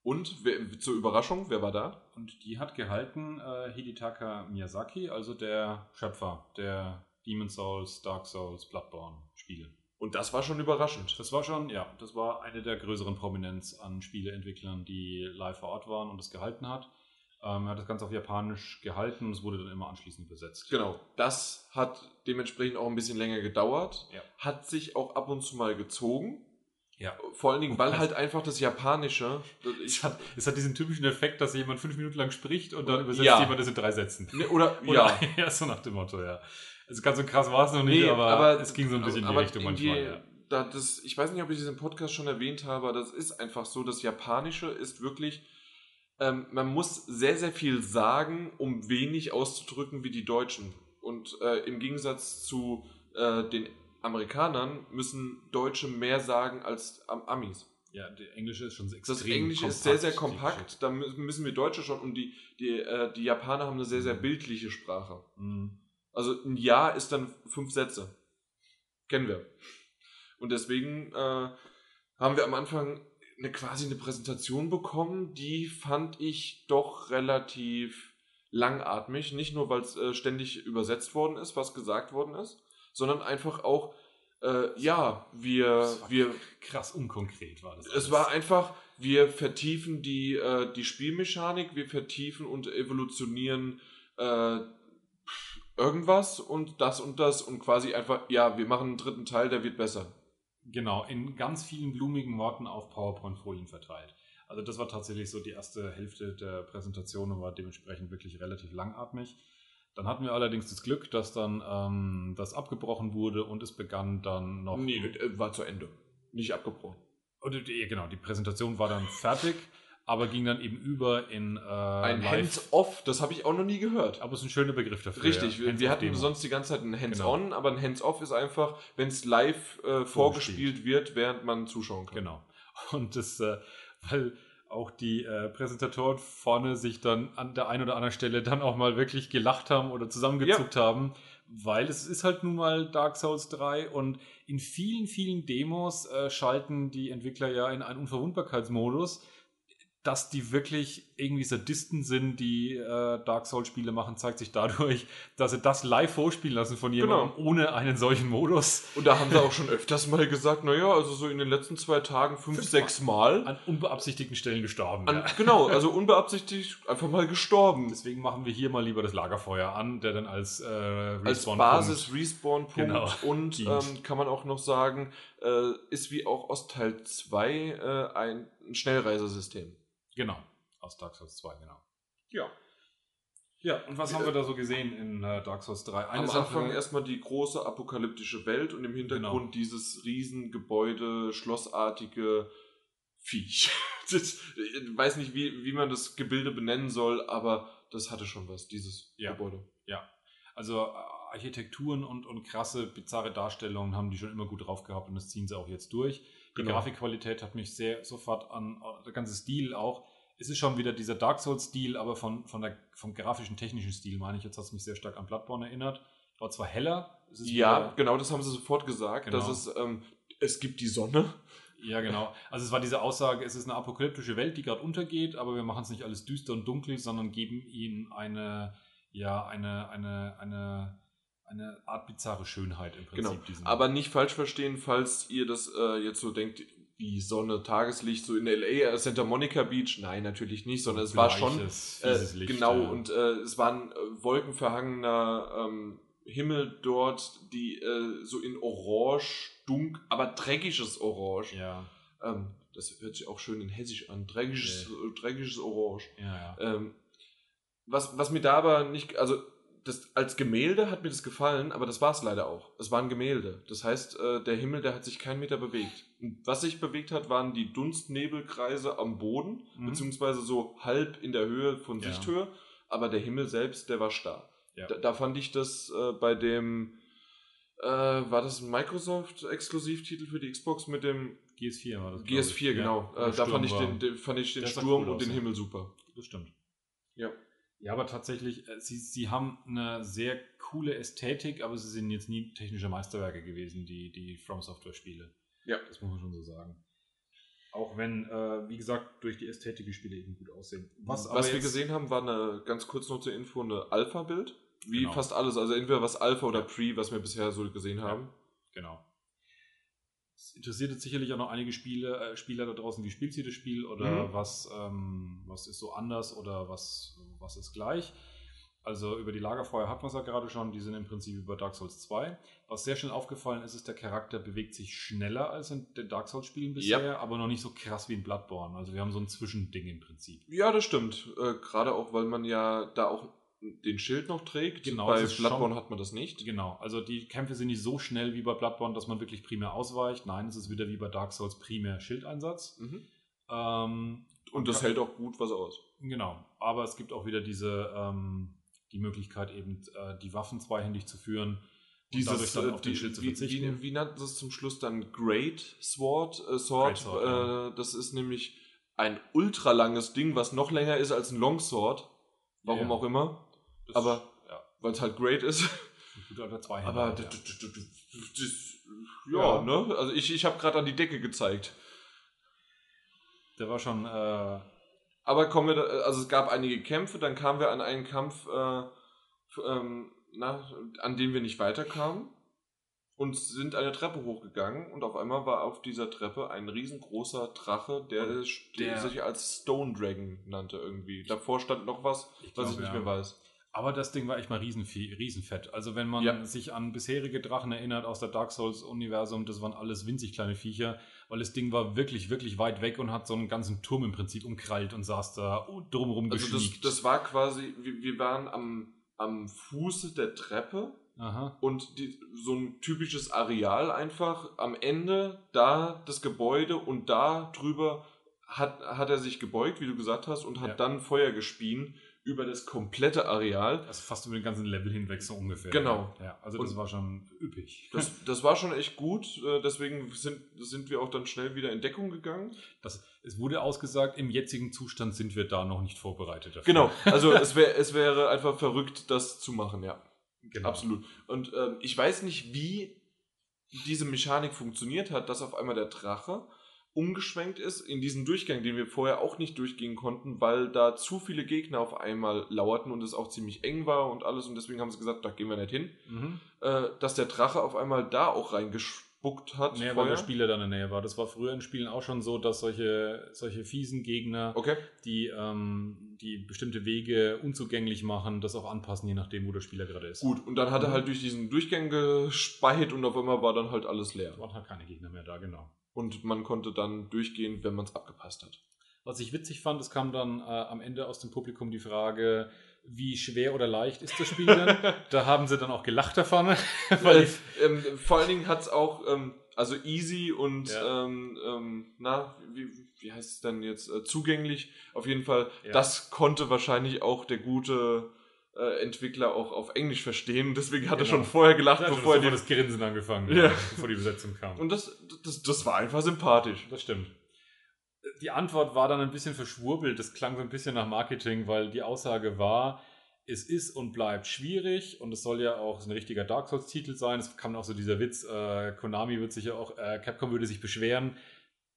Und wer, zur Überraschung, wer war da? Und die hat gehalten äh, Hidetaka Miyazaki, also der Schöpfer der Demon Souls, Dark Souls, Bloodborne Spiele. Und das war schon überraschend. Das war schon, ja, das war eine der größeren Prominenz an Spieleentwicklern, die live vor Ort waren und das gehalten hat. Ähm, er hat das Ganze auf Japanisch gehalten und es wurde dann immer anschließend übersetzt. Genau. Das hat dementsprechend auch ein bisschen länger gedauert. Ja. Hat sich auch ab und zu mal gezogen. Ja. Vor allen Dingen, weil Was? halt einfach das Japanische. Es hat, es hat diesen typischen Effekt, dass jemand fünf Minuten lang spricht und dann übersetzt Ja. jemand das in drei Sätzen. ne, oder, Oder, ja. ja, so nach dem Motto, ja. Also ganz so krass war es noch nicht, Nee, aber, es ging so ein bisschen in die aber Richtung manchmal, die- ja. Da, das, ich weiß nicht, ob ich im Podcast schon erwähnt habe, aber das ist einfach so, das Japanische ist wirklich, ähm, man muss sehr, sehr viel sagen, um wenig auszudrücken wie die Deutschen. Und äh, im Gegensatz zu äh, den Amerikanern müssen Deutsche mehr sagen als Am Amis. Ja, der Englische ist schon extrem Das Englische ist sehr, sehr kompakt, da mü- müssen wir Deutsche schon, und die, die, äh, die Japaner haben eine sehr, sehr bildliche Sprache. Mhm. Also ein Ja ist dann fünf Sätze. Kennen wir. Und deswegen äh, haben wir am Anfang eine quasi eine Präsentation bekommen, die fand ich doch relativ langatmig. Nicht nur, weil es äh, ständig übersetzt worden ist, was gesagt worden ist, sondern einfach auch, äh, ja, wir, wir, Krass unkonkret war das. es alles. war einfach, wir vertiefen die, äh, die Spielmechanik, wir vertiefen und evolutionieren äh, irgendwas und das und das und quasi einfach, ja, wir machen einen dritten Teil, der wird besser. Genau, in ganz vielen blumigen Worten auf PowerPoint-Folien verteilt. Also das war tatsächlich so die erste Hälfte der Präsentation und war dementsprechend wirklich relativ langatmig. Dann hatten wir allerdings das Glück, dass dann ähm, das abgebrochen wurde und es begann dann noch. Nee, äh, war zu Ende. Nicht abgebrochen. Oder die, genau, die Präsentation war dann fertig, aber ging dann eben über in äh, Ein. Hands-off, das habe ich auch noch nie gehört. Aber es ist ein schöner Begriff dafür. Richtig, ja. wir, wir hatten Hands-off-Demo. sonst die ganze Zeit ein Hands-on, aber ein Hands-off ist einfach, wenn es live äh, vorgespielt wird, während man zuschauen kann. Genau. Und das, äh, weil auch die äh, Präsentatoren vorne sich dann an der einen oder anderen Stelle dann auch mal wirklich gelacht haben oder zusammengezuckt haben, weil es ist halt nun mal Dark Souls 3 und in vielen, vielen Demos äh, schalten die Entwickler ja in einen Unverwundbarkeitsmodus, dass die wirklich irgendwie Sadisten sind, die äh, Dark Souls-Spiele machen, zeigt sich dadurch, dass sie das live vorspielen lassen von jemandem ohne einen solchen Modus. Und da haben sie auch schon öfters mal gesagt, naja, also so in den letzten zwei Tagen fünf, Fünfmal. sechs Mal. An unbeabsichtigten Stellen gestorben. An, ja. Genau, also unbeabsichtigt einfach mal gestorben. Deswegen machen wir hier mal lieber das Lagerfeuer an, der dann als, äh, Als Respawn-Punkt- Basis Respawn-Punkt Genau. und ähm, kann man auch noch sagen, äh, ist wie auch aus Teil 2 äh, ein Schnellreisesystem. Genau, aus Dark Souls 2, genau. Ja. Ja, und was Äh, haben wir da so gesehen in äh, Dark Souls 3? Am Anfang erstmal die große apokalyptische Welt und im Hintergrund dieses Riesengebäude, schlossartige Viech. Das, ich weiß nicht, wie, wie man das Gebilde benennen soll, aber das hatte schon was, dieses Ja. Gebäude. Also äh, Architekturen und, und krasse, bizarre Darstellungen haben die schon immer gut drauf gehabt und das ziehen sie auch jetzt durch. Die Genau. Grafikqualität hat mich sehr sofort an, der ganze Stil auch. Es ist schon wieder dieser Dark Souls-Stil, aber von, von der, vom grafischen, technischen Stil meine ich, jetzt hat es mich sehr stark an Bloodborne erinnert. War zwar heller, es Ja, wieder- genau, das haben sie sofort gesagt. Genau. Das ist, ähm, es gibt die Sonne. Ja, genau. Also es war diese Aussage, es ist eine apokalyptische Welt, die gerade untergeht, aber wir machen es nicht alles düster und dunkel, sondern geben ihnen eine, ja, eine, eine, eine eine Art bizarre Schönheit im Genau. Prinzip. diesen- Aber nicht falsch verstehen, falls ihr das äh, jetzt so denkt, wie Sonne, Tageslicht, so in LA, äh, Santa Monica Beach. Nein, natürlich nicht, sondern es war schon Äh, Licht, genau, ja. und äh, es war ein äh, wolkenverhangener ähm, Himmel dort, die äh, so in Orange, dunk, aber dreckiges Orange. ja, Ähm, das hört sich auch schön in Hessisch an. Dreckiges, äh, dreckiges Orange. ja, ja. Ähm, was, was mir da aber nicht, also das, als Gemälde hat mir das gefallen, aber das war es leider auch. Es war ein Gemälde. Das heißt, äh, der Himmel, der hat sich keinen Meter bewegt. Und was sich bewegt hat, waren die Dunstnebelkreise am Boden, Mhm. beziehungsweise so halb in der Höhe von Ja. Sichthöhe, aber der Himmel selbst, der war starr. Ja. Da, da fand ich das äh, bei dem, äh, war das ein Microsoft-Exklusivtitel für die Xbox mit dem GS4 war das. glaub GS4, ich. genau. Ja, Äh, da fand ich den, den, fand ich den Sturm und den. Himmel super. Das stimmt. Ja. Ja, aber tatsächlich, äh, sie, sie haben eine sehr coole Ästhetik, aber sie sind jetzt nie technische Meisterwerke gewesen, die, die From Software Spiele. Ja. Das muss man schon so sagen. Auch wenn, äh, wie gesagt, durch die Ästhetik die Spiele eben gut aussehen. Was, aber wir gesehen haben, war eine, ganz kurz noch zur Info, eine Alpha-Bild. Wie Genau. fast alles. Also entweder was Alpha oder Ja. Pre, was wir bisher so gesehen haben. Genau. Es interessiert jetzt sicherlich auch noch einige Spiele, äh, Spieler da draußen, wie spielt sie das Spiel oder Mhm. was, ähm, was ist so anders oder was, was ist gleich. Also über die Lagerfeuer hat man es ja gerade schon, die sind im Prinzip über Dark Souls 2. Was sehr schnell aufgefallen ist, ist, der Charakter bewegt sich schneller als in den Dark Souls-Spielen bisher, aber noch nicht so krass wie in Bloodborne. Also wir haben so ein Zwischending im Prinzip. Ja, das stimmt. Äh, Gerade auch, weil man ja da auch den Schild noch trägt. Genau, Bei Bloodborne schon- hat man das nicht. Genau, also die Kämpfe sind nicht so schnell wie bei Bloodborne, dass man wirklich primär ausweicht. Nein, es ist wieder wie bei Dark Souls primär Schildeinsatz. Mhm. Ähm, Und das hält auch gut was aus. Genau, aber es gibt auch wieder diese ähm, die Möglichkeit eben äh, die Waffen zweihändig zu führen dann äh, auf den die- Schild zu wie, verzichten. wie, wie nannten sie es zum Schluss dann? Great Sword? Äh, Sword. Great Sword, ja. äh, das ist nämlich ein ultralanges Ding, was noch länger ist als ein Longsword. Warum Ja. auch immer. Das- aber- ja, Weil es halt great ist. guter alter Zweihänder. Aber ja. ja, Ja. ne? Also ich, ich habe gerade an die Decke gezeigt. der war schon äh, Aber kommen wir, da, also es gab einige Kämpfe, dann kamen wir an einen Kampf, äh, ähm, na, an dem wir nicht weiterkamen und sind eine Treppe hochgegangen und auf einmal war auf dieser Treppe ein riesengroßer Drache, der, der- sich als Stone Dragon nannte irgendwie. Davor stand noch was, Ich was glaub, ich nicht ja. mehr weiß. Aber das Ding war echt mal riesenfett. Also wenn man Ja. sich an bisherige Drachen erinnert aus der Dark Souls-Universum, das waren alles winzig kleine Viecher, weil das Ding war wirklich, wirklich weit weg und hat so einen ganzen Turm im Prinzip umkrallt und saß da drumherum Also das, das war quasi, wir, wir waren am, am Fuße der Treppe Aha. und die, so ein typisches Areal einfach am Ende da das Gebäude und da drüber hat, hat er sich gebeugt, wie du gesagt hast, und hat Ja. dann Feuer gespien über das komplette Areal. Also fast über den ganzen Level hinweg so ungefähr. Genau. Ja, also das Und- war schon üppig. Das, das war schon echt gut, äh, deswegen sind, sind wir auch dann schnell wieder in Deckung gegangen. Das, es wurde ausgesagt, im jetzigen Zustand sind wir da noch nicht vorbereitet dafür. Genau, also es, wär, es wäre einfach verrückt, das zu machen, ja. genau. Absolut. Und ähm, ich weiß nicht, wie diese Mechanik funktioniert hat, dass auf einmal der Drache umgeschwenkt ist in diesen Durchgang, den wir vorher auch nicht durchgehen konnten, weil da zu viele Gegner auf einmal lauerten und es auch ziemlich eng war und alles und deswegen haben sie gesagt, da gehen wir nicht hin. Mhm. Äh, dass der Drache auf einmal da auch reingespuckt hat. Nee, weil der Spieler da in der Nähe war. Das war früher in Spielen auch schon so, dass solche, solche fiesen Gegner, Okay. die, ähm, die bestimmte Wege unzugänglich machen, das auch anpassen, je nachdem, wo der Spieler gerade ist. Gut, und dann hat er Mhm. halt durch diesen Durchgang gespeit und auf einmal war dann halt alles leer. Es waren halt keine Gegner mehr da, genau. Und man konnte dann durchgehen, wenn man es abgepasst hat. Was ich witzig fand, es kam dann äh, am Ende aus dem Publikum die Frage, wie schwer oder leicht ist das Spiel denn? da haben sie dann auch gelacht davon. weil Äh, ähm, vor allen Dingen hat es auch, ähm, also easy und, Ja. ähm, ähm, na, wie, wie heißt es denn jetzt, äh, zugänglich. Auf jeden Fall, Ja. das konnte wahrscheinlich auch der gute äh, Entwickler auch auf Englisch verstehen. Deswegen hat er Genau. schon vorher gelacht, schon bevor er die... das Grinsen angefangen, Ja. bevor die Besetzung kam. Und das, das, das war einfach sympathisch. Das stimmt. Die Antwort war dann ein bisschen verschwurbelt. Das klang so ein bisschen nach Marketing, weil die Aussage war, es ist und bleibt schwierig und es soll ja auch ein richtiger Dark Souls-Titel sein. Es kam auch so dieser Witz, äh, Konami wird sich ja auch, äh, Capcom würde sich beschweren.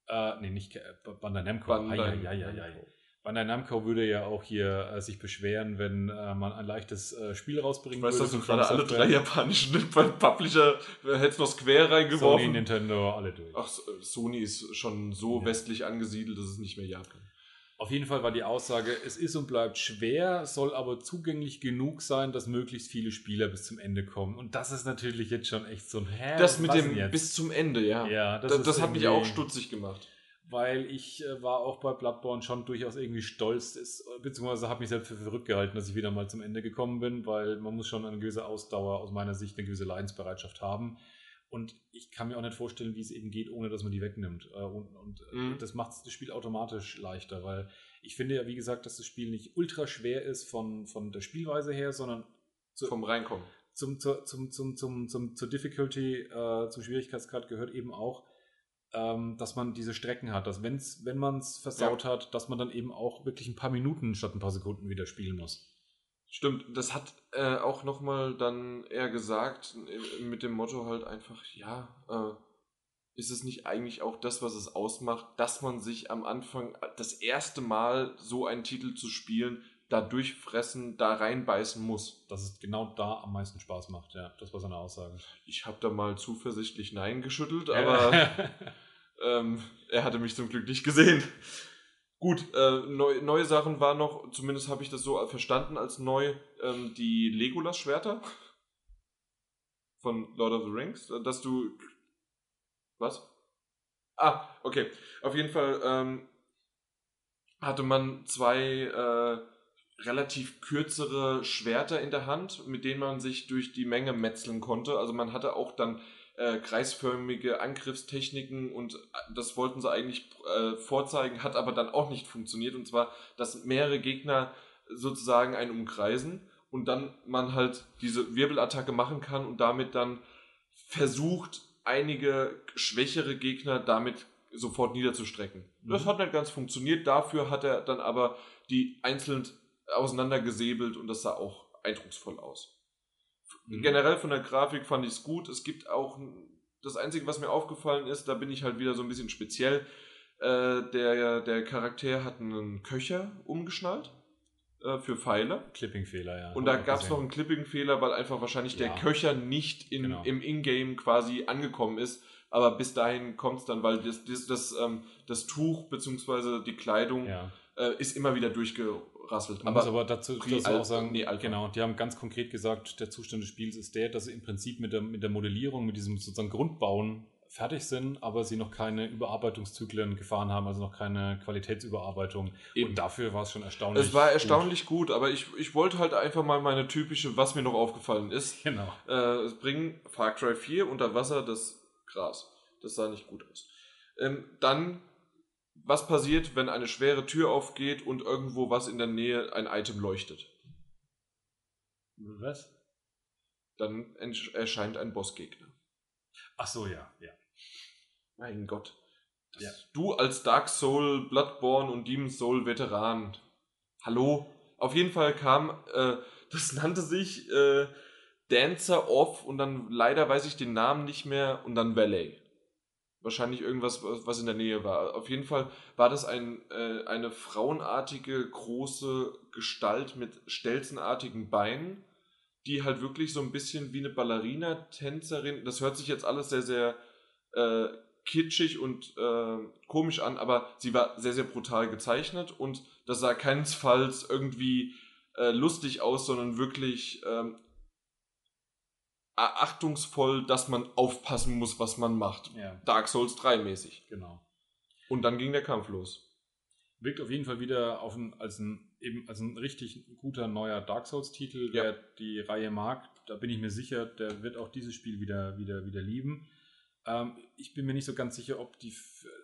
Äh, nee, nicht Ca- Bandai Namco. Bandai- Ei, ei, ei, ei, ei. Bandai Namco würde ja auch hier äh, sich beschweren, wenn äh, man ein leichtes äh, Spiel rausbringen Ich weiß, würde. dass du gerade alle drei japanischen Publisher äh, hättest noch Square Sony, reingeworfen. Nintendo, alle durch. Ach, Sony ist schon so Ja. westlich angesiedelt, dass es nicht mehr Japan. Auf jeden Fall war die Aussage, es ist und bleibt schwer, soll aber zugänglich genug sein, dass möglichst viele Spieler bis zum Ende kommen. Und das ist natürlich jetzt schon echt so ein Hä, Das mit dem jetzt? bis zum Ende, ja. ja, das ist das hat mich auch stutzig gemacht. Weil ich äh, war auch bei Bloodborne schon durchaus irgendwie stolz, ist, beziehungsweise habe mich selbst für verrückt gehalten, dass ich wieder mal zum Ende gekommen bin, weil man muss schon eine gewisse Ausdauer aus meiner Sicht, eine gewisse Leidensbereitschaft haben. Und ich kann mir auch nicht vorstellen, wie es eben geht, ohne dass man die wegnimmt. Äh, Und, und äh, Mhm. das macht das Spiel automatisch leichter, weil ich finde ja, wie gesagt, dass das Spiel nicht ultra schwer ist von, von der Spielweise her, sondern zu, Vom Reinkommen. zum, zur- zum, zum, zum, zum, zur Difficulty, äh, zum Schwierigkeitsgrad gehört eben auch, ähm, dass man diese Strecken hat, dass wenn's, wenn man es versaut hat, dass man dann eben auch wirklich ein paar Minuten statt ein paar Sekunden wieder spielen muss. Stimmt, das hat äh, auch nochmal dann eher gesagt, äh, mit dem Motto halt einfach, ja, äh, ist es nicht eigentlich auch das, was es ausmacht, dass man sich am Anfang das erste Mal so einen Titel zu spielen, da durchfressen, da reinbeißen muss. Dass es genau da am meisten Spaß macht, ja. Das war seine Aussage. Ich habe da mal zuversichtlich Nein geschüttelt, aber ähm, er hatte mich zum Glück nicht gesehen. Gut, äh, neu, neue Sachen war noch, zumindest habe ich das so verstanden als neu, ähm, die Legolas-Schwerter von Lord of the Rings, äh, dass du. Was? Ah, okay. Auf jeden Fall ähm, hatte man zwei äh, relativ kürzere Schwerter in der Hand, mit denen man sich durch die Menge metzeln konnte. Also man hatte auch dann äh, kreisförmige Angriffstechniken und äh, das wollten sie eigentlich äh, vorzeigen, hat aber dann auch nicht funktioniert. Und zwar, dass mehrere Gegner sozusagen einen umkreisen und dann man halt diese Wirbelattacke machen kann und damit dann versucht, einige schwächere Gegner damit sofort niederzustrecken. Das Mhm. hat nicht ganz funktioniert. Dafür hat er dann aber die einzeln auseinandergesäbelt und das sah auch eindrucksvoll aus. Generell von der Grafik fand ich es gut. Es gibt auch das Einzige, was mir aufgefallen ist, da bin ich halt wieder so ein bisschen speziell. Äh, der, der Charakter hat einen Köcher umgeschnallt äh, für Pfeile. Clipping-Fehler, ja. Und da gab es noch einen Clipping-Fehler, weil einfach wahrscheinlich der Ja. Köcher nicht in, Genau. im Ingame quasi angekommen ist. Aber bis dahin kommt es dann, weil das, das, das, ähm, das Tuch bzw. die Kleidung Ja. Äh, ist immer wieder durchgerasselt. Man muss aber dazu, dazu auch sagen, nee, genau, die haben ganz konkret gesagt, der Zustand des Spiels ist der, dass sie im Prinzip mit der, mit der Modellierung, mit diesem sozusagen Grundbauen fertig sind, aber sie noch keine Überarbeitungszyklen gefahren haben, also noch keine Qualitätsüberarbeitung. Eben. Und dafür war es schon erstaunlich. es war gut. erstaunlich gut, aber ich, ich wollte halt einfach mal meine typische, was mir noch aufgefallen ist. Genau. Äh, es bringen Far Cry 4 unter Wasser das Gras. Das sah nicht gut aus. Ähm, dann, was passiert, wenn eine schwere Tür aufgeht und irgendwo was in der Nähe ein Item leuchtet? Was? Dann erscheint ein Bossgegner. Ach so, ja, ja. Mein Gott. Ja. Du als Dark Soul, Bloodborne und Demon's Soul Veteran. Hallo? Auf jeden Fall kam, äh, das nannte sich äh, Dancer Off und dann leider weiß ich den Namen nicht mehr und dann Valet. Wahrscheinlich irgendwas, was in der Nähe war. Auf jeden Fall war das ein, äh, eine frauenartige, große Gestalt mit stelzenartigen Beinen, die halt wirklich so ein bisschen wie eine Ballerina-Tänzerin, das hört sich jetzt alles sehr, sehr äh, kitschig und äh, komisch an, aber sie war sehr, sehr brutal gezeichnet und das sah keinesfalls irgendwie äh, lustig aus, sondern wirklich ähm, achtungsvoll, dass man aufpassen muss, was man macht. Ja, Dark Souls 3 mäßig. genau. Und dann ging der Kampf los. Wirkt auf jeden Fall wieder auf ein, als, ein, eben, als ein richtig guter neuer Dark Souls-Titel. Ja. Wer die Reihe mag, da bin ich mir sicher, der wird auch dieses Spiel wieder, wieder, wieder lieben. Ähm, ich bin mir nicht so ganz sicher, ob die,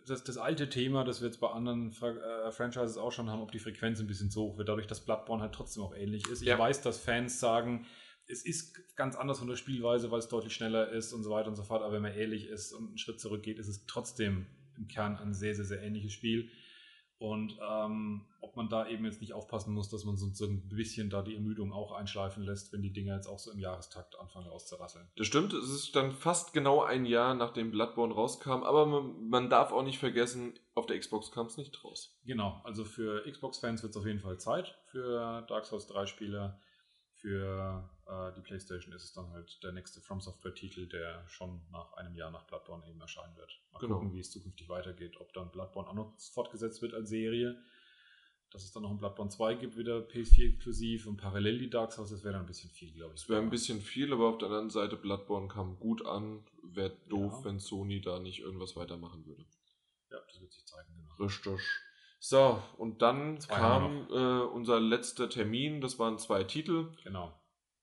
das, das alte Thema, das wir jetzt bei anderen Fra äh, Franchises auch schon haben, ob die Frequenz ein bisschen zu hoch wird, dadurch, dass Bloodborne halt trotzdem auch ähnlich ist. Ja. Ich weiß, dass Fans sagen, es ist ganz anders von der Spielweise, weil es deutlich schneller ist und so weiter und so fort. Aber wenn man ehrlich ist und einen Schritt zurückgeht, ist es trotzdem im Kern ein sehr, sehr, sehr ähnliches Spiel. Und ähm, ob man da eben jetzt nicht aufpassen muss, dass man so, ein bisschen da die Ermüdung auch einschleifen lässt, wenn die Dinger jetzt auch so im Jahrestakt anfangen auszurasseln. Das stimmt, es ist dann fast genau ein Jahr, nachdem Bloodborne rauskam, aber man, man darf auch nicht vergessen, auf der Xbox kam es nicht raus. Genau, also für Xbox-Fans wird es auf jeden Fall Zeit für Dark Souls 3 Spieler. Für äh, die PlayStation ist es dann halt der nächste From Software-Titel, der schon nach einem Jahr nach Bloodborne eben erscheinen wird. Mal Genau. gucken, wie es zukünftig weitergeht. Ob dann Bloodborne auch noch fortgesetzt wird als Serie. Dass es dann noch ein Bloodborne 2 gibt, wieder PS4 exklusiv und parallel die Dark Souls, das wäre dann ein bisschen viel, glaube ich. Es wäre ein bisschen viel, aber auf der anderen Seite, Bloodborne kam gut an. Wäre doof, Ja. wenn Sony da nicht irgendwas weitermachen würde. Ja, das wird sich zeigen, genau. Richtig. So, und dann Zwei kam äh, unser letzter Termin. Das waren zwei Titel. Genau.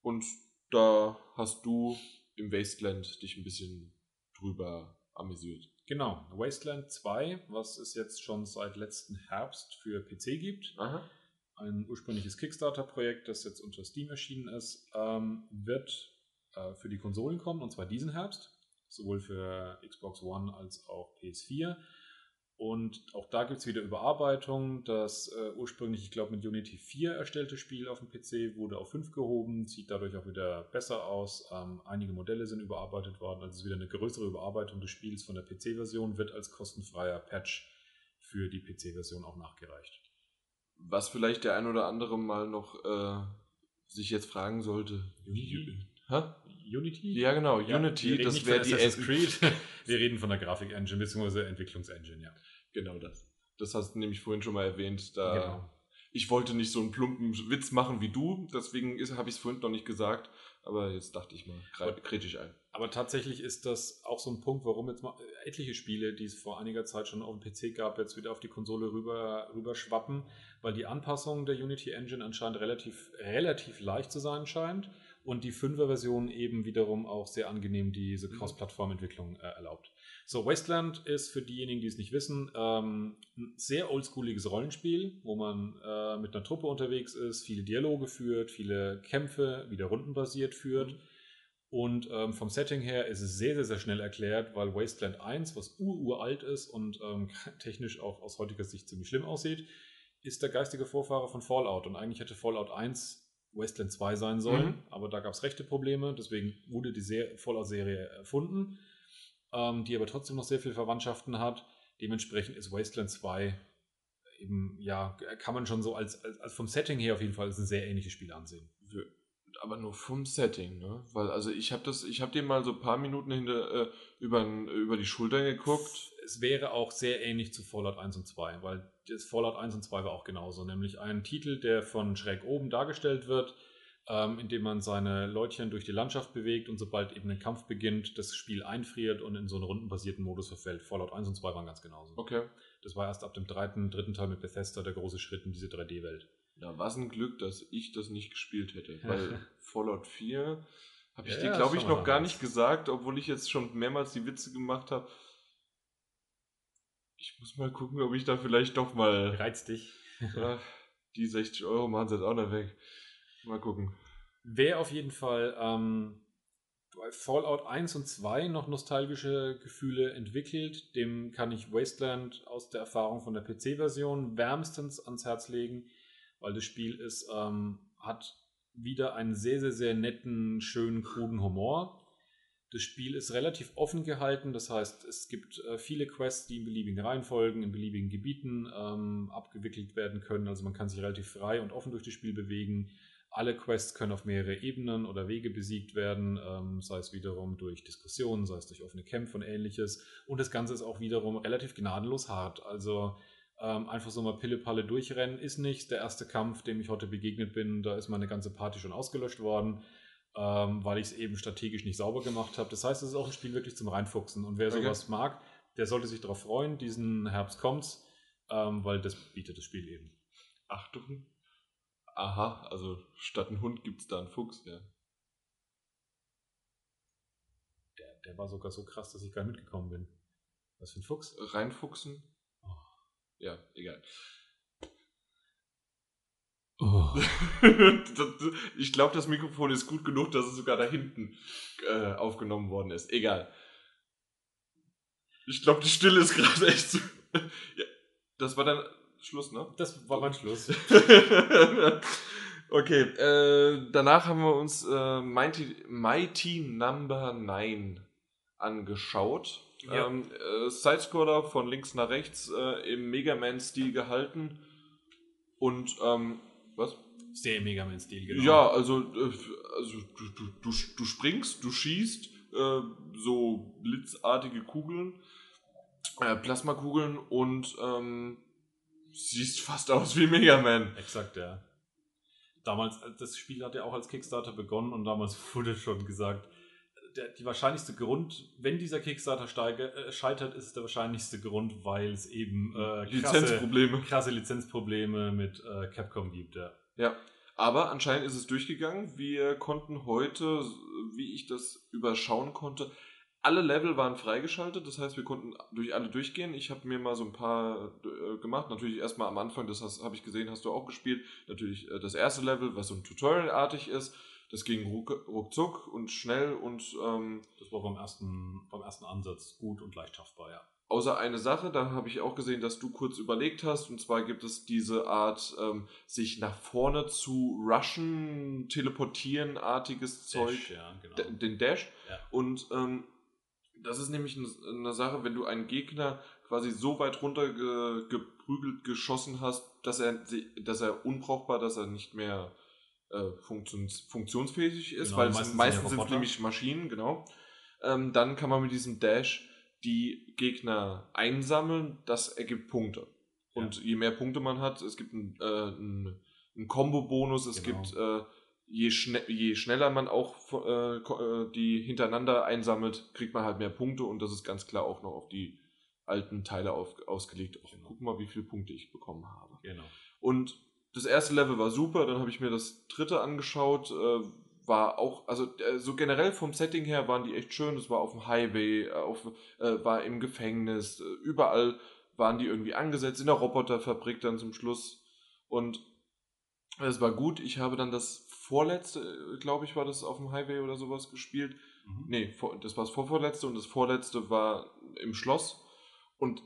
Und da hast du im Wasteland dich ein bisschen drüber amüsiert. Genau, Wasteland 2, was es jetzt schon seit letzten Herbst für PC gibt. Aha. ein ursprüngliches Kickstarter-Projekt, das jetzt unter Steam erschienen ist, ähm, wird äh, für die Konsolen kommen, und zwar diesen Herbst, sowohl für Xbox One als auch PS4. Und auch da gibt es wieder Überarbeitung. Das äh, ursprünglich, ich glaube, mit Unity 4 erstellte Spiel auf dem PC wurde auf 5 gehoben, sieht dadurch auch wieder besser aus. Ähm, einige Modelle sind überarbeitet worden, also es ist wieder eine größere Überarbeitung des Spiels von der PC-Version, wird als kostenfreier Patch für die PC-Version auch nachgereicht. Was vielleicht der ein oder andere mal noch äh, sich jetzt fragen sollte. Unity? Hä? Unity? Ja, genau, Ja, Unity, das wäre die Assassin's Creed. Wir reden von der Grafik-Engine bzw. Entwicklungs-Engine, ja. Genau das. Das hast du nämlich vorhin schon mal erwähnt. Da Genau. Ich wollte nicht so einen plumpen Witz machen wie du, deswegen habe ich es vorhin noch nicht gesagt. Aber jetzt dachte ich mal, kritisch ein. Aber tatsächlich ist das auch so ein Punkt, warum jetzt mal äh, etliche Spiele, die es vor einiger Zeit schon auf dem PC gab, jetzt wieder auf die Konsole rüber, rüber schwappen, weil die Anpassung der Unity Engine anscheinend relativ, relativ leicht zu sein scheint und die 5er-Version eben wiederum auch sehr angenehm diese Mhm. Cross-Plattform-Entwicklung äh, erlaubt. So, Wasteland ist für diejenigen, die es nicht wissen, ähm, ein sehr oldschooliges Rollenspiel, wo man äh, mit einer Truppe unterwegs ist, viele Dialoge führt, viele Kämpfe wieder rundenbasiert führt. Und ähm, vom Setting her ist es sehr, sehr, sehr schnell erklärt, weil Wasteland 1, was uralt ist und ähm, technisch auch aus heutiger Sicht ziemlich schlimm aussieht, ist der geistige Vorfahre von Fallout. Und eigentlich hätte Fallout 1 Wasteland 2 sein sollen, Mhm. aber da gab es rechte Probleme, deswegen wurde die Ser- Fallout-Serie erfunden, ähm, die aber trotzdem noch sehr viele Verwandtschaften hat. Dementsprechend ist Wasteland 2 eben, ja, kann man schon so als, als, als vom Setting her auf jeden Fall als ein sehr ähnliches Spiel ansehen. Aber nur vom Setting, ne? Weil, also ich habe das, ich habe dem mal so ein paar Minuten hinter, äh, über, über die Schultern geguckt. Es wäre auch sehr ähnlich zu Fallout 1 und 2, weil das Fallout 1 und 2 war auch genauso, nämlich ein Titel, der von schräg oben dargestellt wird, ähm, indem man seine Leutchen durch die Landschaft bewegt und sobald eben ein Kampf beginnt, das Spiel einfriert und in so einen rundenbasierten Modus verfällt. Fallout 1 und 2 waren ganz genauso. Okay. Das war erst ab dem dritten, dritten Teil mit Bethesda der große Schritt in diese 3D-Welt. Ja, was ein Glück, dass ich das nicht gespielt hätte. Weil Fallout 4 habe ich Ja, dir, glaube ich, noch gar nicht gesagt, obwohl ich jetzt schon mehrmals die Witze gemacht habe. Ich muss mal gucken, ob ich da vielleicht doch mal. Reizt dich. Die 60 Euro machen sie jetzt auch noch weg. Mal gucken. Wer auf jeden Fall ähm, bei Fallout 1 und 2 noch nostalgische Gefühle entwickelt, dem kann ich Wasteland aus der Erfahrung von der PC-Version wärmstens ans Herz legen, weil das Spiel ist, ähm, hat wieder einen sehr, sehr, sehr netten, schönen, kruden Humor. Das Spiel ist relativ offen gehalten, das heißt, es gibt äh, viele Quests, die in beliebigen Reihenfolgen, in beliebigen Gebieten ähm, abgewickelt werden können. Also man kann sich relativ frei und offen durch das Spiel bewegen. Alle Quests können auf mehrere Ebenen oder Wege besiegt werden, ähm, sei es wiederum durch Diskussionen, sei es durch offene Kämpfe und ähnliches. Und das Ganze ist auch wiederum relativ gnadenlos hart. Also ähm, einfach so mal Pille-Palle durchrennen ist nichts. Der erste Kampf, dem ich heute begegnet bin, da ist meine ganze Party schon ausgelöscht worden, ähm, weil ich es eben strategisch nicht sauber gemacht habe. Das heißt, es ist auch ein Spiel wirklich zum Reinfuchsen. Und wer Okay. sowas mag, der sollte sich darauf freuen. Diesen Herbst kommt's, ähm, weil das bietet das Spiel eben. Achtung. Aha, also statt ein Hund gibt es da einen Fuchs, ja. Der, der war sogar so krass, dass ich gar nicht mitgekommen bin. Was für ein Fuchs? Reinfuchsen? Oh. Ja, egal. Oh. Ich glaube, das Mikrofon ist gut genug, dass es sogar da hinten äh, aufgenommen worden ist. Egal. Ich glaube, die Stille ist gerade echt so. ja, das war dann Schluss, ne? Das war mein Schluss. okay, äh, danach haben wir uns äh, Mighty, Mighty Number 9 angeschaut. Ja. Ähm, äh, Sidescroller von links nach rechts äh, im Mega Man-Stil gehalten. Und, ähm, was? Sehr Mega Man-Stil, genau. Ja, also, äh, also du, du, du, springst, du schießt, äh, so blitzartige Kugeln, äh, Plasmakugeln und ähm, siehst fast aus wie Mega Man. Exakt, ja. Damals, äh, das Spiel hat ja auch als Kickstarter begonnen und damals wurde schon gesagt, der, die wahrscheinlichste Grund, wenn dieser Kickstarter steige, äh, scheitert, ist der wahrscheinlichste Grund, weil es eben äh, krasse, Lizenzprobleme. krasse Lizenzprobleme mit äh, Capcom gibt. Ja. Ja, aber anscheinend ist es durchgegangen. Wir konnten heute, wie ich das überschauen konnte, alle Level waren freigeschaltet, das heißt, wir konnten durch alle durchgehen. Ich habe mir mal so ein paar äh, gemacht. Natürlich erstmal am Anfang, das habe ich gesehen, hast du auch gespielt. Natürlich äh, das erste Level, was so ein Tutorial-artig ist. Das ging ruck, ruckzuck und schnell und ähm, das war beim ersten, beim ersten Ansatz gut und leicht schaffbar, ja. Außer eine Sache, da habe ich auch gesehen, dass du kurz überlegt hast, und zwar gibt es diese Art, ähm, sich nach vorne zu rushen, teleportieren artiges Zeug, ja, genau. den Dash. Ja. Und ähm, das ist nämlich eine Sache, wenn du einen Gegner quasi so weit runter ge geprügelt, geschossen hast, dass er, dass er unbrauchbar, dass er nicht mehr äh, funktions funktionsfähig ist, Genau, weil meistens sind meistens ja sind es Roboter. nämlich Maschinen, genau. Ähm, dann kann man mit diesem Dash die Gegner einsammeln, das ergibt Punkte. Und je mehr Punkte man hat, es gibt einen, äh, einen, einen Combo-Bonus, es Genau. gibt, äh, je, schne je schneller man auch äh, äh, die hintereinander einsammelt, kriegt man halt mehr Punkte und das ist ganz klar auch noch auf die alten Teile auf, ausgelegt. Genau. Guck mal, wie viele Punkte ich bekommen habe. Genau. Und das erste Level war super, dann habe ich mir das dritte angeschaut, äh, war auch, also äh, so generell vom Setting her waren die echt schön, das war auf dem Highway, äh, auf, äh, war im Gefängnis, äh, überall waren die irgendwie angesetzt, in der Roboterfabrik dann zum Schluss und es war gut, ich habe dann das vorletzte, glaube ich, war das auf dem Highway oder sowas gespielt, Mhm. Nee, das war das vorvorletzte und das vorletzte war im Schloss. Und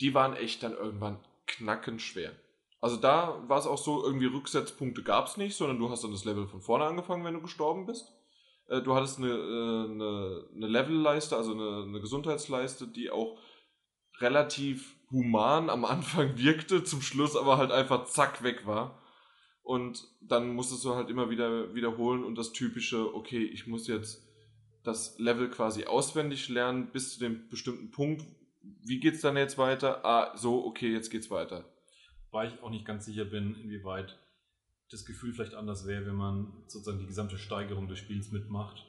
die waren echt dann irgendwann knackenschwer. Also da war es auch so, irgendwie Rücksetzpunkte gab es nicht, sondern du hast dann das Level von vorne angefangen, wenn du gestorben bist. Äh, Du hattest eine, äh, eine, eine Levelleiste, also eine, eine Gesundheitsleiste, die auch relativ human am Anfang wirkte, zum Schluss aber halt einfach zack weg war. Und dann musstest du halt immer wieder wiederholen und das typische, okay, ich muss jetzt das Level quasi auswendig lernen bis zu dem bestimmten Punkt. Wie geht's dann jetzt weiter? Ah, so, okay, jetzt geht's weiter. Weil ich auch nicht ganz sicher bin, inwieweit das Gefühl vielleicht anders wäre, wenn man sozusagen die gesamte Steigerung des Spiels mitmacht.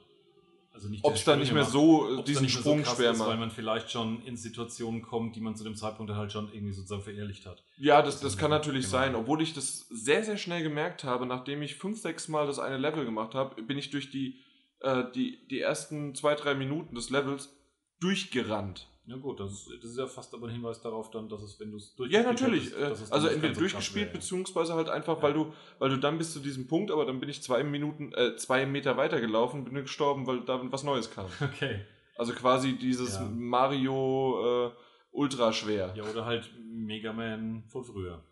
Also nicht Ob es dann nicht Sprünge mehr macht, so äh, diesen nicht Sprung krass schwer ist, weil macht. man vielleicht schon in Situationen kommt, die man zu dem Zeitpunkt dann halt schon irgendwie sozusagen verinnerlicht hat. Ja, das, das kann natürlich sein. Obwohl ich das sehr, sehr schnell gemerkt habe, nachdem ich fünf, sechs Mal das eine Level gemacht habe, bin ich durch die, äh, die, die ersten zwei, drei Minuten des Levels durchgerannt. Ja gut, das ist, das ist ja fast aber ein Hinweis darauf dann, dass es, wenn du es Ja, durchgespielt natürlich. hättest, äh, Also entweder durchgespielt, wäre. beziehungsweise halt einfach, Ja. weil du, weil du dann bis zu diesem Punkt, aber dann bin ich zwei Minuten, äh, zwei Meter weitergelaufen, bin gestorben, weil da was Neues kam. Okay. Also quasi dieses Ja. Mario äh, ultra schwer. Ja, oder halt Mega Man von früher.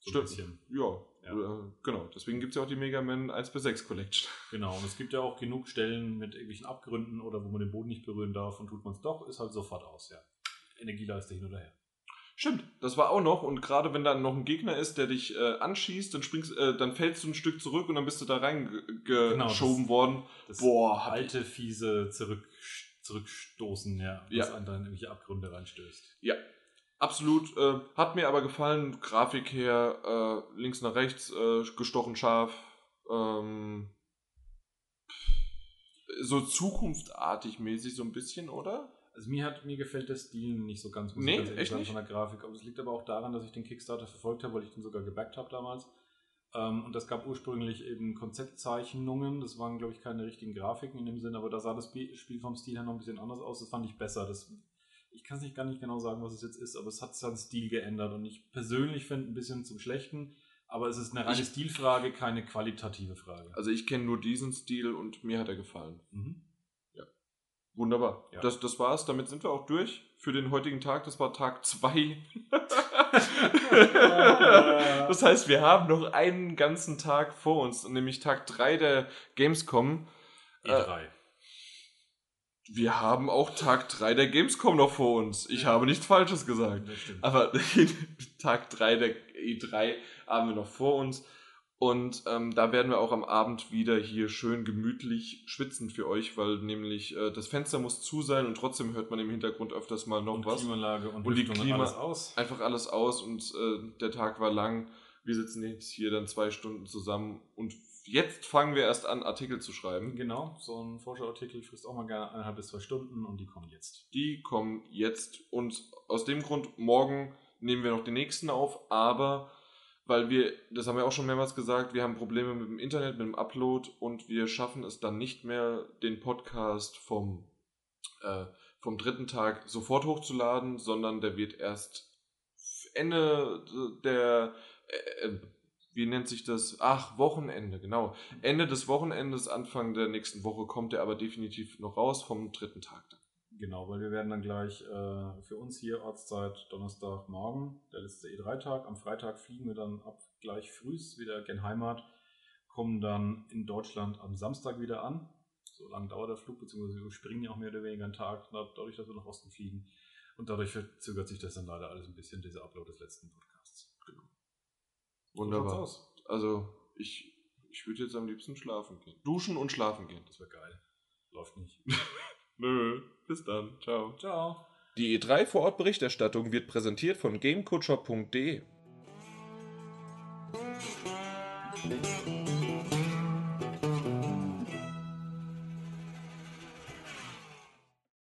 So Stimmt. ein bisschen. Ja, Ja. Äh, genau. Deswegen gibt es ja auch die Mega Man 1 bis 6 Collection. Genau, und es gibt ja auch genug Stellen mit irgendwelchen Abgründen oder wo man den Boden nicht berühren darf und tut man es doch, ist halt sofort aus, ja. Energieleiste hin oder her. Stimmt, das war auch noch. Und gerade wenn dann noch ein Gegner ist, der dich äh, anschießt, dann springst, äh, dann fällst du ein Stück zurück und dann bist du da reingeschoben Genau, worden. Das Boah, alte, fiese Zurück, Zurückstoßen, ja, Ja. das einen dann in irgendwelche Abgründe reinstößt. Absolut, äh, hat mir aber gefallen, Grafik her, äh, links nach rechts, äh, gestochen scharf, ähm, so zukunftartig mäßig so ein bisschen, oder? Also mir hat mir gefällt der Stil nicht so ganz, muss Nee, ganz echt sagen, nicht? von der Grafik. Aber das liegt aber auch daran, dass ich den Kickstarter verfolgt habe, weil ich den sogar gebackt habe damals. Ähm, und das gab ursprünglich eben Konzeptzeichnungen. Das waren, glaube ich, keine richtigen Grafiken in dem Sinn, aber da sah das Spiel vom Stil her noch ein bisschen anders aus. Das fand ich besser. Das, ich kann es nicht gar nicht genau sagen, was es jetzt ist, aber es hat seinen Stil geändert. Und ich persönlich finde ein bisschen zum Schlechten. Aber es ist eine reine Ich- Stilfrage, keine qualitative Frage. Also ich kenne nur diesen Stil und mir hat er gefallen. Mhm. Wunderbar. Ja. Das, das war's. Damit sind wir auch durch für den heutigen Tag. Das war Tag 2. das heißt, wir haben noch einen ganzen Tag vor uns, nämlich Tag 3 der Gamescom. Äh, E3. Wir haben auch Tag 3 der Gamescom noch vor uns. Ich habe nichts Falsches gesagt. Aber Tag 3 der E3 haben wir noch vor uns. Und ähm, da werden wir auch am Abend wieder hier schön gemütlich schwitzen für euch, weil nämlich äh, das Fenster muss zu sein und trotzdem hört man im Hintergrund öfters mal noch und was. Klimaanlage und, und die Klima alles aus. einfach alles aus und äh, der Tag war lang. Wir sitzen jetzt hier dann zwei Stunden zusammen und jetzt fangen wir erst an, Artikel zu schreiben. Genau, so ein Vorschauartikel frisst auch mal gerne eineinhalb bis zwei Stunden und die kommen jetzt. Die kommen jetzt und aus dem Grund, morgen nehmen wir noch den nächsten auf, aber weil wir, das haben wir auch schon mehrmals gesagt, wir haben Probleme mit dem Internet, mit dem Upload und wir schaffen es dann nicht mehr, den Podcast vom, äh, vom dritten Tag sofort hochzuladen, sondern der wird erst Ende der, äh, äh, wie nennt sich das? Ach, Wochenende, genau. Ende des Wochenendes, Anfang der nächsten Woche kommt er aber definitiv noch raus vom dritten Tag dann. Genau, weil wir werden dann gleich äh, für uns hier Ortszeit Donnerstagmorgen, der letzte E3-Tag. Am Freitag fliegen wir dann ab gleich frühs wieder gen Heimat, kommen dann in Deutschland am Samstag wieder an. So lange dauert der Flug, beziehungsweise wir springen ja auch mehr oder weniger einen Tag, dadurch, dass wir nach Osten fliegen. Und dadurch verzögert sich das dann leider alles ein bisschen, dieser Upload des letzten Podcasts. Wunderbar. aus. Also, ich, ich würde jetzt am liebsten schlafen gehen. Duschen und schlafen gehen. Das wäre geil. Läuft nicht. Nö. Bis dann. Ciao. Ciao. Die E3 vor Ort Berichterstattung wird präsentiert von gamecoacher.de.